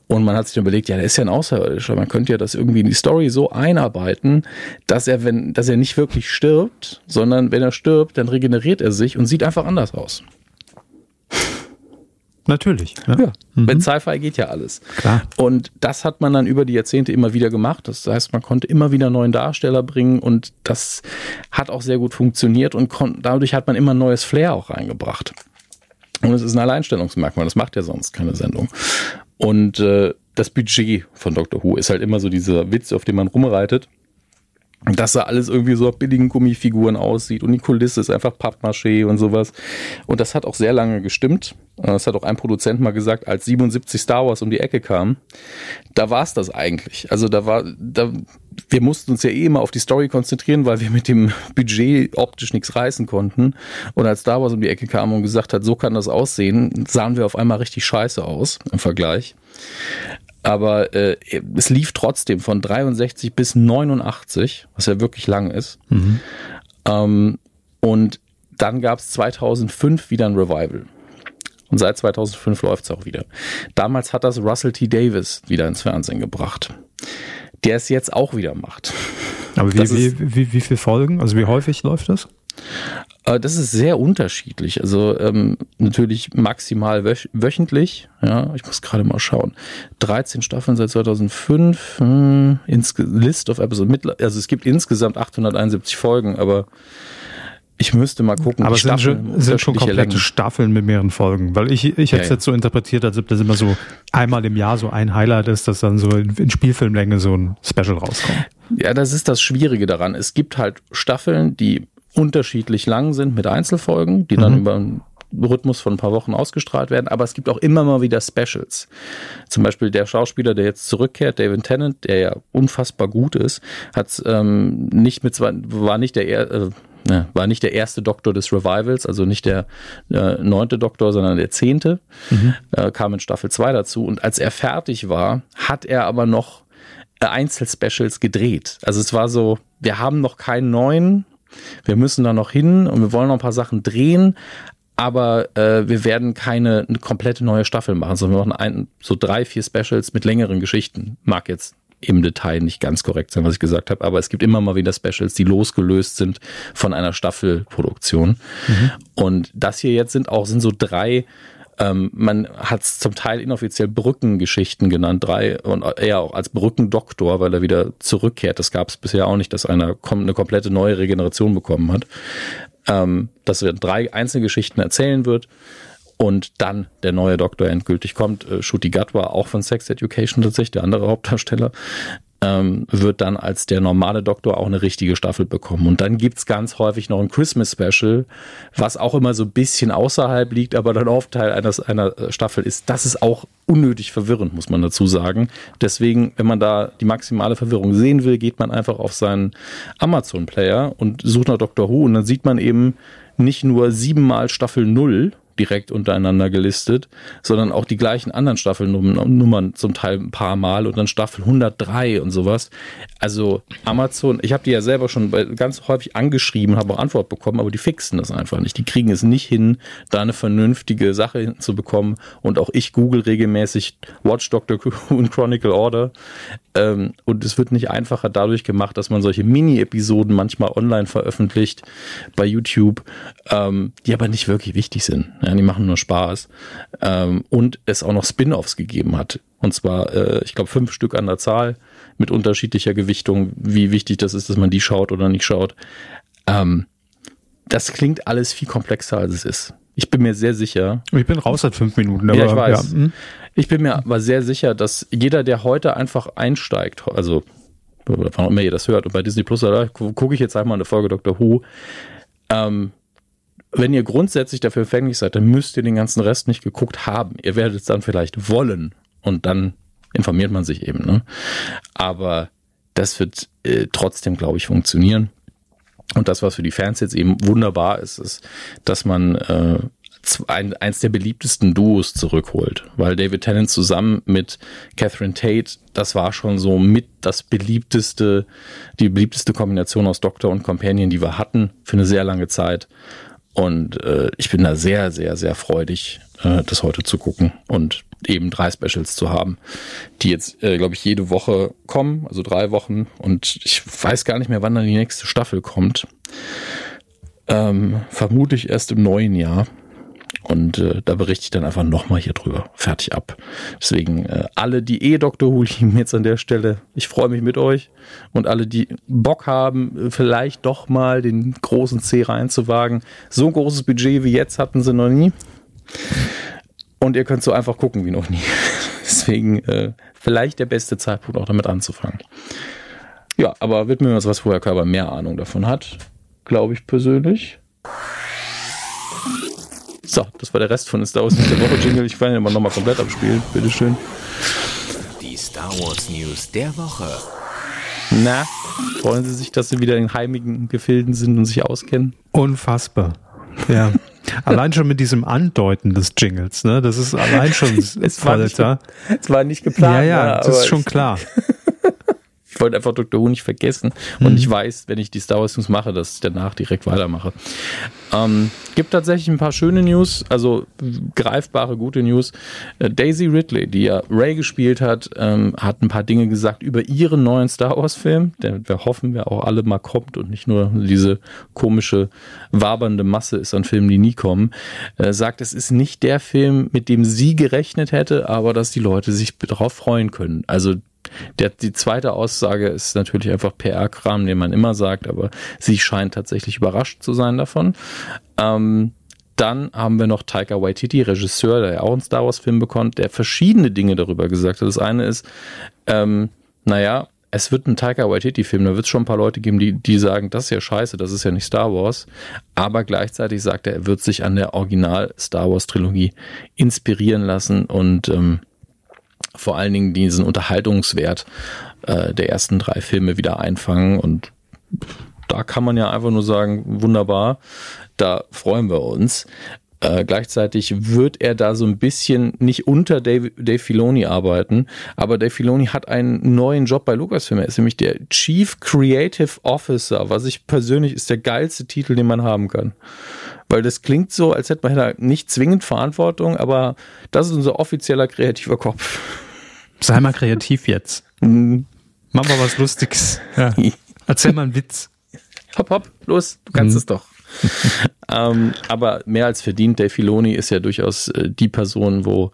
Und man hat sich dann überlegt, ja, der ist ja ein Außerirdischer. Man könnte ja das irgendwie in die Story so einarbeiten, dass er, wenn, dass er nicht wirklich stirbt, sondern wenn er stirbt, dann regeneriert er sich und sieht einfach anders aus. Natürlich. Ja. ja. Mhm. Mit Sci-Fi geht ja alles. Klar. Und das hat man dann über die Jahrzehnte immer wieder gemacht. Das heißt, man konnte immer wieder neuen Darsteller bringen und das hat auch sehr gut funktioniert und dadurch hat man immer ein neues Flair auch reingebracht. Und es ist ein Alleinstellungsmerkmal. Das macht ja sonst keine Sendung. Und äh, das Budget von Doctor Who ist halt immer so dieser Witz, auf dem man rumreitet dass da alles irgendwie so auf billigen Gummifiguren aussieht und die Kulisse ist einfach Pappmaché und sowas. Und das hat auch sehr lange gestimmt. Das hat auch ein Produzent mal gesagt, als 77 Star Wars um die Ecke kam, da war es das eigentlich. Also da war, da, wir mussten uns ja eh immer auf die Story konzentrieren, weil wir mit dem Budget optisch nichts reißen konnten. Und als Star Wars um die Ecke kam und gesagt hat, so kann das aussehen, sahen wir auf einmal richtig scheiße aus im Vergleich. Aber äh, es lief trotzdem von 63 bis 89, was ja wirklich lang ist. Mhm. Ähm, und dann gab es 2005 wieder ein Revival. Und seit 2005 läuft es auch wieder. Damals hat das Russell T. Davis wieder ins Fernsehen gebracht, der es jetzt auch wieder macht. Aber wie, wie, wie, wie viele Folgen? Also wie häufig läuft das? Äh, das ist sehr unterschiedlich. Also ähm, natürlich maximal wöch wöchentlich. Ja, ich muss gerade mal schauen. 13 Staffeln seit 2005. Hm, List of Episodes. Also es gibt insgesamt 871 Folgen, aber ich müsste mal gucken. Aber es sind, schon, sind schon komplette Längen. Staffeln mit mehreren Folgen, weil ich, ich hätte es ja, ja. jetzt so interpretiert, als ob das immer so einmal im Jahr so ein Highlight ist, dass dann so in, in Spielfilmlänge so ein Special rauskommt. Ja, das ist das Schwierige daran. Es gibt halt Staffeln, die unterschiedlich lang sind mit Einzelfolgen, die dann mhm. über einen Rhythmus von ein paar Wochen ausgestrahlt werden, aber es gibt auch immer mal wieder Specials. Zum Beispiel der Schauspieler, der jetzt zurückkehrt, David Tennant, der ja unfassbar gut ist, hat ähm, nicht mit war nicht der äh, war nicht der erste Doktor des Revivals, also nicht der äh, neunte Doktor, sondern der zehnte, mhm. äh, kam in Staffel 2 dazu. Und als er fertig war, hat er aber noch Einzelspecials gedreht. Also es war so, wir haben noch keinen neuen wir müssen da noch hin und wir wollen noch ein paar Sachen drehen, aber äh, wir werden keine komplette neue Staffel machen, sondern wir machen ein, so drei, vier Specials mit längeren Geschichten. Mag jetzt im Detail nicht ganz korrekt sein, was ich gesagt habe, aber es gibt immer mal wieder Specials, die losgelöst sind von einer Staffelproduktion. Mhm. Und das hier jetzt sind auch sind so drei ähm, man hat es zum Teil inoffiziell Brückengeschichten genannt, drei und eher auch als Brückendoktor, weil er wieder zurückkehrt. Das gab es bisher auch nicht, dass einer eine komplette neue Regeneration bekommen hat. Ähm, dass er drei Einzelgeschichten erzählen wird und dann der neue Doktor endgültig kommt. Äh, Shuti Gatwa, auch von Sex Education tatsächlich, der andere Hauptdarsteller, ähm, wird dann als der normale Doktor auch eine richtige Staffel bekommen. Und dann gibt's ganz häufig noch ein Christmas Special, was auch immer so ein bisschen außerhalb liegt, aber dann oft Teil eines, einer Staffel ist. Das ist auch unnötig verwirrend, muss man dazu sagen. Deswegen, wenn man da die maximale Verwirrung sehen will, geht man einfach auf seinen Amazon-Player und sucht nach Doctor Who und dann sieht man eben nicht nur siebenmal Staffel null direkt untereinander gelistet, sondern auch die gleichen anderen Staffelnummern zum Teil ein paar Mal und dann Staffel 103 und sowas. Also Amazon, ich habe die ja selber schon ganz häufig angeschrieben, habe auch Antwort bekommen, aber die fixen das einfach nicht. Die kriegen es nicht hin, da eine vernünftige Sache hinzubekommen und auch ich google regelmäßig Watch Doctor Who und Chronicle Order ähm, und es wird nicht einfacher dadurch gemacht, dass man solche Mini-Episoden manchmal online veröffentlicht bei YouTube, ähm, die aber nicht wirklich wichtig sind. Ja, die machen nur Spaß. Ähm, und es auch noch Spin-offs gegeben hat. Und zwar, äh, ich glaube, fünf Stück an der Zahl mit unterschiedlicher Gewichtung, wie wichtig das ist, dass man die schaut oder nicht schaut. Ähm, das klingt alles viel komplexer, als es ist. Ich bin mir sehr sicher. Ich bin raus seit fünf Minuten. Aber, ja, ich weiß. Ja. Ich bin mir aber sehr sicher, dass jeder, der heute einfach einsteigt, also wann auch immer ihr das hört, und bei Disney Plus, da gucke ich jetzt einmal eine Folge Dr. Who, ähm, wenn ihr grundsätzlich dafür empfänglich seid, dann müsst ihr den ganzen Rest nicht geguckt haben. Ihr werdet es dann vielleicht wollen und dann informiert man sich eben. Ne? Aber das wird äh, trotzdem, glaube ich, funktionieren. Und das, was für die Fans jetzt eben wunderbar ist, ist, dass man äh, ein, eins der beliebtesten Duos zurückholt, weil David Tennant zusammen mit Catherine Tate, das war schon so mit das beliebteste, die beliebteste Kombination aus Doktor und Companion, die wir hatten für eine sehr lange Zeit. Und äh, ich bin da sehr, sehr, sehr freudig, äh, das heute zu gucken und eben drei Specials zu haben, die jetzt, äh, glaube ich, jede Woche kommen, also drei Wochen. Und ich weiß gar nicht mehr, wann dann die nächste Staffel kommt. Ähm, vermute ich erst im neuen Jahr. Und äh, da berichte ich dann einfach nochmal hier drüber. Fertig ab. Deswegen äh, alle, die eh Dr. Who lieben jetzt an der Stelle, ich freue mich mit euch. Und alle, die Bock haben, vielleicht doch mal den großen C reinzuwagen. So ein großes Budget wie jetzt hatten sie noch nie. Und ihr könnt so einfach gucken wie noch nie. Deswegen äh, vielleicht der beste Zeitpunkt auch damit anzufangen. Ja, aber widmen wir uns was, wo Herr Körper mehr Ahnung davon hat. Glaube ich persönlich. So, das war der Rest von Star Wars der Woche Jingle. Ich kann ihn immer nochmal komplett abspielen. Bitteschön. Die Star Wars News der Woche. Na, freuen Sie sich, dass Sie wieder in heimigen Gefilden sind und sich auskennen? Unfassbar. Ja. allein schon mit diesem Andeuten des Jingles, ne? Das ist allein schon es war, nicht, es war nicht geplant. Ja, ja, ne, das ist schon klar. Ich wollte einfach Dr. Who nicht vergessen. Und mhm. ich weiß, wenn ich die Star Wars News mache, dass ich danach direkt weitermache. Ähm, gibt tatsächlich ein paar schöne News, also greifbare, gute News. Äh, Daisy Ridley, die ja Ray gespielt hat, ähm, hat ein paar Dinge gesagt über ihren neuen Star Wars Film, der wir hoffen, wer auch alle mal kommt und nicht nur diese komische, wabernde Masse ist an Filmen, die nie kommen. Äh, sagt, es ist nicht der Film, mit dem sie gerechnet hätte, aber dass die Leute sich darauf freuen können. Also der, die zweite Aussage ist natürlich einfach PR-Kram, den man immer sagt, aber sie scheint tatsächlich überrascht zu sein davon. Ähm, dann haben wir noch Taika Waititi, Regisseur, der ja auch einen Star Wars-Film bekommt, der verschiedene Dinge darüber gesagt hat. Das eine ist, ähm, naja, es wird ein Taika Waititi-Film, da wird es schon ein paar Leute geben, die, die sagen, das ist ja scheiße, das ist ja nicht Star Wars. Aber gleichzeitig sagt er, er wird sich an der Original-Star Wars-Trilogie inspirieren lassen und ähm, vor allen Dingen diesen Unterhaltungswert äh, der ersten drei Filme wieder einfangen. Und da kann man ja einfach nur sagen, wunderbar, da freuen wir uns. Äh, gleichzeitig wird er da so ein bisschen nicht unter Dave, Dave Filoni arbeiten, aber Dave Filoni hat einen neuen Job bei Lucasfilm. Er ist nämlich der Chief Creative Officer, was ich persönlich ist der geilste Titel, den man haben kann. Weil das klingt so, als hätte man da nicht zwingend Verantwortung, aber das ist unser offizieller kreativer Kopf. Sei mal kreativ jetzt. Mhm. Mach mal was Lustiges. Ja. Erzähl mal einen Witz. Hopp, hopp, los, du kannst mhm. es doch. ähm, aber mehr als verdient, Dave Filoni ist ja durchaus äh, die Person, wo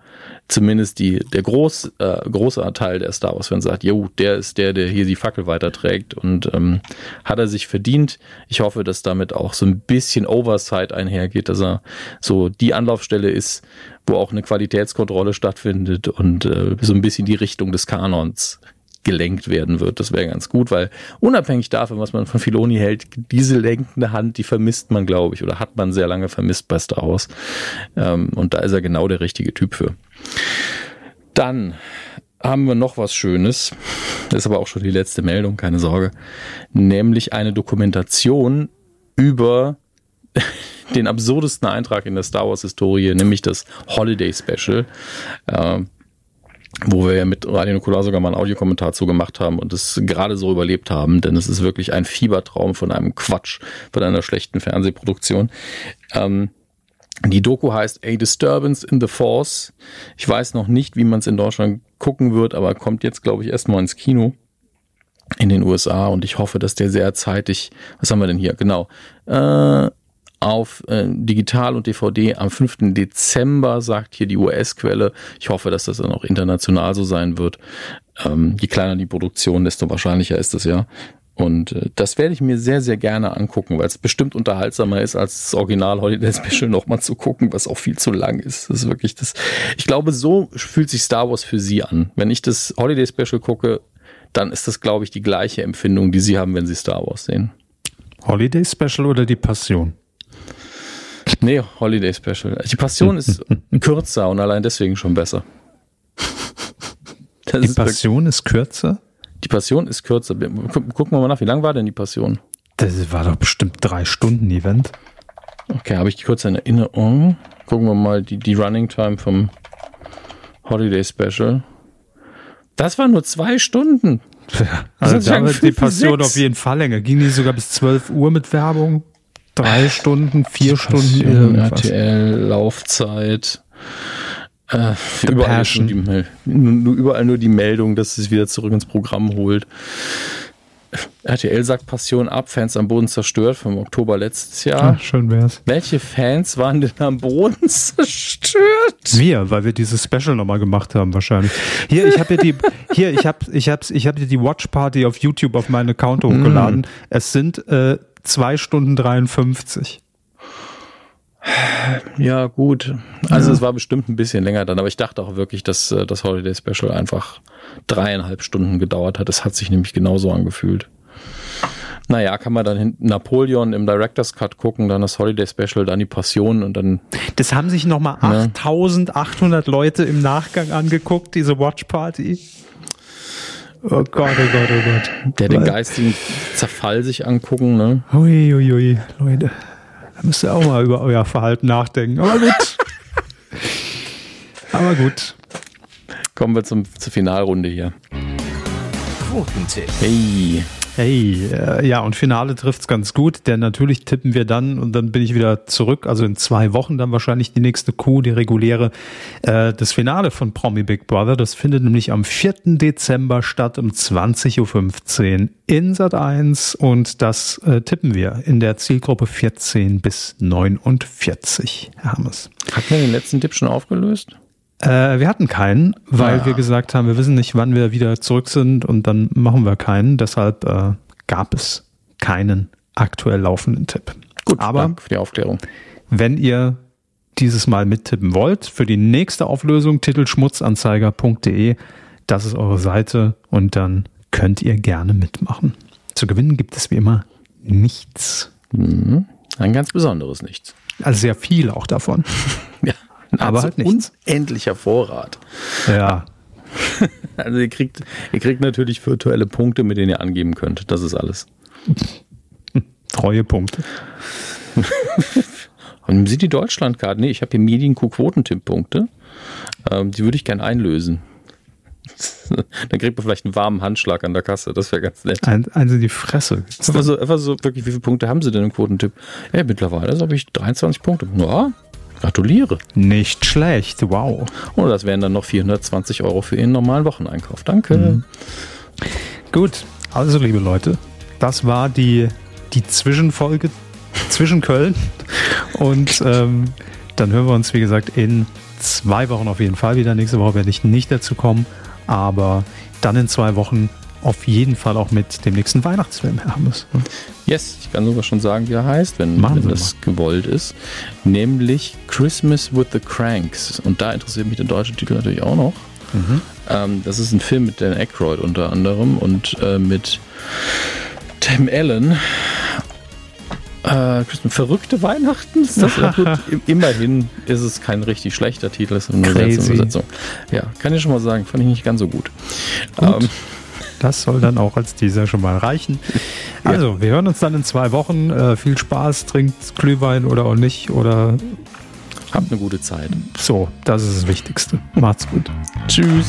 zumindest die, der groß, äh, große Teil der Star Wars-Fans sagt, jo, der ist der, der hier die Fackel weiterträgt und ähm, hat er sich verdient. Ich hoffe, dass damit auch so ein bisschen Oversight einhergeht, dass er so die Anlaufstelle ist, wo auch eine Qualitätskontrolle stattfindet und äh, so ein bisschen die Richtung des Kanons gelenkt werden wird. Das wäre ganz gut, weil unabhängig davon, was man von Filoni hält, diese lenkende Hand, die vermisst man, glaube ich, oder hat man sehr lange vermisst bei Star Wars. Ähm, und da ist er genau der richtige Typ für. Dann haben wir noch was Schönes. Das ist aber auch schon die letzte Meldung, keine Sorge. Nämlich eine Dokumentation über den absurdesten Eintrag in der Star Wars Historie, nämlich das Holiday Special. Äh, wo wir ja mit Radio Nukular sogar mal einen Audiokommentar zu gemacht haben und es gerade so überlebt haben, denn es ist wirklich ein Fiebertraum von einem Quatsch, von einer schlechten Fernsehproduktion. Ähm, die Doku heißt A Disturbance in the Force. Ich weiß noch nicht, wie man es in Deutschland gucken wird, aber kommt jetzt, glaube ich, erstmal ins Kino in den USA und ich hoffe, dass der sehr zeitig, was haben wir denn hier? Genau. Äh, auf äh, digital und DVD am 5. Dezember, sagt hier die US-Quelle. Ich hoffe, dass das dann auch international so sein wird. Ähm, je kleiner die Produktion, desto wahrscheinlicher ist es ja. Und äh, das werde ich mir sehr, sehr gerne angucken, weil es bestimmt unterhaltsamer ist, als das Original Holiday Special nochmal zu gucken, was auch viel zu lang ist. Das ist wirklich das. Ich glaube, so fühlt sich Star Wars für Sie an. Wenn ich das Holiday Special gucke, dann ist das, glaube ich, die gleiche Empfindung, die Sie haben, wenn Sie Star Wars sehen. Holiday Special oder die Passion? Nee, Holiday Special. Die Passion ist kürzer und allein deswegen schon besser. Das die ist Passion ist kürzer? Die Passion ist kürzer. Gucken wir mal nach, wie lang war denn die Passion? Das war doch bestimmt drei Stunden Event. Okay, habe ich die kurz in Erinnerung. Gucken wir mal die, die Running Time vom Holiday Special. Das war nur zwei Stunden. Ja, also da wird die Passion auf jeden Fall länger. Ging die sogar bis 12 Uhr mit Werbung? Drei Stunden, vier Stunden irgendwas. RTL, Laufzeit. Äh, überall, nur die, nur, überall nur die Meldung, dass es wieder zurück ins Programm holt. RTL sagt Passion ab, Fans am Boden zerstört vom Oktober letztes Jahr. Ach, schön wär's. Welche Fans waren denn am Boden zerstört? Wir, weil wir dieses Special nochmal gemacht haben wahrscheinlich. Hier, ich habe die, hier, ich habe, ich habe, ich habe die Watch Party auf YouTube auf meinen Account hochgeladen. Mm. Es sind äh, zwei Stunden 53. Ja, gut. Also ja. es war bestimmt ein bisschen länger dann, aber ich dachte auch wirklich, dass äh, das Holiday Special einfach dreieinhalb Stunden gedauert hat. Es hat sich nämlich genauso angefühlt. Naja, kann man dann hinten Napoleon im Director's Cut gucken, dann das Holiday Special, dann die Passion und dann. Das haben sich nochmal ne? 8800 Leute im Nachgang angeguckt, diese Watch Party. Oh Gott, oh Gott, oh Gott. Der den geistigen Zerfall sich angucken, ne? Ui, ui, ui, Leute. Da müsst ihr auch mal über euer Verhalten nachdenken. Aber gut. Aber gut. Kommen wir zum, zur Finalrunde hier. Quotentipp. Hey. Hey, äh, ja, und Finale trifft's ganz gut, denn natürlich tippen wir dann und dann bin ich wieder zurück, also in zwei Wochen dann wahrscheinlich die nächste Kuh, die reguläre, äh, das Finale von Promi Big Brother. Das findet nämlich am 4. Dezember statt um 20.15 Uhr in Sat 1 und das äh, tippen wir in der Zielgruppe 14 bis 49, Herr Hammes. Hat man den letzten Tipp schon aufgelöst? Äh, wir hatten keinen, weil Ah. wir gesagt haben, wir wissen nicht, wann wir wieder zurück sind und dann machen wir keinen. Deshalb äh, gab es keinen aktuell laufenden Tipp. Gut, aber danke für die Aufklärung. wenn ihr dieses Mal mittippen wollt, für die nächste Auflösung titelschmutzanzeiger.de, das ist eure Seite und dann könnt ihr gerne mitmachen. Zu gewinnen gibt es wie immer nichts. Mhm. Ein ganz besonderes Nichts. Also sehr viel auch davon. Ja, Aber also halt nichts. unendlicher Vorrat. Ja, Also ihr kriegt, ihr kriegt natürlich virtuelle Punkte, mit denen ihr angeben könnt. Das ist alles. Treuepunkte. Und sind die Deutschlandkarten? Nee, ich habe hier Medienkuh-Quotentipp-Punkte. Ähm, die würde ich gerne einlösen. Dann kriegt man vielleicht einen warmen Handschlag an der Kasse. Das wäre ganz nett. Ein, eins in die Fresse. Einfach so, einfach so, wirklich, wie viele Punkte haben Sie denn im Quotentipp? Ja, mittlerweile habe ich 23 Punkte. Ja, gratuliere. Nicht schlecht, wow. Und das wären dann noch 420 Euro für Ihren normalen Wocheneinkauf. Danke. Gut, also liebe Leute, das war die, die Zwischenfolge zwischen Köln. Und ähm, dann hören wir uns, wie gesagt, in zwei Wochen auf jeden Fall wieder. Nächste Woche werde ich nicht dazu kommen, aber dann in zwei Wochen auf jeden Fall auch mit dem nächsten Weihnachtsfilm, Herr Hammes. Yes, ich kann sogar schon sagen, wie er heißt, wenn, wenn das gewollt ist. Nämlich Christmas with the Cranks. Und da interessiert mich der deutsche Titel natürlich auch noch. Ähm, das ist ein Film mit Dan Aykroyd unter anderem und äh, mit Tim Allen. Äh, Christmas- verrückte Weihnachten? Ist das gut? Immerhin ist es kein richtig schlechter Titel, es ist eine Übersetzung. Ja, kann ich schon mal sagen, fand ich nicht ganz so gut. Gut. Ähm, Das soll dann auch als Teaser schon mal reichen. Also, wir hören uns dann in zwei Wochen. Äh, viel Spaß, trinkt Glühwein oder auch nicht. Oder habt eine gute Zeit. so, das ist das Wichtigste. Macht's gut. Tschüss.